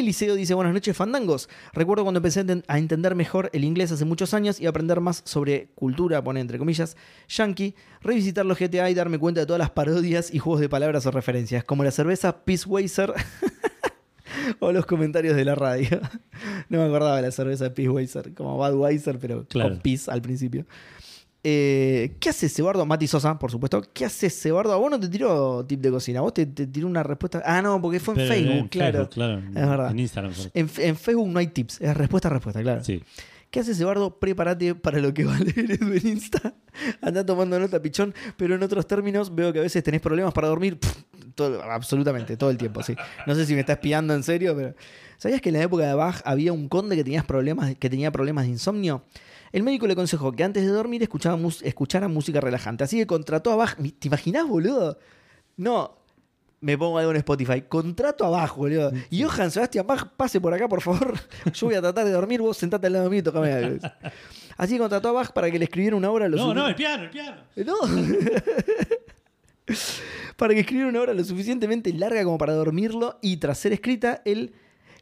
Eliseo dice, buenas noches, fandangos. Recuerdo cuando empecé a enten- a entender mejor el inglés hace muchos años y aprender más sobre cultura, pone entre comillas, yankee, revisitar los GTA y darme cuenta de todas las parodias y juegos de palabras o referencias, como la cerveza Peace Wazer o los comentarios de la radio. no me acordaba de la cerveza Peace Wazer, como Budweiser, pero Claro. con Peace al principio. Eh, ¿Qué hace Sebardo? Mati Sosa, por supuesto. ¿Qué hace Sebardo? A vos no te tiró tip de cocina, vos te, te tiró una respuesta. Ah, no, porque fue en Pero Facebook, claro. claro. Es verdad. En Instagram. En, en Facebook no hay tips, es respuesta a respuesta, claro. Sí. ¿Qué haces, Eduardo? Prepárate para lo que va a leer Edu en Insta. Anda tomando nota, pichón. Pero en otros términos, veo que a veces tenés problemas para dormir. Pff, todo- absolutamente, todo el tiempo, sí. No sé si me está espiando en serio, pero. ¿Sabías que en la época de Bach había un conde que, tenías problemas, que tenía problemas de insomnio? El médico le aconsejó que antes de dormir escuchaba escuchara música relajante. Así que contrató a Bach. ¿Te imaginás, boludo? No, me pongo algo en Spotify. Contrato abajo, boludo. Y Johan Sebastián Bach, pase por acá, por favor. Yo voy a tratar de dormir, vos sentate al lado mío y tocame algo. Así que contrató a Bach para que le escribiera una obra lo No, no, el piano, el piano. No. para que escribiera una obra lo suficientemente larga como para dormirlo y tras ser escrita, el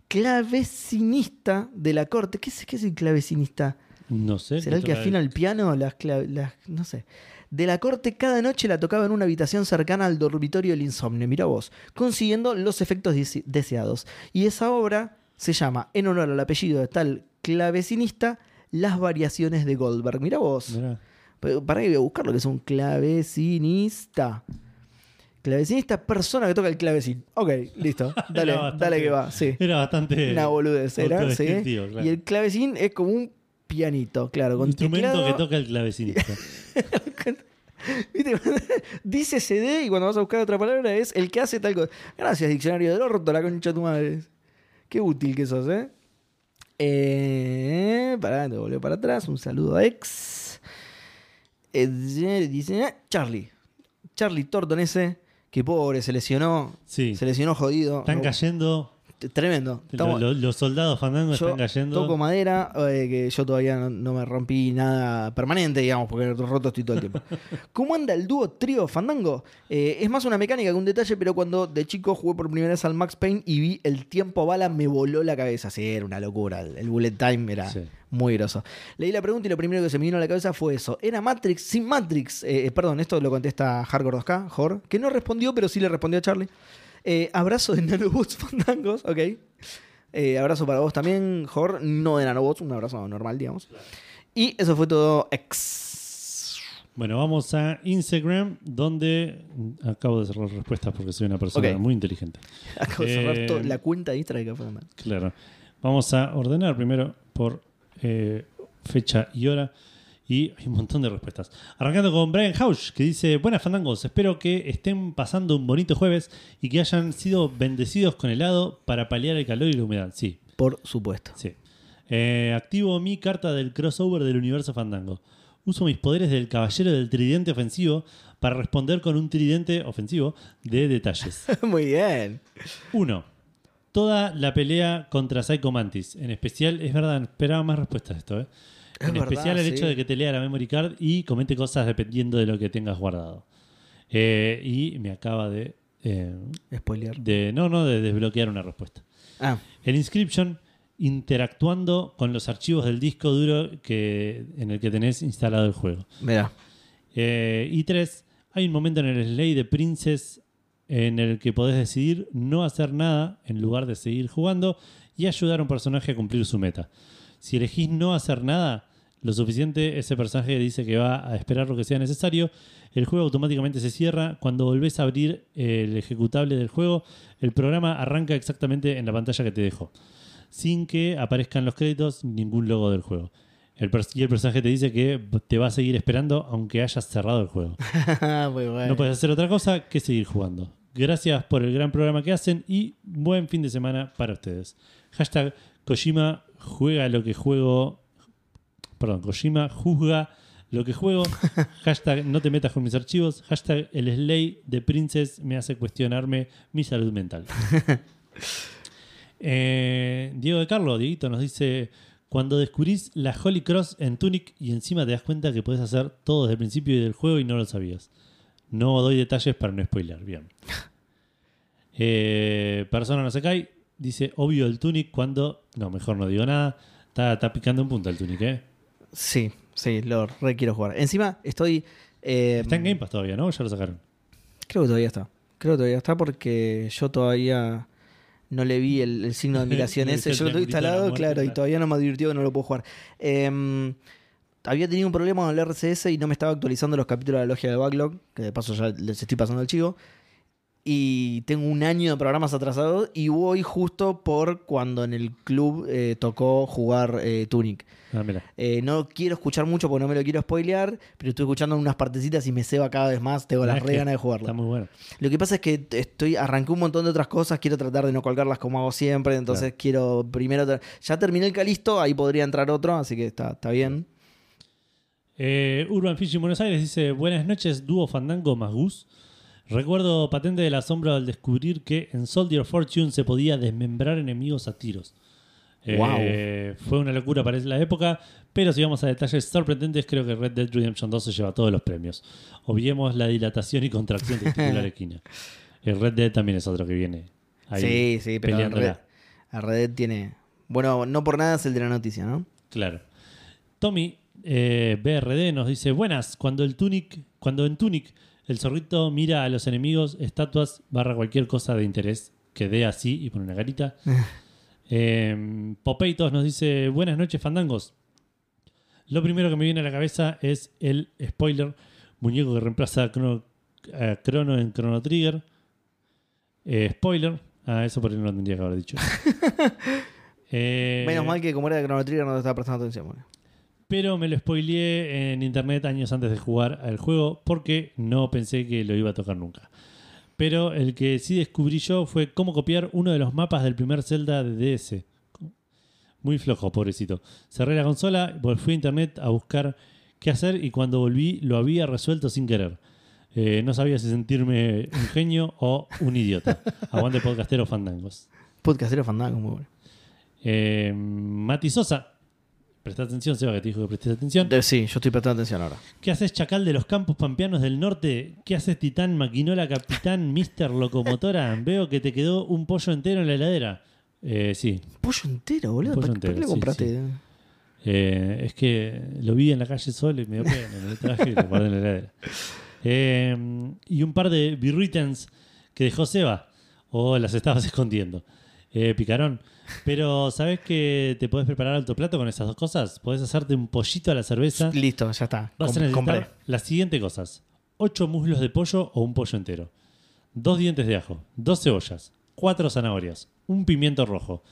clavecinista de la corte. ¿Qué es, qué es el clavecinista? No sé. ¿Será el que afina el piano? Las, las- no sé. De la corte cada noche la tocaba en una habitación cercana al dormitorio del insomnio, mira vos, consiguiendo los efectos dese- deseados. Y esa obra se llama, en honor al apellido de tal clavecinista, Las variaciones de Goldberg. Mira vos. Mirá. Para que voy a buscar lo que es un clavecinista. Clavecinista, persona que toca el clavecín. Ok, listo. Dale, bastante- dale que va. Sí. Era bastante. Una boludez era, sí. autodescriptivo, claro. Y el clavecín es como un pianito, claro, con instrumento teclado. que toca el clavecinista. ¿Viste? Dice CD y cuando vas a buscar otra palabra es el que hace tal cosa. Gracias, diccionario del orto, la concha de tu madre. Qué útil que sos, ¿eh? eh pará, te volvió para atrás. Un saludo a ex. Eh, dice eh, Charlie. Charlie Torton ese, que pobre, se lesionó. Sí. Se lesionó jodido. Están cayendo. Tremendo. Estamos- los soldados fandangos yo están cayendo. toco madera, eh, que yo todavía no, no me rompí nada permanente, digamos, porque roto estoy todo el tiempo. ¿Cómo anda el dúo trío Fandango? Eh, es más una mecánica que un detalle, pero cuando de chico jugué por primera vez al Max Payne y vi el tiempo bala, me voló la cabeza. Sí, era una locura. El, bullet time era Sí. muy groso. Leí la pregunta y lo primero que se me vino a la cabeza fue eso. ¿Era Matrix sin Matrix? Eh, perdón, esto lo contesta Hardcore 2K, Jor, que no respondió, pero sí le respondió a Charlie. Eh, abrazo de Nanobots Fandangos, ok. Eh, abrazo para vos también, Jor, no de Nanobots, un abrazo normal, digamos. Y eso fue todo ex. Bueno, vamos a Instagram, donde acabo de cerrar respuestas porque soy una persona muy inteligente. Acabo de cerrar Eh, la cuenta de Instagram que fue. Claro. Vamos a ordenar primero por fecha y hora. Y hay un montón de respuestas. Arrancando con Brian Hausch, que dice: Buenas fandangos, espero que estén pasando un bonito jueves y que hayan sido bendecidos con helado para paliar el calor y la humedad. Sí, Por supuesto. sí. Eh, activo mi carta del crossover del universo fandango. Uso mis poderes del caballero del tridente ofensivo para responder con un tridente ofensivo de detalles. Muy bien. 1. Toda la pelea contra Psycho Mantis. En especial, es verdad, esperaba más respuestas de esto. ¿eh? Es en verdad, especial el sí. hecho de que te lea la memory card y comente cosas dependiendo de lo que tengas guardado. Eh, y me acaba de, eh, Spoiler. de. No, no, de desbloquear una respuesta. Ah, El Inscription interactuando con los archivos del disco duro que, en el que tenés instalado el juego. mira. Eh, y tres, hay un momento en el Slay de Princess en el que podés decidir no hacer nada en lugar de seguir jugando y ayudar a un personaje a cumplir su meta. Si elegís no hacer nada, lo suficiente, ese personaje dice que va a esperar lo que sea necesario. El juego automáticamente se cierra. Cuando volvés a abrir el ejecutable del juego, el programa arranca exactamente en la pantalla que te dejó, sin que aparezcan los créditos ni ningún logo del juego. El y el personaje te dice que te va a seguir esperando aunque hayas cerrado el juego. Muy bueno. No puedes hacer otra cosa que seguir jugando. Gracias por el gran programa que hacen y buen fin de semana para ustedes. Hashtag Kojima juega lo que juego. Perdón, Kojima juzga lo que juego. Hashtag no te metas con mis archivos. Hashtag el Slay de Princess me hace cuestionarme mi salud mental. Eh, Diego de Carlo, Dieguito, nos dice: Cuando descubrís la Holy Cross en Tunic y encima te das cuenta que podés hacer todo desde el principio del juego y no lo sabías. No doy detalles para no spoiler. Bien. Eh, persona no se cae. Dice: Obvio el Tunic cuando. No, mejor no digo nada. Está, está picando un punto el Tunic, ¿eh? Sí, sí, lo re quiero jugar. Encima estoy. eh, Está en Game Pass todavía, ¿no? Ya lo sacaron. Creo que todavía está. Creo que todavía está porque yo todavía no le vi el, el signo de admiración ese. Yo lo tengo de instalado, muerte, claro, y todavía no me advirtió que no lo puedo jugar. Eh, había tenido un problema con el RCS y no me estaba actualizando los capítulos de la logia del backlog, que de paso ya les estoy pasando el chivo. Y tengo un año de programas atrasados y voy justo por cuando en el club eh, tocó jugar eh, Tunic. Ah, mira. Eh, no quiero escuchar mucho porque no me lo quiero spoilear, pero estoy escuchando unas partecitas y me ceba cada vez más. Tengo las re ganas de jugarlo. Está muy bueno. Lo que pasa es que estoy arranqué un montón de otras cosas, quiero tratar de no colgarlas como hago siempre, entonces quiero primero... Ya terminé el Calisto, ahí podría entrar otro, así que está, está bien. Eh, Urban Fishing Buenos Aires dice: Buenas noches, dúo Fandango más Gus. Recuerdo patente del asombro al descubrir que en Soldier Fortune se podía desmembrar enemigos a tiros. Eh, Fue una locura para la época, pero si vamos a detalles sorprendentes, creo que Red Dead Redemption 2 se lleva todos los premios. Obviemos la dilatación y contracción testicular equina. El Red Dead también es otro que viene ahí sí, sí, pero peleándola. Red, a Red Dead tiene... Bueno, no por nada es el de la noticia, ¿no? Claro. Tommy eh, BRD nos dice: Buenas, cuando el Tunic, cuando en Tunic el zorrito mira a los enemigos, estatuas, barra cualquier cosa de interés que dé así y pone una carita. Eh, Popeitos nos dice: Buenas noches, fandangos. Lo primero que me viene a la cabeza es el spoiler: muñeco que reemplaza a Chrono, a Chrono en Chrono Trigger. Eh, spoiler. Ah, eso por ahí no lo tendría que haber dicho. Eh, Menos mal que como era de Chrono Trigger no te estaba prestando atención. boludo. Pero me lo spoileé en internet años antes de jugar al juego porque no pensé que lo iba a tocar nunca. Pero el que sí descubrí yo fue cómo copiar uno de los mapas del primer Zelda de DS. Muy flojo, pobrecito. Cerré la consola, fui a internet a buscar qué hacer y cuando volví lo había resuelto sin querer. Eh, no sabía si sentirme un genio o un idiota. Aguante podcastero fandangos. Podcastero fandango, muy bueno. Eh, Mati Sosa. Presta atención, Seba, que te dijo que prestes atención. Sí, yo estoy prestando atención ahora. ¿Qué haces, Chacal de los Campos Pampeanos del Norte? ¿Qué haces, Titán, Maquinola, Capitán, Mister Locomotora? Veo que te quedó un pollo entero en la heladera. Eh, sí, Pollo entero, boludo. Pollo ¿Para, para entero, qué lo sí, compraste? Eh, es que lo vi en la calle solo y me dio pena. Me lo traje y lo guardé en la heladera. Eh, y un par de birritens que dejó Seba. O las estabas escondiendo. Eh, picarón. Pero, ¿sabes que te podés preparar alto plato con esas dos cosas? Podés hacerte un pollito a la cerveza. Listo, ya está. Vas a necesitar compré. las siguientes cosas: 8 muslos de pollo o un pollo entero, 2 dientes de ajo, 2 cebollas, 4 zanahorias, un pimiento rojo,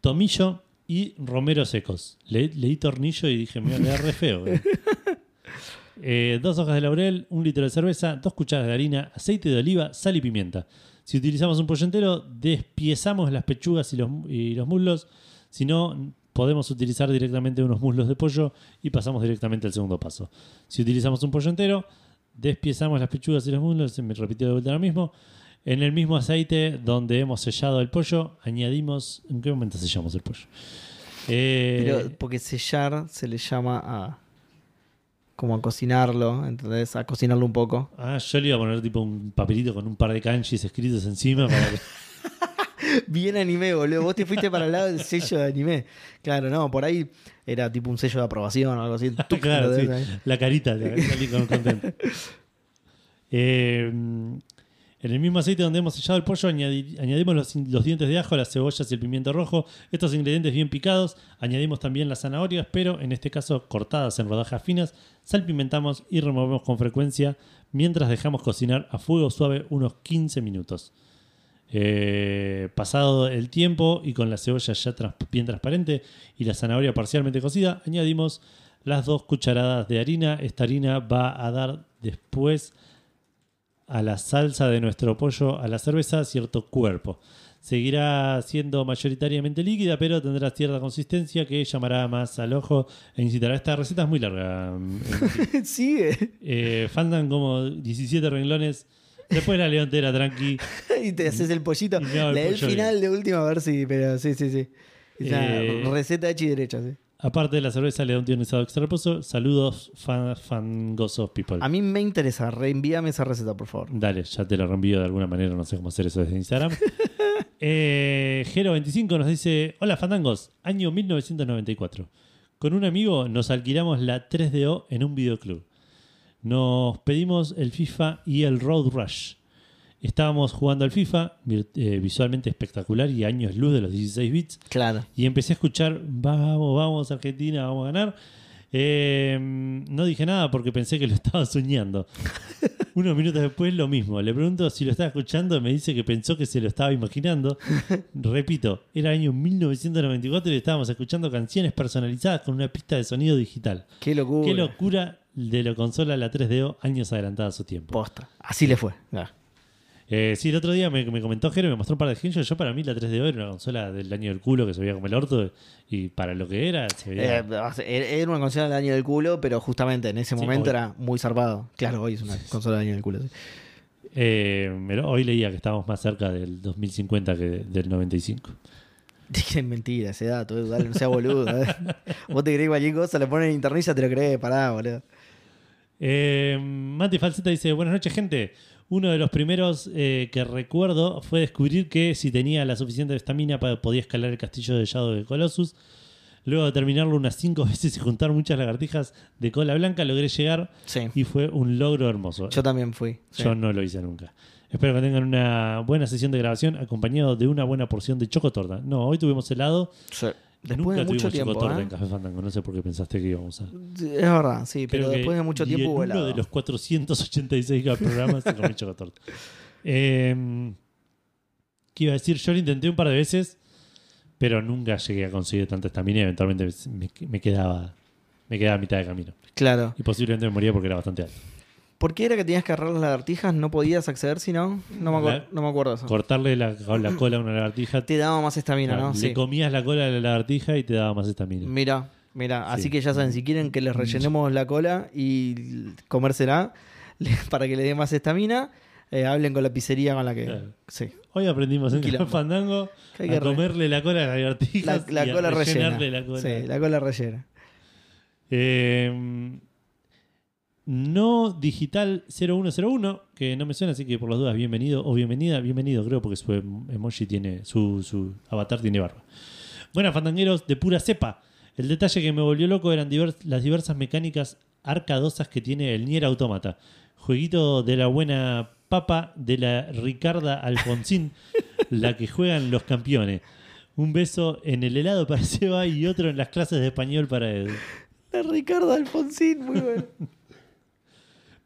tomillo y romero secos. Le- leí tornillo y dije, me va a quedar re feo. eh". Eh, dos hojas de laurel, un litro de cerveza, dos cucharas de harina, aceite de oliva, sal y pimienta. Si utilizamos un pollo entero, despiezamos las pechugas y los, y los muslos. Si no, podemos utilizar directamente unos muslos de pollo y pasamos directamente al segundo paso. Si utilizamos un pollo entero, despiezamos las pechugas y los muslos, se me repitió de vuelta lo mismo. En el mismo aceite donde hemos sellado el pollo, añadimos. ¿En qué momento sellamos el pollo? Eh, Pero porque sellar se le llama a. Como a cocinarlo, ¿entendés? A cocinarlo un poco. Ah, yo le iba a poner tipo un papelito con un par de kanjis escritos encima para que- Bien anime, boludo. Vos te fuiste para el lado del sello de anime. Claro, no, por ahí era tipo un sello de aprobación o algo así. Tuc, claro, sí, la carita, la- con- contento. Eh, en el mismo aceite donde hemos sellado el pollo, añadi- añadimos los, dientes de ajo, las cebollas y el pimiento rojo. Estos ingredientes bien picados. Añadimos también las zanahorias, pero en este caso cortadas en rodajas finas. Salpimentamos y removemos con frecuencia mientras dejamos cocinar a fuego suave unos 15 minutos. Eh, pasado el tiempo y con la cebolla ya bien transparente y la zanahoria parcialmente cocida, añadimos las dos cucharadas de harina. Esta harina va a dar después a la salsa de nuestro pollo a la cerveza cierto cuerpo. Seguirá siendo mayoritariamente líquida, pero tendrá cierta consistencia que llamará más al ojo e incitará. Esta receta es muy larga. Sigue. eh, faltan como 17 renglones. Después la leontera, tranqui. y te haces el pollito. Hago el el final de última a ver si, pero sí, sí, sí. Eh, receta hecha y derecha, sí. Aparte de la cerveza, le da un tionizado extra reposo. Saludos, fan, fangosos people. A mí me interesa, reenvíame esa receta, por favor. Dale, ya te lo reenvío de alguna manera, no sé cómo hacer eso desde Instagram. eh, Gero25 nos dice: Hola, fandangos, año 1994. Con un amigo nos alquilamos la 3DO en un videoclub. Nos pedimos el FIFA y el Road Rush. Estábamos jugando al FIFA, eh, visualmente espectacular y años luz de los 16 bits. Claro. Y empecé a escuchar, vamos, vamos, Argentina, vamos a ganar. Eh, no dije nada porque pensé que lo estaba soñando. Unos minutos después lo mismo. Le pregunto si lo estaba escuchando, me dice que pensó que se lo estaba imaginando. Repito, era año 1994 y estábamos escuchando canciones personalizadas con una pista de sonido digital. Qué locura. Qué locura de la consola la 3DO, años adelantada a su tiempo. Posta. Así le fue. Eh, sí, el otro día me, me comentó Jero, me mostró un par de ejemplos. Yo para mí la 3DO era una consola del año del culo que se veía como el orto y para lo que era se veía... Eh, era una consola del año del culo, pero justamente en ese Sí, momento hoy. era muy zarpado. Claro, hoy es una consola del año del culo. sí. Eh, pero hoy leía que estábamos más cerca del 2050 que del 95. Dije mentira ese dato, eh, dale, no sea boludo. eh. Vos te crees cualquier cosa, le pones en internet y ya te lo crees, pará, boludo. Eh, Mati Falseta dice: Buenas noches, gente. Uno de los primeros eh, que recuerdo fue descubrir que si tenía la suficiente estamina podía escalar el castillo de Shadow de Colossus. Luego de terminarlo unas cinco veces y juntar muchas lagartijas de cola blanca, logré llegar Sí. y fue un logro hermoso. Yo también fui. sí. Yo no lo hice nunca. Espero que tengan una buena sesión de grabación acompañado de una buena porción de chocotorta. No, hoy tuvimos helado. Sí. Después nunca de mucho tuvimos tiempo. chocotorta ¿eh? en Café Fandango. No sé por qué pensaste que íbamos a. Es verdad, sí, pero Creo después de mucho tiempo hubo uno de los 486 programas se comí chocotorta. Eh, ¿Qué iba a decir? Yo lo intenté un par de veces, pero nunca llegué a conseguir tanta estamina y eventualmente me, me quedaba me quedaba a mitad de camino. Claro. Y posiblemente me moría porque era bastante alto. ¿Por qué era que tenías que agarrar las lagartijas? ¿No podías acceder si no? No me, acuer- La- no me acuerdo eso. Cortarle la, la cola a una lagartija, Te daba más estamina, ¿no? le Sí. comías la cola a la lagartija y te daba más estamina. Mira, mira. Así Sí. que ya saben, si quieren que les rellenemos la cola y comérsela para que le dé más estamina, eh, hablen con la pizzería con la que. Claro. Sí. Hoy aprendimos en Fandango Que que a comerle la cola a las lagartijas La, la y a cola rellena. rellenarle la cola. Sí, la cola rellena. Eh, no digital 0101, que no me suena, así que por las dudas, bienvenido o bienvenida, bienvenido, creo, porque su em- emoji tiene, su, su avatar tiene barba. Buenas, fandangueros de pura cepa. El detalle que me volvió loco eran divers- las diversas mecánicas arcadosas que tiene el Nier Automata. Jueguito de la buena papa de la Ricarda Alfonsín, la que juegan los campeones. Un beso en el helado para Seba y otro en las clases de español para Edu. La Ricardo Alfonsín, muy bueno.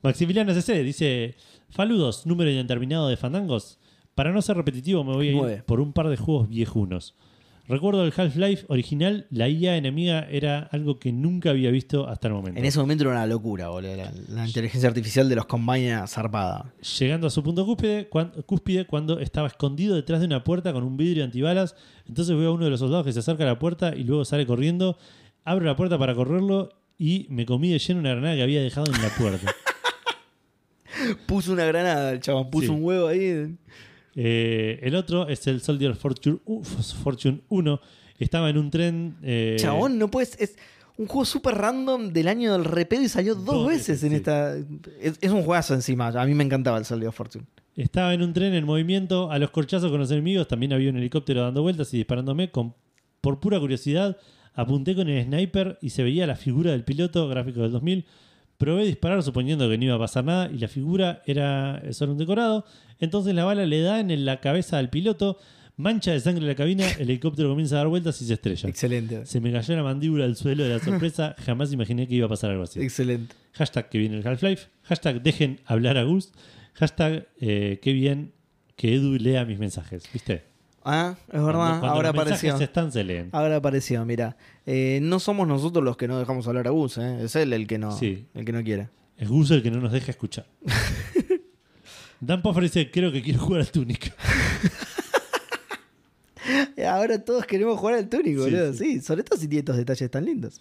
Maximiliano CC dice: Faludos, número indeterminado de fandangos. Para no ser repetitivo, me voy a ir Nueve. por un par de juegos viejunos. Recuerdo el Half-Life original, la IA enemiga era algo que nunca había visto hasta el momento. En ese momento era una locura, boludo. La, la inteligencia artificial de los Combine zarpada. Llegando a su punto cúspide, cuan- cúspide cuando estaba escondido detrás de una puerta con un vidrio antibalas. Entonces veo a uno de los soldados que se acerca a la puerta y luego sale corriendo. Abro la puerta para correrlo y me comí de lleno una granada que había dejado en la puerta. Puso una granada, el chabón. Puso Sí. un huevo ahí. Eh, el otro es el Soldier Fortune, Fortune 1. Estaba en un tren. eh, Chabón, no puedes. Es un juego súper random del año del repedo y salió dos, Dos veces, veces, en sí. esta. Es, es un juegazo encima. A mí me encantaba el Soldier Fortune. Estaba en un tren en movimiento a los corchazos con los enemigos. También había un helicóptero dando vueltas y disparándome. Con, por pura curiosidad, apunté con el sniper y se veía la figura del piloto, gráfico del 2000. Probé disparar suponiendo que no iba a pasar nada y la figura era solo un decorado. Entonces la bala le da en la cabeza al piloto, mancha de sangre la cabina, el helicóptero comienza a dar vueltas y se estrella. Excelente. Se me cayó la mandíbula al suelo de la sorpresa. Jamás imaginé que iba a pasar algo así. Excelente. Hashtag que viene el Half-Life. Hashtag dejen hablar a Gus. Hashtag eh, qué bien que Edu lea mis mensajes. ¿Viste? Ah, es verdad. cuando Ahora los apareció. están, se leen. Ahora apareció, mira. Eh, no somos nosotros los que no dejamos hablar a Gus, ¿eh? Es él el que no, Sí. el que no quiere. Es Gus el que no nos deja escuchar. Dan Puffer dice, creo que quiero jugar al Tunic. Ahora todos queremos jugar al Tunic, Sí, boludo. sí. Sí, sobre todo si tiene estos detalles tan lindos.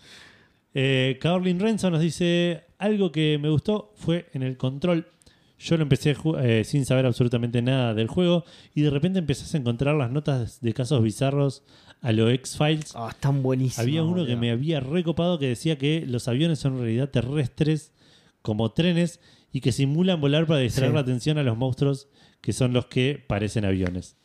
Eh, Carolyn Renzo nos dice, algo que me gustó fue en el control. Yo lo empecé eh, sin saber absolutamente nada del juego y de repente empezás a encontrar las notas de casos bizarros a lo X-Files. Ah, están buenísimos. Había uno que me había recopado que decía que los aviones son en realidad terrestres como trenes y que simulan volar para distraer Sí. la atención a los monstruos que son los que parecen aviones.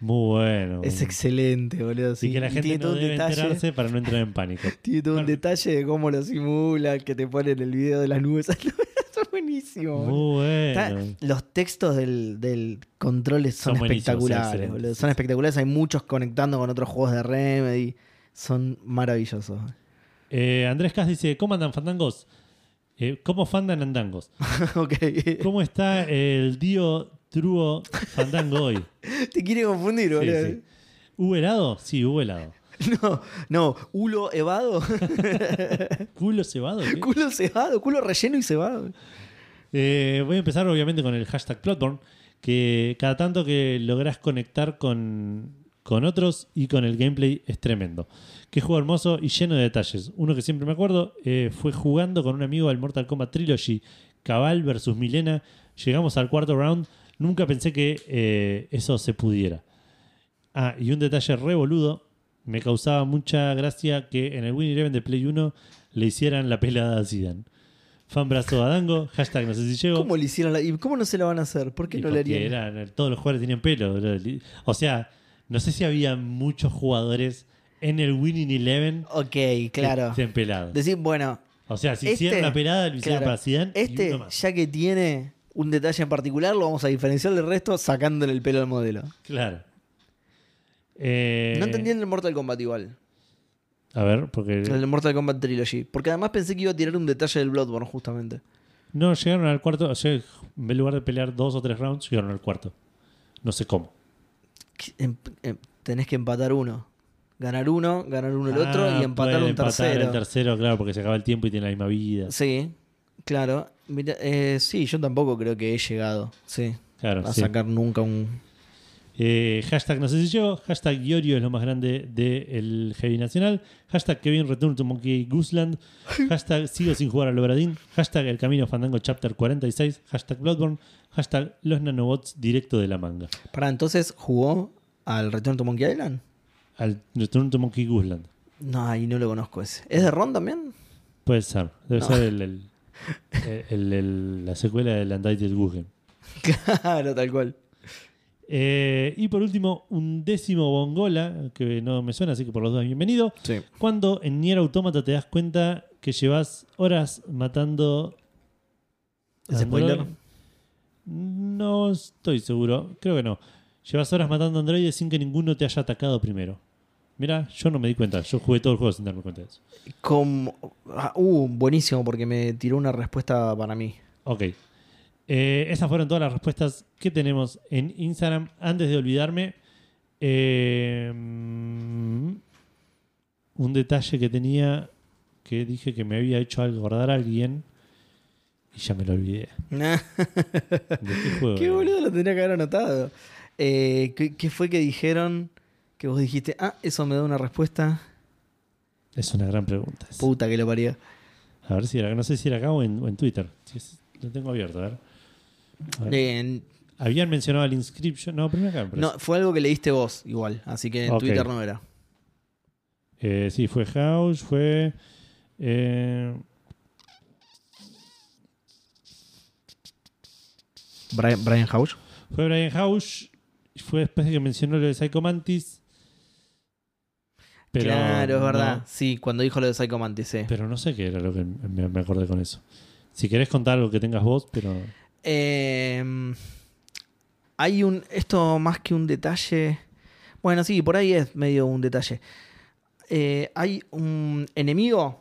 Muy bueno. Es excelente, boludo. Y que la gente tiene no todo un debe detalle. enterarse para no entrar en pánico. Tiene todo un detalle de cómo lo simulan, que te ponen el video de las nubes. Es buenísimo. boludo. Muy Está- bueno. los textos del, del control son, espectaculares, boludo. Son espectaculares. Hay muchos conectando con otros juegos de Remedy. Son maravillosos. Eh, Andrés Cas dice, ¿cómo andan fandangos? Eh, ¿Cómo fandan andangos? ok. ¿Cómo está el Dio Truo Fandango hoy? Te quiere confundir, Sí, boludo. sí. ¿Hubo helado? Sí, hubo helado. No, no. Hulo evado. ¿Culo cebado? ¿Qué? culo cebado. Culo relleno y cebado. Eh, voy a empezar obviamente con el hashtag Plotborn, que cada tanto que lográs conectar con, con otros y con el gameplay es tremendo. Qué juego hermoso y lleno de detalles. Uno que siempre me acuerdo eh, fue jugando con un amigo al Mortal Kombat Trilogy, Cabal versus Milena. Llegamos al cuarto round. Nunca pensé que eh, eso se pudiera. Ah, y un detalle re boludo. Me causaba mucha gracia que en el Win Eleven de Play 1 le hicieran la pelada a Zidane. Fan brazo a Dango, hashtag no sé si llego. ¿Cómo le hicieron la- ¿Y cómo no se la van a hacer? ¿Por qué Y no le harían? eran- todos los jugadores tenían pelo. O sea, no sé si había muchos jugadores en el Winning Eleven Ok, claro. estén pelados. Decir, bueno, O sea, si este- hicieran una pelada, lo hicieron claro, para Zidane y este, uno más. ya que tiene un detalle en particular, lo vamos a diferenciar del resto sacándole el pelo al modelo. Claro. Eh, No entendí en el Mortal Kombat igual. A ver, porque... En el Mortal Kombat Trilogy. Porque además pensé que iba a tirar un detalle del Bloodborne, justamente. No, llegaron al cuarto. O sea, en lugar de pelear dos o tres rounds, llegaron al cuarto. No sé cómo. Em- em- tenés que empatar uno. Ganar uno, ganar uno el otro Ah, y empatar un empatar tercero. el tercero, claro, porque se acaba el tiempo y tiene la misma vida. Sí, claro. Mira, eh, sí, yo tampoco creo que he llegado sí, Claro, a sí. sacar nunca un. Eh, hashtag no sé si yo. Hashtag Iorio es lo más grande del Heavy Nacional. Hashtag Kevin Return to Monkey Gooseland. Hashtag sigo sin jugar al Obradín. Hashtag El Camino Fandango Chapter 46. Hashtag Bloodborne. Hashtag Los Nanobots directo de la manga. Para entonces jugó al Return to Monkey Island. Al Return to Monkey Gooseland. No, ahí no lo conozco ese. ¿Es de Ron también? Puede ser. Debe No. ser el, el- el- el- la secuela del Untitled Game. claro, tal cual. Eh, y por último, un décimo bongola, que no me suena, así que por los dos bienvenido. Sí. Cuando en Nier Automata te das cuenta que llevas horas matando. ¿Es spoiler? No estoy seguro, creo que no. Llevas horas matando androides sin que ninguno te haya atacado primero. Mira, yo no me di cuenta, yo jugué todo el juego sin darme cuenta de eso. Como... ah, uh, buenísimo, porque me tiró una respuesta para mí. Ok. Eh, esas fueron todas las respuestas que tenemos en Instagram. Antes de olvidarme, eh, mm, un detalle que tenía que dije que me había hecho acordar a alguien y ya me lo olvidé. ¿De qué juego? Qué boludo lo tenía que haber anotado. Eh, ¿qué, qué fue que dijeron? Que vos dijiste, ah, eso me da una respuesta. Es una gran pregunta. esa. Puta que lo parió. A ver si era, no sé si era acá o en, o en Twitter. Lo tengo abierto, a ver. A ver. Habían mencionado el inscription. No, primero acá. me no, fue algo que leíste vos, igual. Así que en. Twitter no era. Eh, sí, fue House, fue. eh, Brian, Brian House. fue Brian House. Fue después de que mencionó lo de Psycho Mantis. Pero claro, es no- verdad. Sí, cuando dijo lo de Psycho Mantis, sí. pero no sé qué era lo que me, me acordé con eso. Si querés contar algo que tengas vos, pero. Eh, hay un. Esto más que un detalle. Bueno, sí, por ahí es medio un detalle. Eh, hay un enemigo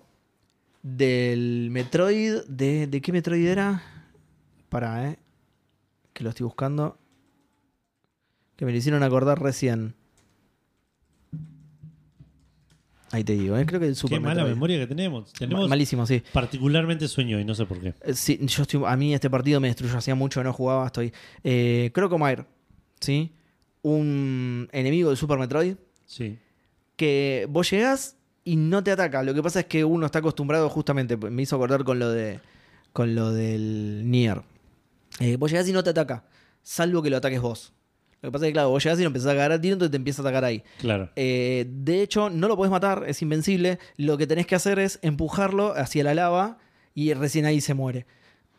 del Metroid. De, ¿De qué Metroid era? Para, eh. Que lo estoy buscando. Que me lo hicieron acordar recién. Ahí te digo, eh. Creo que el Super qué mala Metroid. memoria que tenemos. Tenemos Malísimo, sí. particularmente sueño y no sé por qué. Eh, Sí, yo estoy, a mí este partido me destruyó, hacía mucho que no jugaba, estoy... Eh, Crocomire, ¿sí? Un enemigo del Super Metroid Sí. que vos llegás y no te ataca. Lo que pasa es que uno está acostumbrado justamente, me hizo acordar con lo de con lo del Nier. Eh, vos llegás y no te ataca, salvo que lo ataques vos. Lo que pasa es que, claro, vos llegás y lo empezás a cagar a tiro, entonces te empieza a atacar ahí. Claro. Eh, de hecho, no lo podés matar, es invencible. Lo que tenés que hacer es empujarlo hacia la lava y recién ahí se muere.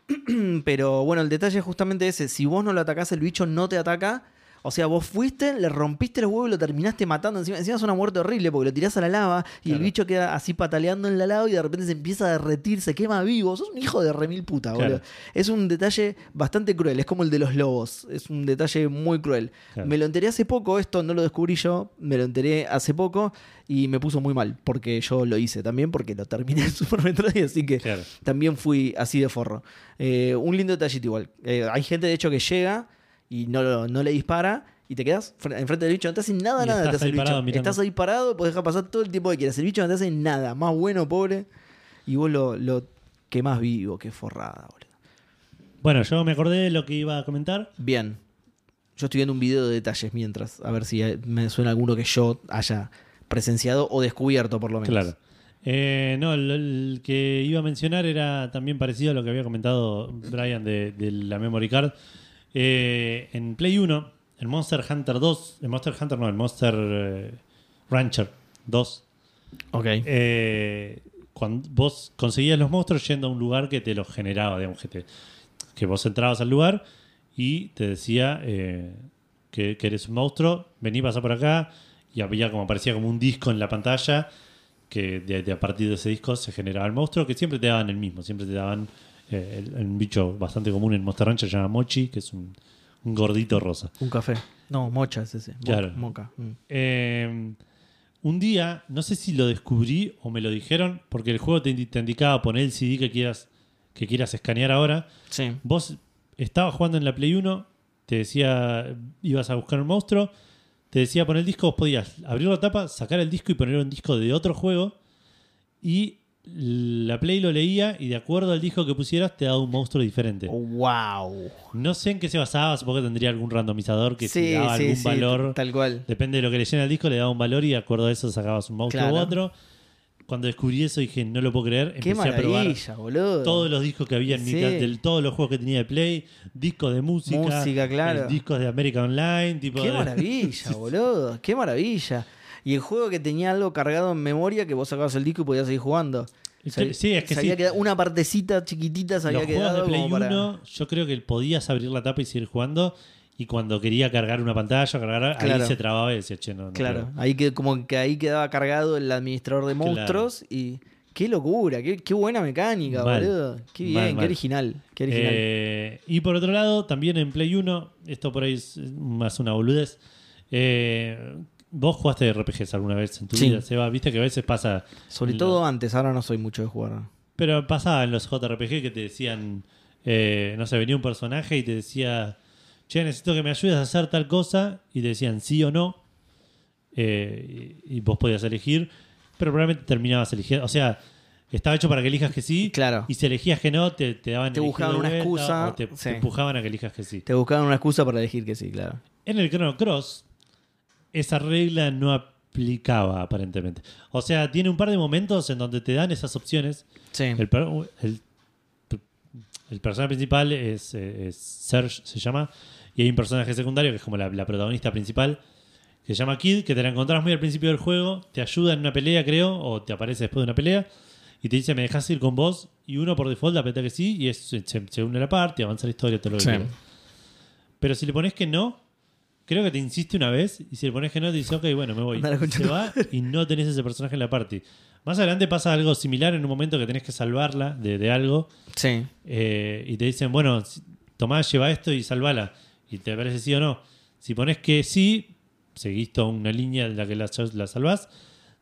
Pero bueno, el detalle es justamente ese. Si vos no lo atacás, el bicho no te ataca. O sea, vos fuiste, le rompiste el huevo y lo terminaste matando. Encima, encima es una muerte horrible porque lo tirás a la lava y el bicho queda así pataleando en la lava y de repente se empieza a derretir, se quema vivo. Sos un hijo de remil puta, Claro. boludo. Es un detalle bastante cruel, es como el de los lobos. Es un detalle muy cruel. Claro. Me lo enteré hace poco, esto no lo descubrí yo, me lo enteré hace poco y me puso muy mal, porque yo lo hice también, porque lo terminé en Super Metroid, así que también fui así de forro. Eh, un lindo detallito igual. Eh, hay gente de hecho que llega y no, no le dispara y te quedas fre- enfrente del bicho, no te hace nada, Y nada. estás te hace ahí el bicho. parado. Estás ahí parado, puedes dejar pasar todo el tiempo que quieras. El bicho no te hace nada, más bueno, pobre, y vos lo, lo quemás vivo, qué forrada, boludo. Bueno, yo me acordé de lo que iba a comentar. Bien. Yo estoy viendo un video de detalles mientras, a ver si me suena alguno que yo haya presenciado o descubierto por lo menos. Claro. Eh, no, el, el que iba a mencionar era también parecido a lo que había comentado Brian de, de la Memory Card. Eh, en Play 1, el Monster Hunter 2, el Monster Hunter no, el Monster eh, Rancher 2, Ok. eh, cuando vos conseguías los monstruos yendo a un lugar que te los generaba, digamos, que, te- que vos entrabas al lugar y te decía eh, que, que eres un monstruo, vení, pasa por acá y había como parecía como un disco en la pantalla que de, de a partir de ese disco se generaba el monstruo que siempre te daban el mismo, siempre te daban eh, el- un bicho bastante común en Monster Rancher se llama Mochi, que es un, un gordito rosa. Un café. No, mocha es ese. Mo- Claro. Moca. Mm. Eh, un día, no sé si lo descubrí o me lo dijeron, porque el juego te indicaba poner el CD que quieras, que quieras escanear ahora. Sí. Vos estabas jugando en la Play 1, te decía, ibas a buscar un monstruo, te decía poner el disco, vos podías abrir la tapa, sacar el disco y poner un disco de otro juego. Y la Play lo leía y de acuerdo al disco que pusieras te daba un monstruo diferente. Wow. No sé en qué se basaba, supongo que tendría algún randomizador que Sí, daba sí, algún sí, valor. Tal cual. Depende de lo que leyera el disco, le daba un valor y de acuerdo a eso sacabas un monstruo Claro. u otro. Cuando descubrí eso dije, no lo puedo creer. Qué Empecé a probar maravilla, boludo. todos los discos que había en mi de todos los juegos que tenía de Play, discos de música, Música, claro. eh, discos de América Online, tipo Qué de- maravilla, boludo. Qué maravilla. Y el juego que tenía algo cargado en memoria que vos sacabas el disco y podías seguir jugando. Se- Sí, es que se sí. había quedado- una partecita chiquitita se había juegos quedado de Play como para... 1, yo creo que podías abrir la tapa y seguir jugando. Y cuando quería cargar una pantalla, cargar, Claro. ahí se trababa y decía, che, no, no Claro, puedo". ahí que como que ahí quedaba cargado el administrador de Claro. monstruos y qué locura, qué, qué buena mecánica, Mal. boludo. Qué bien, Mal, qué mal. original, qué original. Eh, y por otro lado, también en Play 1, esto por ahí es más una boludez. eh, ¿Vos jugaste RPGs alguna vez en tu Sí. vida, Seba? Viste que a veces pasa. Sobre todo los- antes, ahora no soy mucho de jugar. Pero pasaba en los JRPG que te decían, eh, no sé, venía un personaje y te decía, che, necesito que me ayudes a hacer tal cosa, y te decían sí o no, eh, y, vos podías elegir, pero probablemente terminabas eligiendo, o sea, estaba hecho para que elijas que sí, Claro. y si elegías que no, te, te daban Te buscaban una vuelta, excusa, o te, sí. te empujaban a que elijas que sí. Te buscaban una excusa para elegir que sí, claro. En el Chrono Cross, esa regla no aplicaba aparentemente. O sea, tiene un par de momentos en donde te dan esas opciones, Sí. el, per- el- el personaje principal es, eh, es Serge, se llama, y hay un personaje secundario que es como la, la protagonista principal, que se llama Kid, que te la encontrás muy al principio del juego, te ayuda en una pelea, creo, o te aparece después de una pelea, y te dice, me dejas ir con vos, y uno por default aprieta que sí, y es- se, se une a la parte, avanza la historia, todo lo que Sí. Pero si le pones que no, creo que te insiste una vez, y si le pones que no, te dice, ok, bueno, me voy. Se va y no tenés ese personaje en la party. Más adelante pasa algo similar en un momento que tenés que salvarla de, de algo, Sí. eh, y te dicen, bueno, si- tomá, lleva esto y salvala. Y te parece sí o no. Si pones que sí, seguís toda una línea en la que la, la salvás.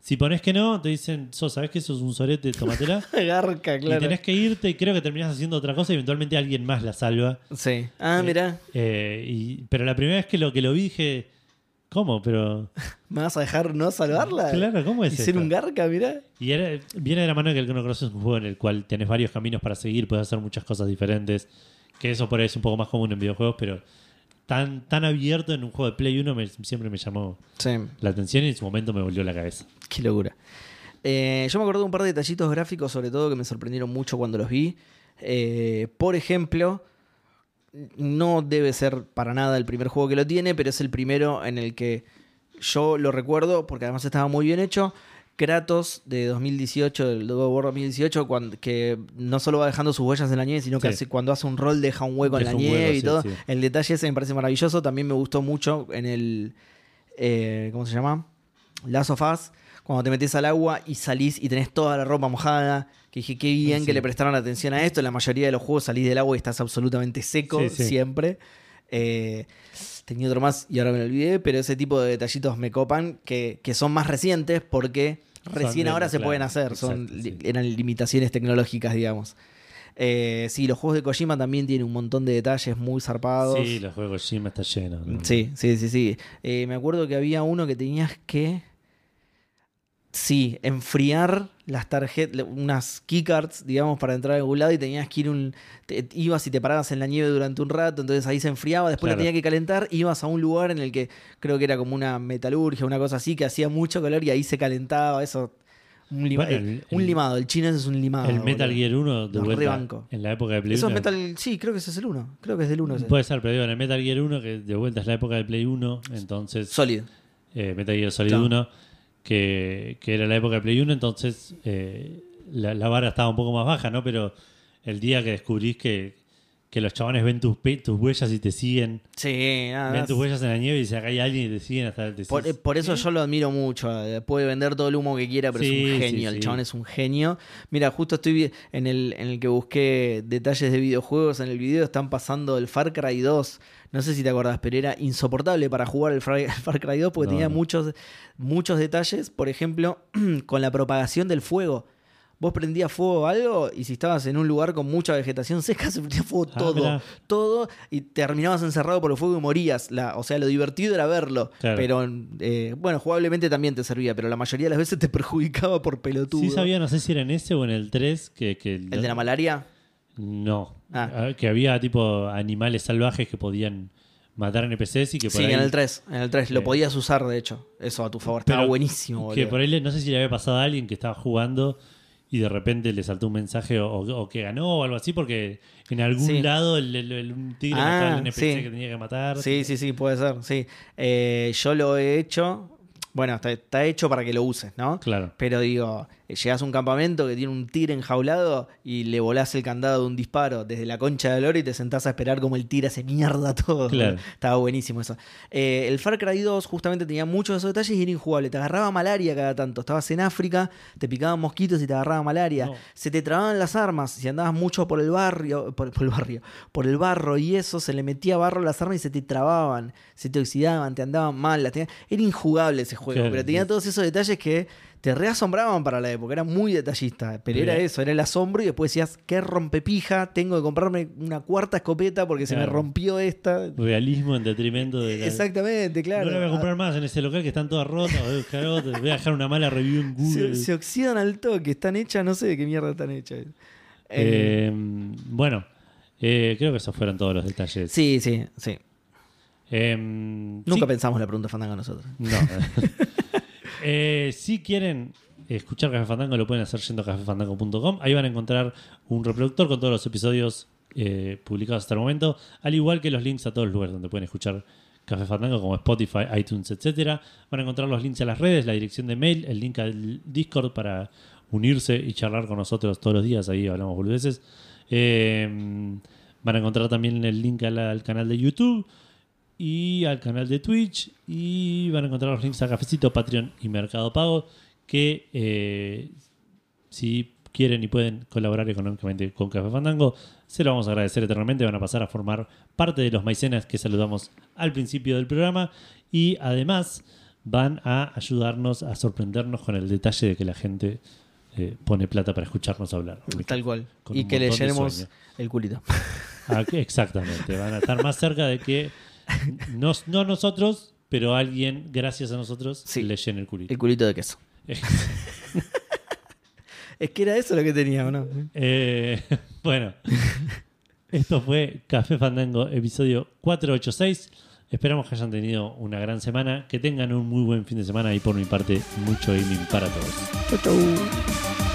Si pones que no, te dicen, sos, ¿sabés que eso es un sorete? Tómatela. Garca, Y claro. tenés que irte y creo que terminás haciendo otra cosa y eventualmente alguien más la salva. Sí. Ah, Eh, mirá. Eh, y, pero la primera vez que lo, que lo vi dije, ¿cómo? Pero, ¿Me vas a dejar no salvarla? claro, ¿cómo ¿Y es ser esto? un garca, mirá? Y era- viene de la mano que el Cross es un juego en el cual tenés varios caminos para seguir, puedes hacer muchas cosas diferentes. Que eso por ahí es un poco más común en videojuegos, pero tan, tan abierto en un juego de Play 1 me- siempre me llamó Sí. la atención y en su momento me volvió la cabeza. Qué locura. Eh, yo me acuerdo de un par de detallitos gráficos, sobre todo, que me sorprendieron mucho cuando los vi. Eh, por ejemplo, no debe ser para nada el primer juego que lo tiene, pero es el primero en el que yo lo recuerdo, porque además estaba muy bien hecho. Kratos de 2018, del God of War 2018, cuando, que no solo va dejando sus huellas en la nieve, sino que Sí. hace- cuando hace un rol deja un hueco en la nieve hueco, y sí, todo. sí. El detalle ese me parece maravilloso. También me gustó mucho en el. eh, ¿Cómo se llama? Last of Us. Cuando te metes al agua y salís y tenés toda la ropa mojada. Que dije, qué bien que le prestaron atención a esto. En la mayoría de los juegos salís del agua y estás absolutamente seco siempre. Eh, tenía otro más y ahora me lo olvidé, pero ese tipo de detallitos me copan que, que son más recientes porque recién de- ahora se claro, pueden hacer. son, exacto, li- sí. Eran limitaciones tecnológicas, digamos. Eh, sí, los juegos de Kojima también tienen un montón de detalles muy zarpados. Sí, los juegos Jim está lleno. ¿no? Sí, sí, sí, sí. Eh, me acuerdo que había uno que tenías que. Sí, enfriar las tarjetas, unas keycards, digamos, para entrar a algún lado y tenías que ir un. te- ibas y te parabas en la nieve durante un rato, entonces ahí se enfriaba, después la Claro. tenía que calentar, ibas a un lugar en el que creo que era como una metalurgia, una cosa así, que hacía mucho calor y ahí se calentaba, eso. Un, lima- Bueno, el- eh, un limado, el chino es un limado. el Metal boludo. Gear 1 de Lo vuelta en la época de Play Eso es 1. Metal. Sí, creo que ese es el 1. Creo que es del 1 ese. Puede ser, pero digo, en el Metal Gear 1, que de vuelta es la época de Play 1, entonces Solid. eh, Metal Gear Solid Claro. 1, que, que era la época de Play 1, entonces eh, la, la vara estaba un poco más baja, ¿no? Pero el día que descubrís que, que los chabones ven tus, tus huellas y te siguen. Sí, nada ven más. tus huellas en la nieve y si acá hay alguien y te siguen hasta te Por, decís, por eso yo lo admiro mucho. eh, Puede vender todo el humo que quiera, pero Sí, es un genio. sí. El chabón es un genio. Mira, justo estoy en el, en el que busqué detalles de videojuegos. En el video están pasando el Far Cry 2. No sé si te acordás, pero era insoportable para jugar el Far, el Far Cry 2 porque No, tenía no. muchos, muchos detalles. Por ejemplo, con la propagación del fuego. Vos prendías fuego a algo y si estabas en un lugar con mucha vegetación seca, se prendía fuego Ah, todo. mirá. Todo y terminabas encerrado por el fuego y morías. La, o sea, lo divertido era verlo. Claro. Pero eh, bueno, jugablemente también te servía, pero la mayoría de las veces te perjudicaba por pelotudo. Sí sabía, no sé si era en ese o en el 3 que... que ¿El de la malaria? No. Ah. Que había tipo animales salvajes que podían matar NPCs y que por Sí, ahí... en el 3. En el 3 lo podías usar, de hecho. Eso a tu favor. Estaba Pero buenísimo, Que boludo. por ahí no sé si le había pasado a alguien que estaba jugando y de repente le saltó un mensaje o, o que ganó o algo así porque en algún Sí. lado el, el- el- un tigre Ah, mataba al NPC sí. que tenía que matar. Sí, sí, sí, puede ser. Sí. Eh, yo lo he hecho. Bueno, está, está hecho para que lo uses, ¿no? Claro. Pero digo, llegas a un campamento que tiene un tigre enjaulado y le volás el candado de un disparo desde la concha del oro y te sentás a esperar como el tigre hace mierda todo. Claro. Estaba buenísimo eso. Eh, el Far Cry 2 justamente tenía muchos de esos detalles y era injugable. Te agarraba malaria cada tanto. Estabas en África, te picaban mosquitos y te agarraba malaria. No. Se te trababan las armas. Si andabas mucho por el barrio, por, por el barrio, por el barro y eso, se le metía barro a las armas y se te trababan, se te oxidaban, te andaban mal. las Era injugable ese juego, Claro, pero tenía todos esos detalles que te reasombraban para la época. Era muy detallista, pero era eso, era el asombro y después decías, qué rompepija, tengo que comprarme una cuarta escopeta porque se me rompió esta. Realismo en detrimento de la... Exactamente, claro. No la voy a comprar más en ese local que están todas rotas. Voy a, buscar otra, voy a dejar una mala review en Google. se oxidan al toque, están hechas, no sé de qué mierda están hechas. Eh, Eh, bueno, eh, creo que esos fueron todos los detalles. sí, sí, sí. Eh, Nunca sí- pensamos la pregunta Fandango nosotros. No. Eh, si quieren escuchar Café Fandango, lo pueden hacer yendo a cafefandango.com. Ahí van a encontrar un reproductor con todos los episodios eh, publicados hasta el momento, al igual que los links a todos los lugares donde pueden escuchar Café Fandango, como Spotify, iTunes, etcétera. Van a encontrar los links a las redes, la dirección de mail, el link al Discord para unirse y charlar con nosotros todos los días. Ahí hablamos boludeces. Eh, van a encontrar también el link al- al canal de YouTube y al canal de Twitch y van a encontrar los links a Cafecito, Patreon y Mercado Pago que eh, si quieren y pueden colaborar económicamente con Café Fandango se lo vamos a agradecer eternamente. Van a pasar a formar parte de los maicenas que saludamos al principio del programa. Y además van a ayudarnos a sorprendernos con el detalle de que la gente eh, pone plata para escucharnos hablar. Tal cual. Con Y que le llenemos el culito. Ah, exactamente, van a estar más cerca de que no, no nosotros, pero alguien, gracias a nosotros, Sí. le llene el culito. El culito de queso. Es que era eso lo que tenía, ¿o no? Eh, bueno, esto fue Café Fandango, episodio 486. Esperamos que hayan tenido una gran semana, que tengan un muy buen fin de semana y por mi parte, mucho gaming para todos. Chau, chau.